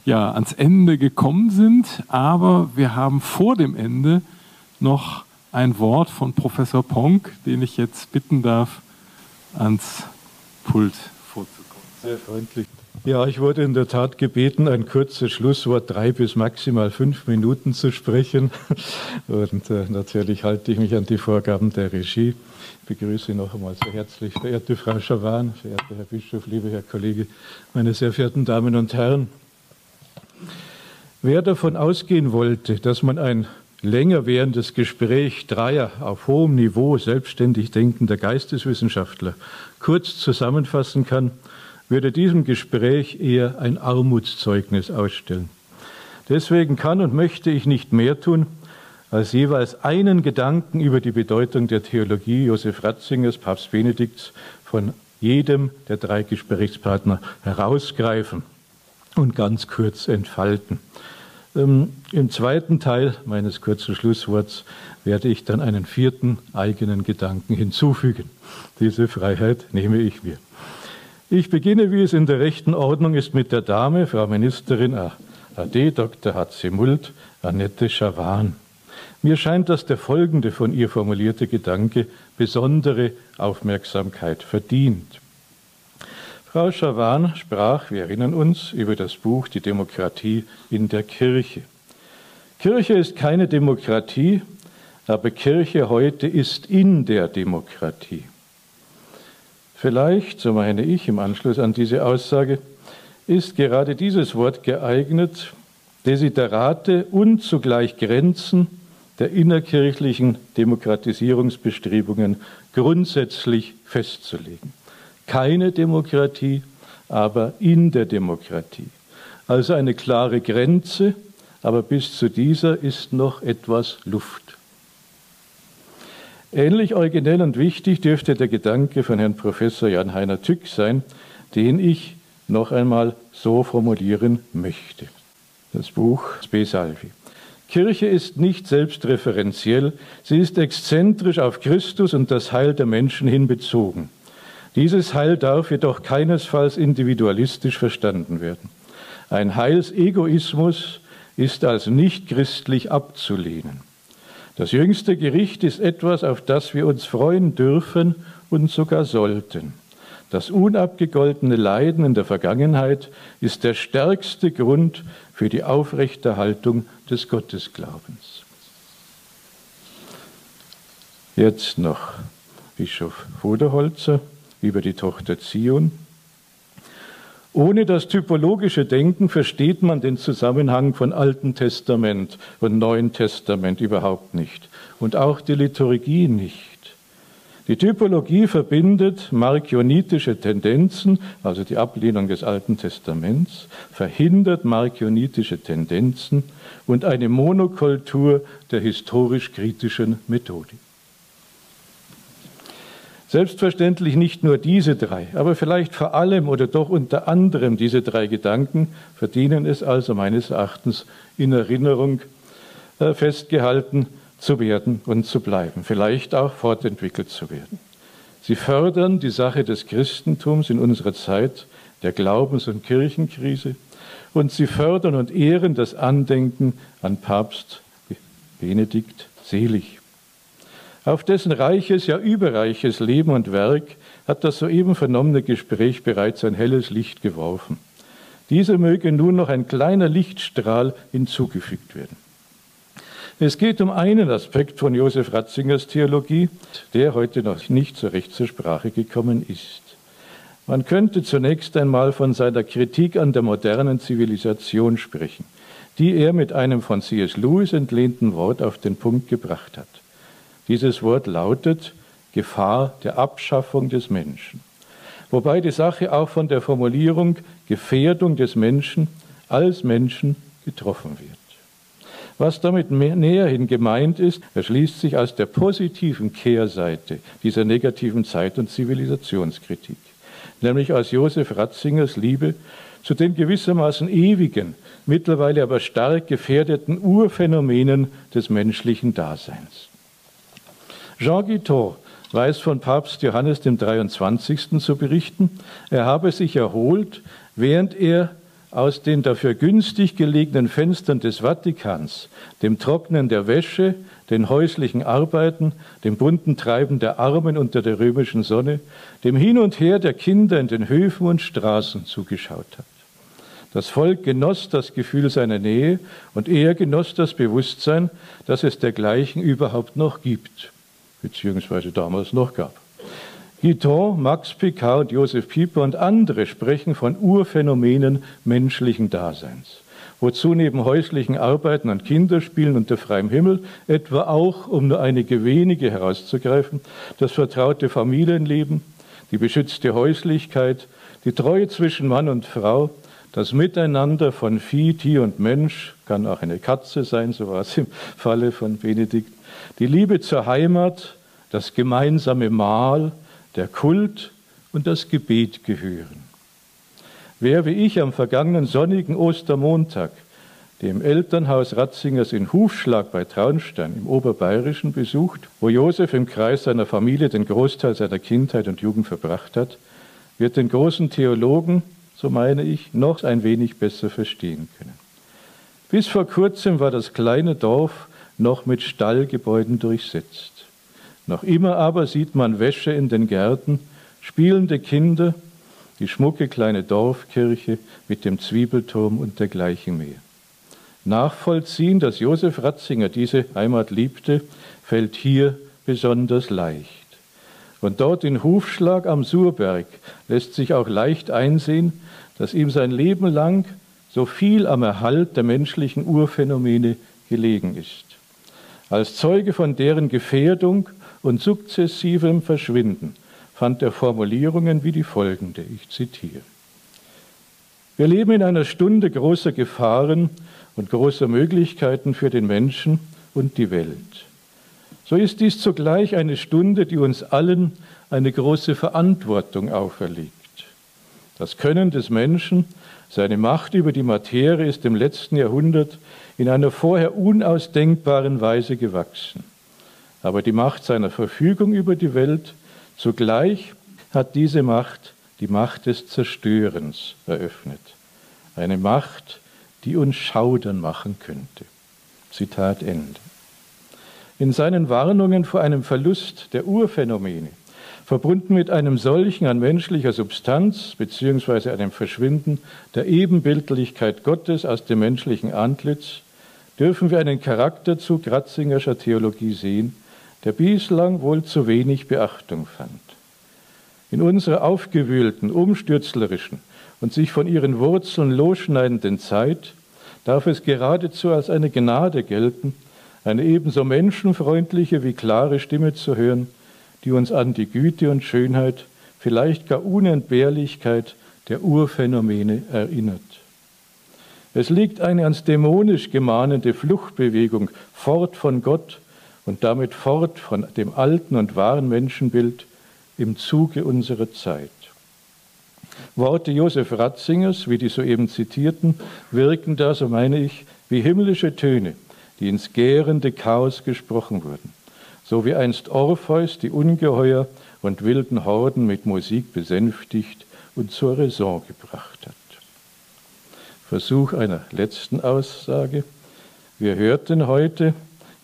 ja, ans Ende gekommen sind, aber wir haben vor dem Ende noch ein Wort von Professor Ponk, den ich jetzt bitten darf, ans Pult vorzukommen. Sehr freundlich. Ja, ich wurde in der Tat gebeten, ein kurzes Schlusswort, drei bis maximal fünf Minuten zu sprechen. Und äh, natürlich halte ich mich an die Vorgaben der Regie. Ich begrüße noch einmal sehr herzlich, verehrte Frau Schawan, verehrter Herr Bischof, lieber Herr Kollege, meine sehr verehrten Damen und Herren. Wer davon ausgehen wollte, dass man ein länger währendes Gespräch dreier auf hohem Niveau selbstständig denkender Geisteswissenschaftler kurz zusammenfassen kann, würde diesem Gespräch eher ein Armutszeugnis ausstellen. Deswegen kann und möchte ich nicht mehr tun, als jeweils einen Gedanken über die Bedeutung der Theologie Josef Ratzingers, Papst Benedikts, von jedem der drei Gesprächspartner herausgreifen und ganz kurz entfalten. Ähm, Im zweiten Teil meines kurzen Schlussworts werde ich dann einen vierten eigenen Gedanken hinzufügen. Diese Freiheit nehme ich mir. Ich beginne, wie es in der rechten Ordnung ist, mit der Dame, Frau Ministerin AD Dr. H.C. Mult, Annette Schawan. Mir scheint, dass der folgende von ihr formulierte Gedanke besondere Aufmerksamkeit verdient. Frau Schawan sprach, wir erinnern uns, über das Buch Die Demokratie in der Kirche. Kirche ist keine Demokratie, aber Kirche heute ist in der Demokratie. Vielleicht, so meine ich im Anschluss an diese Aussage, ist gerade dieses Wort geeignet, Desiderate und zugleich Grenzen der innerkirchlichen Demokratisierungsbestrebungen grundsätzlich festzulegen. Keine Demokratie, aber in der Demokratie. Also eine klare Grenze, aber bis zu dieser ist noch etwas Luft. Ähnlich originell und wichtig dürfte der Gedanke von Herrn Professor Jan-Heiner Tück sein, den ich noch einmal so formulieren möchte. Das Buch Spe Salvi. Kirche ist nicht selbstreferenziell, sie ist exzentrisch auf Christus und das Heil der Menschen hin bezogen. Dieses Heil darf jedoch keinesfalls individualistisch verstanden werden. Ein Heilsegoismus ist als nicht christlich abzulehnen. Das jüngste Gericht ist etwas, auf das wir uns freuen dürfen und sogar sollten. Das unabgegoltene Leiden in der Vergangenheit ist der stärkste Grund für die Aufrechterhaltung des Gottesglaubens. Jetzt noch Bischof Voderholzer über die Tochter Zion. Ohne das typologische Denken versteht man den Zusammenhang von Alten Testament und Neuen Testament überhaupt nicht und auch die Liturgie nicht. Die Typologie verbindet markionitische Tendenzen, also die Ablehnung des Alten Testaments, verhindert markionitische Tendenzen und eine Monokultur der historisch-kritischen Methodik. Selbstverständlich nicht nur diese drei, aber vielleicht vor allem oder doch unter anderem diese drei Gedanken verdienen es also meines Erachtens in Erinnerung äh, festgehalten zu werden und zu bleiben, vielleicht auch fortentwickelt zu werden. Sie fördern die Sache des Christentums in unserer Zeit der Glaubens- und Kirchenkrise und sie fördern und ehren das Andenken an Papst Benedikt selig. Auf dessen reiches, ja überreiches Leben und Werk hat das soeben vernommene Gespräch bereits ein helles Licht geworfen. Dieser möge nun noch ein kleiner Lichtstrahl hinzugefügt werden. Es geht um einen Aspekt von Josef Ratzingers Theologie, der heute noch nicht so recht zur Sprache gekommen ist. Man könnte zunächst einmal von seiner Kritik an der modernen Zivilisation sprechen, die er mit einem von C.S. Lewis entlehnten Wort auf den Punkt gebracht hat. Dieses Wort lautet Gefahr der Abschaffung des Menschen. Wobei die Sache auch von der Formulierung Gefährdung des Menschen als Menschen getroffen wird. Was damit näher hin gemeint ist, erschließt sich aus der positiven Kehrseite dieser negativen Zeit- und Zivilisationskritik, nämlich aus Josef Ratzingers Liebe zu den gewissermaßen ewigen, mittlerweile aber stark gefährdeten Urphänomenen des menschlichen Daseins. Jean Guitton weiß von Papst Johannes dem 23. zu berichten, er habe sich erholt, während er aus den dafür günstig gelegenen Fenstern des Vatikans, dem Trocknen der Wäsche, den häuslichen Arbeiten, dem bunten Treiben der Armen unter der römischen Sonne, dem Hin und Her der Kinder in den Höfen und Straßen zugeschaut hat. Das Volk genoss das Gefühl seiner Nähe und er genoss das Bewusstsein, dass es dergleichen überhaupt noch gibt beziehungsweise damals noch gab. Guiton, Max Picard Josef Pieper und andere sprechen von Urphänomenen menschlichen Daseins, wozu neben häuslichen Arbeiten an Kinderspielen unter freiem Himmel etwa auch, um nur einige wenige herauszugreifen, das vertraute Familienleben, die beschützte Häuslichkeit, die Treue zwischen Mann und Frau, das Miteinander von Vieh, Tier und Mensch, kann auch eine Katze sein, so war es im Falle von Benedikt, die Liebe zur Heimat, das gemeinsame Mahl, der Kult und das Gebet gehören. Wer wie ich am vergangenen sonnigen Ostermontag dem Elternhaus Ratzingers in Hufschlag bei Traunstein im Oberbayerischen besucht, wo Josef im Kreis seiner Familie den Großteil seiner Kindheit und Jugend verbracht hat, wird den großen Theologen, so meine ich, noch ein wenig besser verstehen können. Bis vor kurzem war das kleine Dorf noch mit Stallgebäuden durchsetzt. Noch immer aber sieht man Wäsche in den Gärten, spielende Kinder, die schmucke kleine Dorfkirche mit dem Zwiebelturm und dergleichen mehr. Nachvollziehen, dass Josef Ratzinger diese Heimat liebte, fällt hier besonders leicht. Und dort in Hufschlag am Surberg lässt sich auch leicht einsehen, dass ihm sein Leben lang so viel am Erhalt der menschlichen Urphänomene gelegen ist. Als Zeuge von deren Gefährdung und sukzessivem Verschwinden fand er Formulierungen wie die folgende, ich zitiere. Wir leben in einer Stunde großer Gefahren und großer Möglichkeiten für den Menschen und die Welt. So ist dies zugleich eine Stunde, die uns allen eine große Verantwortung auferlegt. Das Können des Menschen, seine Macht über die Materie ist im letzten Jahrhundert in einer vorher unausdenkbaren Weise gewachsen. Aber die Macht seiner Verfügung über die Welt, zugleich hat diese Macht die Macht des Zerstörens eröffnet. Eine Macht, die uns schaudern machen könnte. Zitat Ende. In seinen Warnungen vor einem Verlust der Urphänomene, verbunden mit einem solchen an menschlicher Substanz bzw. einem Verschwinden der Ebenbildlichkeit Gottes aus dem menschlichen Antlitz, dürfen wir einen Charakterzug Ratzingerscher Theologie sehen, der bislang wohl zu wenig Beachtung fand. In unserer aufgewühlten, umstürzlerischen und sich von ihren Wurzeln losschneidenden Zeit darf es geradezu als eine Gnade gelten, eine ebenso menschenfreundliche wie klare Stimme zu hören, die uns an die Güte und Schönheit, vielleicht gar Unentbehrlichkeit der Urphänomene erinnert. Es liegt eine ans dämonisch gemahnende Fluchtbewegung fort von Gott und damit fort von dem alten und wahren Menschenbild im Zuge unserer Zeit. Worte Josef Ratzingers, wie die soeben zitierten, wirken da, so meine ich, wie himmlische Töne, die ins gärende Chaos gesprochen wurden, so wie einst Orpheus die ungeheuer und wilden Horden mit Musik besänftigt und zur Raison gebracht hat. Versuch einer letzten Aussage. Wir hörten heute,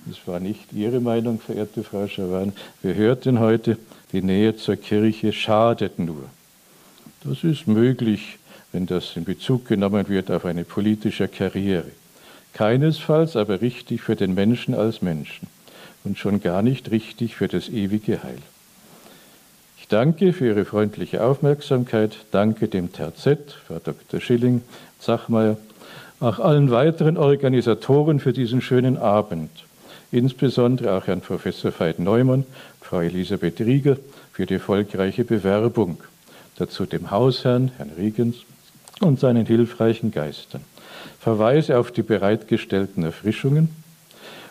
das war nicht Ihre Meinung, verehrte Frau Schawan, wir hörten heute, die Nähe zur Kirche schadet nur. Das ist möglich, wenn das in Bezug genommen wird auf eine politische Karriere. Keinesfalls aber richtig für den Menschen als Menschen und schon gar nicht richtig für das ewige Heil. Ich danke für Ihre freundliche Aufmerksamkeit, danke dem TZ, Frau Dr. Schilling, Zachmeier, auch allen weiteren Organisatoren für diesen schönen Abend, insbesondere auch Herrn Professor Veit Neumann, Frau Elisabeth Rieger für die erfolgreiche Bewerbung, dazu dem Hausherrn, Herrn Riegens und seinen hilfreichen Geistern. Verweise auf die bereitgestellten Erfrischungen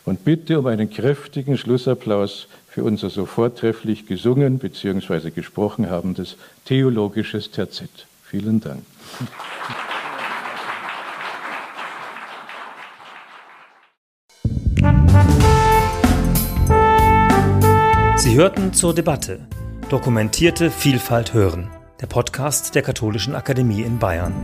und bitte um einen kräftigen Schlussapplaus für unser so vortrefflich gesungen bzw. gesprochen habendes theologisches Terzett. Vielen Dank. Sie hörten zur Debatte Dokumentierte Vielfalt hören, der Podcast der Katholischen Akademie in Bayern.